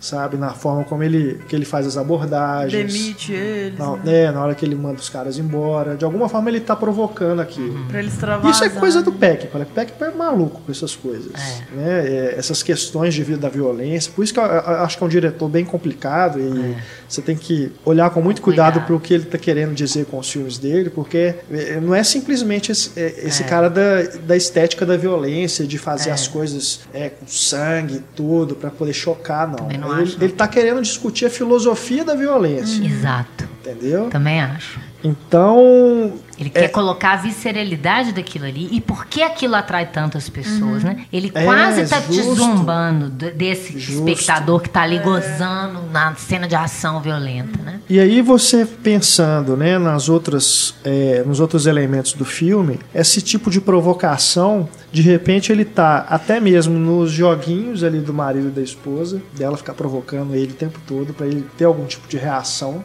sabe? Na forma como ele, que ele faz as abordagens. Demite eles. Na, né? é, na hora que ele manda os caras embora. De alguma forma ele tá provocando aquilo. Pra eles trabalharem. Isso é coisa do Peckinpah. né? Peckinpah é maluco com essas coisas. É. Né? É, essas questões de vida da violência. Por isso que eu, eu acho que é um diretor bem complicado e você tem que olhar com muito cuidado Cuidado. para o que ele está querendo dizer com os filmes dele, porque é, não é simplesmente esse, é, esse É. cara da, da estética da violência, de fazer É. as coisas é, com sangue e tudo, para poder chocar, não. Não ele, acho. Hum. ele tá querendo discutir a filosofia da violência, Exato. entendeu? Também acho. Então, Ele É. quer colocar a visceralidade daquilo ali. E por que aquilo atrai tantas pessoas, né? Ele É, quase tá te justo. zombando d- desse Justo. espectador que tá ali gozando na cena de ação violenta, né? E aí você pensando, né, nas outras, é, nos outros elementos do filme, esse tipo de provocação, de repente ele tá até mesmo nos joguinhos ali do marido e da esposa, dela ficar provocando ele o tempo todo para ele ter algum tipo de reação.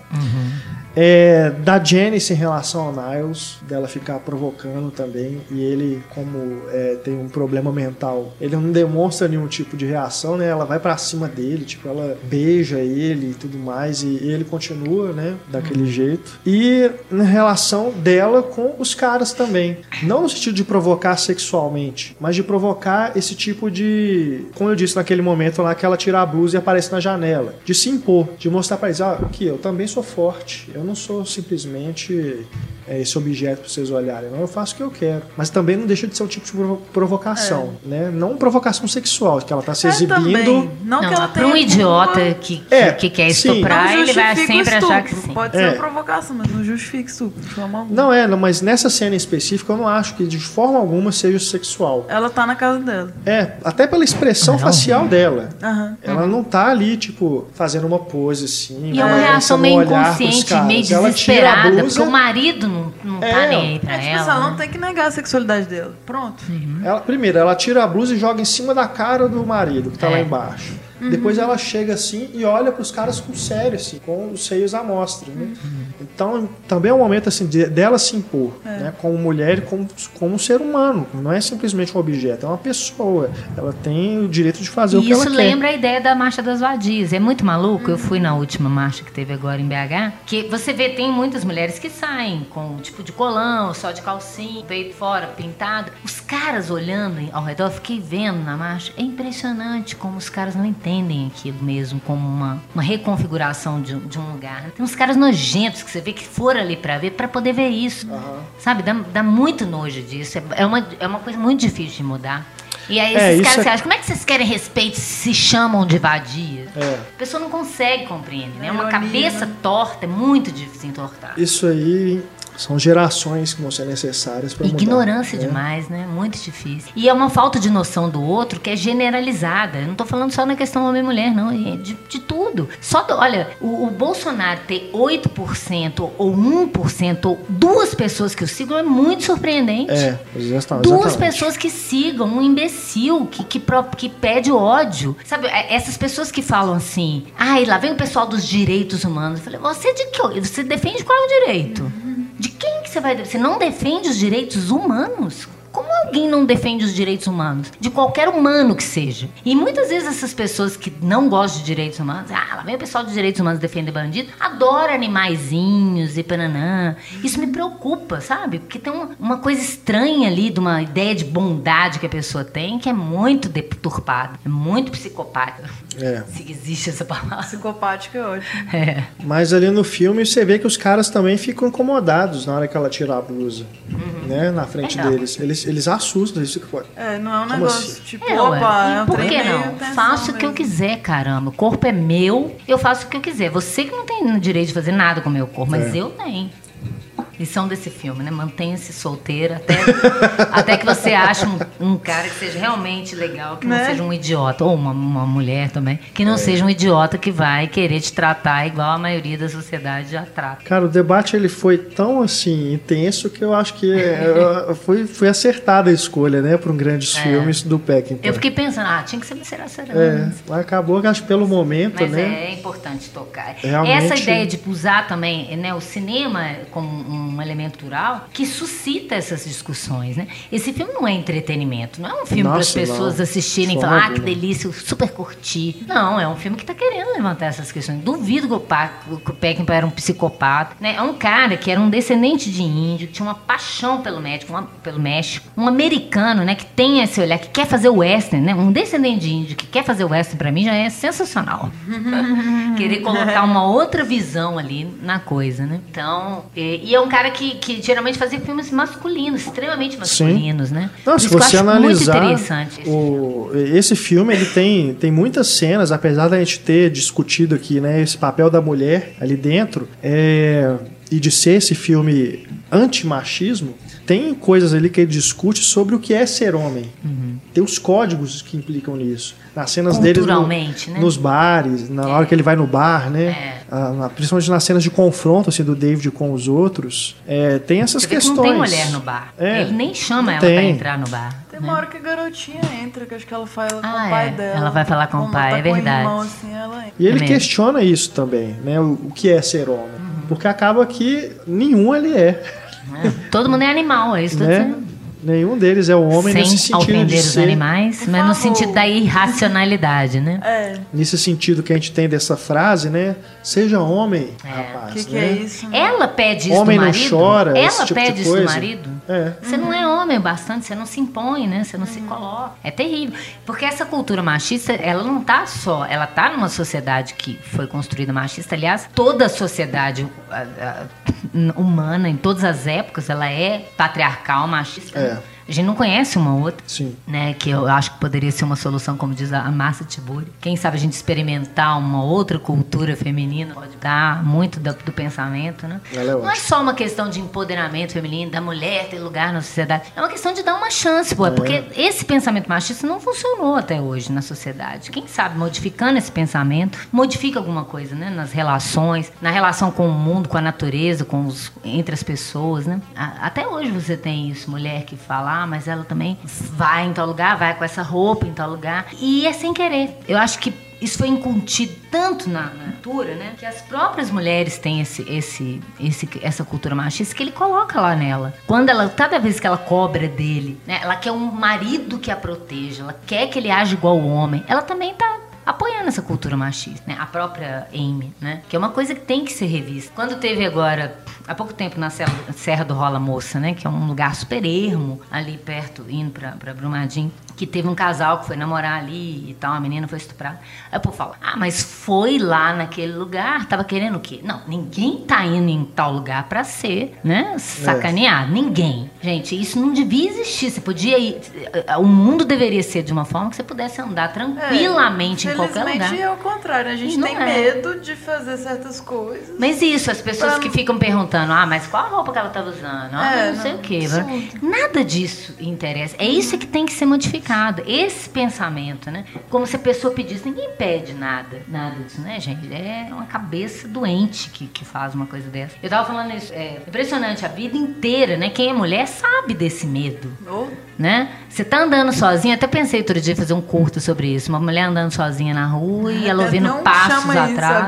É, da Janice em relação ao Niles, dela ficar provocando também, e ele, como é, tem um problema mental, ele não demonstra nenhum tipo de reação, né? Ela vai pra cima dele, tipo, ela beija ele e tudo mais, e ele continua, né, daquele jeito. E na relação dela com os caras também. Não no sentido de provocar sexualmente, mas de provocar esse tipo de. Como eu disse naquele momento lá que ela tira a blusa e aparece na janela. De se impor, de mostrar pra eles, ah, aqui, eu também sou forte. Eu não sou simplesmente é, esse objeto pra vocês olharem. Não, eu faço o que eu quero. Mas também não deixa de ser um tipo de provo- provocação, né? Não provocação sexual, que ela tá se É, exibindo. também. Não, que ela pra um tenha idiota culpa, que, que, É, que quer sim. estuprar, não ele vai sempre achar que sim. Pode É. ser uma provocação, mas não justifica estupro. Não é, não, mas nessa cena específica eu não acho que de forma alguma seja sexual. Ela tá na casa dela. É, até pela expressão Não. facial dela. Aham. Ela não tá ali, tipo, fazendo uma pose assim. E é uma reação meio inconsciente, meio desesperada, porque o marido não, não É, tá nem aí pra É, tipo, ela. ela não né? tem que negar a sexualidade dela. Pronto. ela- primeiro, ela tira a blusa e joga em cima da cara do marido, que tá É. lá embaixo. Depois ela chega assim e olha pros caras com sério, assim, com os seios à mostra, né? Então, também é um momento, assim, de- dela se impor, né? Como mulher e como, como um ser humano. Não é simplesmente um objeto, é uma pessoa. Ela tem o direito de fazer o E que ela isso quer. lembra a ideia da Marcha das Vadias. É muito maluco. Eu fui na última marcha que teve agora em BH. Que você vê, tem muitas mulheres que saem com tipo de colão, só de calcinha, peito fora, pintado. Os caras olhando ao redor, eu fiquei vendo na marcha. É impressionante como os caras não entendem aquilo mesmo como uma, uma reconfiguração de, um- de um lugar. Tem uns caras nojentos que você vê que foram ali pra ver, pra poder ver isso. Sabe? Dá, dá muito nojo disso. É, é uma, é uma coisa muito difícil de mudar. E aí É, esses isso caras é- que acham, como é que vocês querem respeito se se chamam de vadias? É. A pessoa não consegue compreender, né? É Uma cabeça né? torta é muito difícil entortar. Isso aí São gerações que vão ser necessárias para mudar. Ignorância né? demais, né? Muito difícil. E é uma falta de noção do outro que é generalizada. Eu não tô falando só na questão homem e mulher, não. É de, de tudo. Só, do- olha, o, o Bolsonaro ter 8% ou 1% ou duas pessoas que o sigam é muito surpreendente. É, exatamente. Duas pessoas que sigam um imbecil que, que, pro- que pede ódio. Sabe, é- essas pessoas que falam assim, ai, lá vem o pessoal dos direitos humanos. Eu falei, você de que? Você defende qual é o direito? De quem que você vai? Você não defende os direitos humanos? Como alguém não defende os direitos humanos? De qualquer humano que seja. E muitas vezes essas pessoas que não gostam de direitos humanos, ah, lá vem o pessoal dos direitos humanos defender bandido, adora animaizinhos e pananã. Isso me preocupa, sabe? Porque tem uma, uma coisa estranha ali de uma ideia de bondade que a pessoa tem que é muito deturpada, é muito psicopata. É. Se existe essa palavra. Psicopático é ótimo. É. Mas ali no filme você vê que os caras também ficam incomodados na hora que ela tira a blusa, né? Na frente Legal. deles. Eles, eles assustam. Eles ficam, É, não é um Como negócio assim? tipo, É, opa, é por que não? Faço o que eu quiser, caramba. O corpo é meu, eu faço o que eu quiser. Você que não tem direito de fazer nada com o meu corpo, mas É. eu tenho. Lição desse filme, né? Mantenha-se solteira até, até que você ache um, um cara que seja realmente legal, que não Né? seja um idiota. Ou uma, uma mulher também, que não seja um idiota que vai querer te tratar igual a maioria da sociedade já trata. Cara, o debate ele foi tão assim intenso que eu acho que é, foi, foi acertada a escolha, né, para um grandes filmes do Peckinpah. É. Eu fiquei pensando, ah, tinha que ser será será. É, mas acabou que acho que pelo momento, Mas né? é importante tocar. Realmente- Essa ideia de usar também né, o cinema como um elemento cultural que suscita essas discussões. Né? Esse filme não é entretenimento, não é um filme para as pessoas não. assistirem e falar, ah, que delícia, eu super curti. Não, é um filme que está querendo levantar essas questões. Duvido que o, Pa- que o Peckinpah era um psicopata. Né? É um cara que era um descendente de índio, que tinha uma paixão pelo México, uma- pelo México. Um americano né, que tem esse olhar, que quer fazer o western. Né? Um descendente de índio que quer fazer o western, para mim, já é sensacional. Querer colocar uma outra visão ali na coisa, né? Então, e, e é um cara que, que geralmente fazia filmes masculinos, extremamente masculinos, né? Não, se você analisar o, esse filme, ele tem, tem muitas cenas, apesar da gente ter discutido aqui, né, esse papel da mulher ali dentro, é, e de ser esse filme anti-machismo, tem coisas ali que ele discute sobre o que é ser homem. Uhum. Tem os códigos que implicam nisso. Nas cenas deles no- né? nos bares, na hora que ele vai no bar, né? É. Ah, na- principalmente nas cenas de confronto assim, do David com os outros, é, tem essas Você vê que questões. não tem mulher no bar. É, Ele nem chama não ela pra tem. entrar no bar. Tem né? uma hora que a garotinha entra, que acho que ela fala com Ah, o pai é. dela. Ela vai falar com o pai, tá é com verdade. irmão, assim, ela. E ele É questiona isso também, né? O, o que é ser homem. Uhum. Porque acaba que nenhum ele é. É. Todo mundo é animal, é isso que eu tô Né? dizendo. Nenhum deles é o homem Sem nesse sentido de ofender os ser. animais, Por mas no sentido da irracionalidade, né? É, Nesse sentido que a gente tem dessa frase, né? Seja homem, É. rapaz. o que, que né? é isso? Ela pede isso Homem do não marido. chora, Ela esse tipo de pede isso do marido. É. Você não é homem o bastante, você não se impõe, né? Você não se coloca. É terrível. Porque essa cultura machista, ela não tá só. Ela tá numa sociedade que foi construída machista. Aliás, toda a sociedade humana, em todas as épocas, ela é patriarcal, machista. É. A gente não conhece uma outra Sim. né, que eu acho que poderia ser uma solução, como diz a Márcia Tiburi. Quem sabe a gente experimentar uma outra cultura feminina pode dar muito do, do pensamento, né? Ela é Não é só uma questão de empoderamento feminino, da mulher ter lugar na sociedade. É uma questão de dar uma chance, pô. Porque esse pensamento machista não funcionou até hoje na sociedade. Quem sabe, modificando esse pensamento, modifica alguma coisa, né? Nas relações, na relação com o mundo, com a natureza, com os, entre as pessoas, né? A- Até hoje você tem isso, mulher que fala, ah, mas ela também vai em tal lugar, vai com essa roupa em tal lugar. E é sem querer. Eu acho que isso foi incutido tanto na na cultura, né? Que as próprias mulheres têm esse, esse, esse, essa cultura machista que ele coloca lá nela. Quando ela, cada vez que ela cobra dele, né? Ela quer um marido que a proteja, ela quer que ele age igual o homem. Ela também tá apoiando essa cultura machista, né? A própria Amy, né? Que é uma coisa que tem que ser revista. Quando teve agora, há pouco tempo, na Serra, do Rola Moça, né? Que é um lugar super ermo, ali perto, indo pra, pra Brumadinho. que teve um casal que foi namorar ali e tal, a menina foi estuprada. Aí o povo fala, ah, mas foi lá naquele lugar, tava querendo o quê? Não, ninguém tá indo em tal lugar pra ser, né, sacaneado. Ninguém. Gente, isso não devia existir. Você podia ir. O mundo deveria ser de uma forma que você pudesse andar tranquilamente em qualquer lugar. É o contrário. A gente Não tem é. medo de fazer certas coisas. Mas isso, as pessoas Pra- que ficam perguntando, ah, mas qual a roupa que ela estava usando? Ah, É, não sei não, o quê. Nada disso interessa. É isso que tem que ser modificado. Esse pensamento, né? Como se a pessoa pedisse, ninguém pede nada. Nada disso, né, gente? É uma cabeça doente que, que faz uma coisa dessa. Eu tava falando isso, é impressionante, a vida inteira, né? Quem é mulher sabe desse medo Oh, né? Você tá andando sozinha, até pensei outro dia fazer um curto sobre isso. Uma mulher andando sozinha na rua e ela ouvindo passos isso, atrás.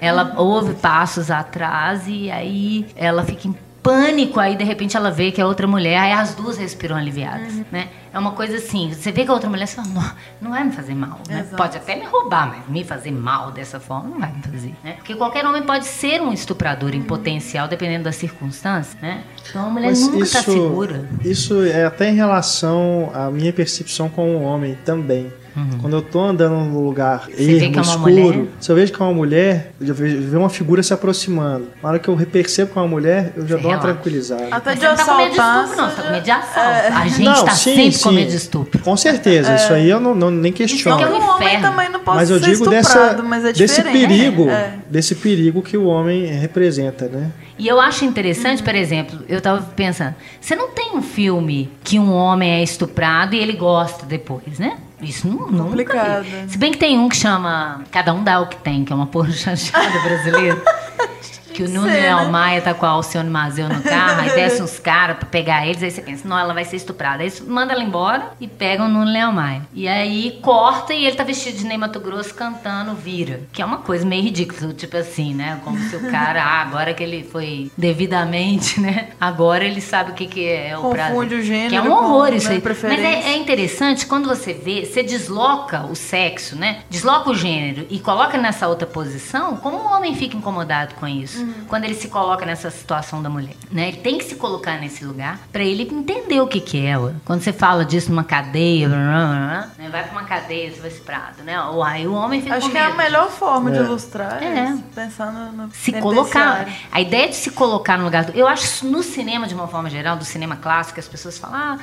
Ela ouve passos atrás e aí ela fica em pânico, aí de repente ela vê que é outra mulher, aí as duas respiram aliviadas, Uhum. né? É uma coisa assim, você vê que a outra mulher, você fala, não, não vai me fazer mal, né? Exato. Pode até me roubar, mas me fazer mal dessa forma não vai me fazer, né? Porque qualquer homem pode ser um estuprador em potencial, dependendo das circunstâncias, né? Então a mulher Mas nunca isso, tá segura. isso é até em relação à minha percepção como homem também. Quando eu tô andando num lugar Uhum. vê ermo, é uma escuro, mulher? se eu vejo que é uma mulher, eu já vejo vejo uma figura se aproximando. Na hora que eu percebo que é uma mulher, eu já Você dou uma relaxa. tranquilizada. Até Mas de você não tá com medo de estupro, não. Você tá com medo de É. assalto. A gente Não, tá sim, sempre com sim. medo de estupro. Com certeza, isso aí eu não, não- nem Isso que questiono. é um Não, o homem também não pode Mas eu ser digo dessa, é desse perigo, É. desse perigo que o homem representa, né? E eu acho interessante, por exemplo, eu tava pensando, você não tem um filme que um homem é estuprado e ele gosta depois, né? Isso não, nunca Complicado. Se bem que tem um que chama Cada Um Dá o que Tem, que é uma porra chanchada brasileira. Que o Nuno Leal né? Maia tá com a Alcione Mazeu no carro, aí desce uns caras pra pegar eles, aí você pensa, não, ela vai ser estuprada. Aí manda ela embora e pega o Nuno Leal Maia. E aí corta e ele tá vestido de Ney Mato Grosso cantando Vira. Que é uma coisa meio ridícula, tipo assim, né? Como se o cara, ah, agora que ele foi devidamente, né? Agora ele sabe o que, que é o prazer. Confunde o gênero Que é um horror né, isso aí. Mas é, é interessante quando você vê, você desloca o sexo, né? Desloca o gênero e coloca nessa outra posição, como o homem fica incomodado com isso? Uhum. Quando ele se coloca nessa situação da mulher, né? Ele tem que se colocar nesse lugar pra ele entender o que que é. ué. Quando você fala disso numa cadeia, blá, blá, blá, né? vai pra uma cadeia, você vai estuprado, né? Ou aí o homem fica Acho com que é a medo. melhor forma de É. ilustrar É. é pensar no, no se colocar. A ideia de se colocar no lugar do. Eu acho no cinema, de uma forma geral, do cinema clássico, as pessoas falam. Ah,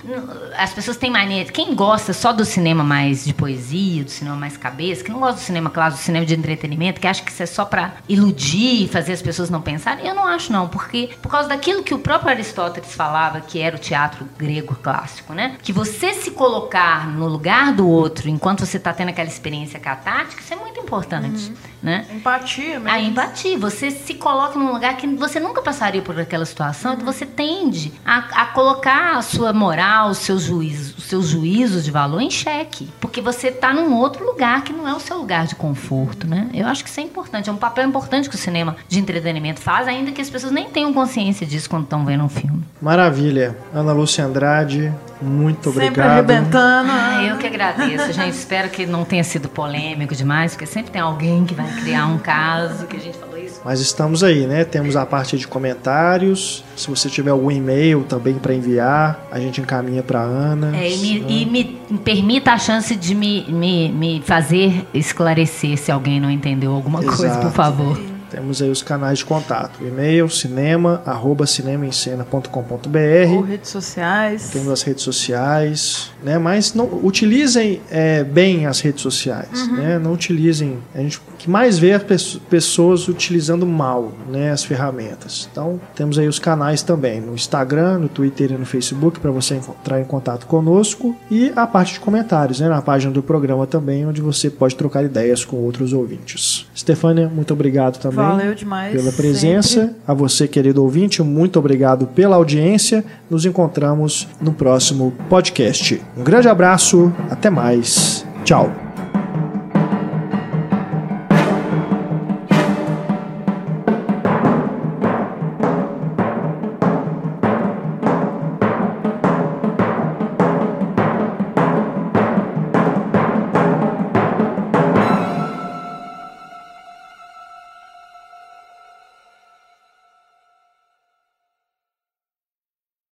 as pessoas têm mania. Quem gosta só do cinema mais de poesia, do cinema mais cabeça, que não gosta do cinema clássico, do cinema de entretenimento, que acha que isso é só pra iludir e fazer as pessoas não pensarem, eu não acho, não. Porque por causa daquilo que o próprio Aristóteles falava, que era o teatro grego clássico, né? Que você se colocar no lugar do outro enquanto você tá tendo aquela experiência catártica, isso é muito importante, né? Empatia mesmo. A empatia, você se coloca num lugar que você nunca passaria por aquela situação, então você tende a, a colocar a sua moral, os seus juízos, os seus juízos de valor em xeque, porque você está num outro lugar que não é o seu lugar de conforto, né? Eu acho que isso é importante, é um papel importante que o cinema de entretenimento faz, ainda que as pessoas nem tenham consciência disso quando estão vendo um filme. Maravilha. Ana Lúcia Andrade, muito Sempre obrigado. arrebentando. Ah, eu que agradeço, gente. Espero que não tenha sido polêmico demais, porque sempre tem alguém que vai criar um caso que a gente falou isso. Mas estamos aí, né? Temos a parte de comentários. Se você tiver algum e-mail também para enviar, a gente encaminha para Ana. É, e, me, e me permita a chance de me, me, me fazer esclarecer se alguém não entendeu alguma coisa, Exato. por favor. Temos aí os canais de contato. E-mail cinema arroba cinemaencena.com.br. Ou redes sociais. Temos as redes sociais, né? Mas não utilizem é, bem as redes sociais, né? Não utilizem. A gente que mais vê pesso- pessoas utilizando mal, né? As ferramentas. Então temos aí os canais também no Instagram, no Twitter e no Facebook para você entrar em contato conosco e a parte de comentários, né? Na página do programa também, onde você pode trocar ideias com outros ouvintes. Stefânia, muito obrigado também Valeu demais. pela presença. sempre. A você, querido ouvinte, muito obrigado pela audiência. Nos encontramos no próximo podcast. Um grande abraço, até mais. Tchau.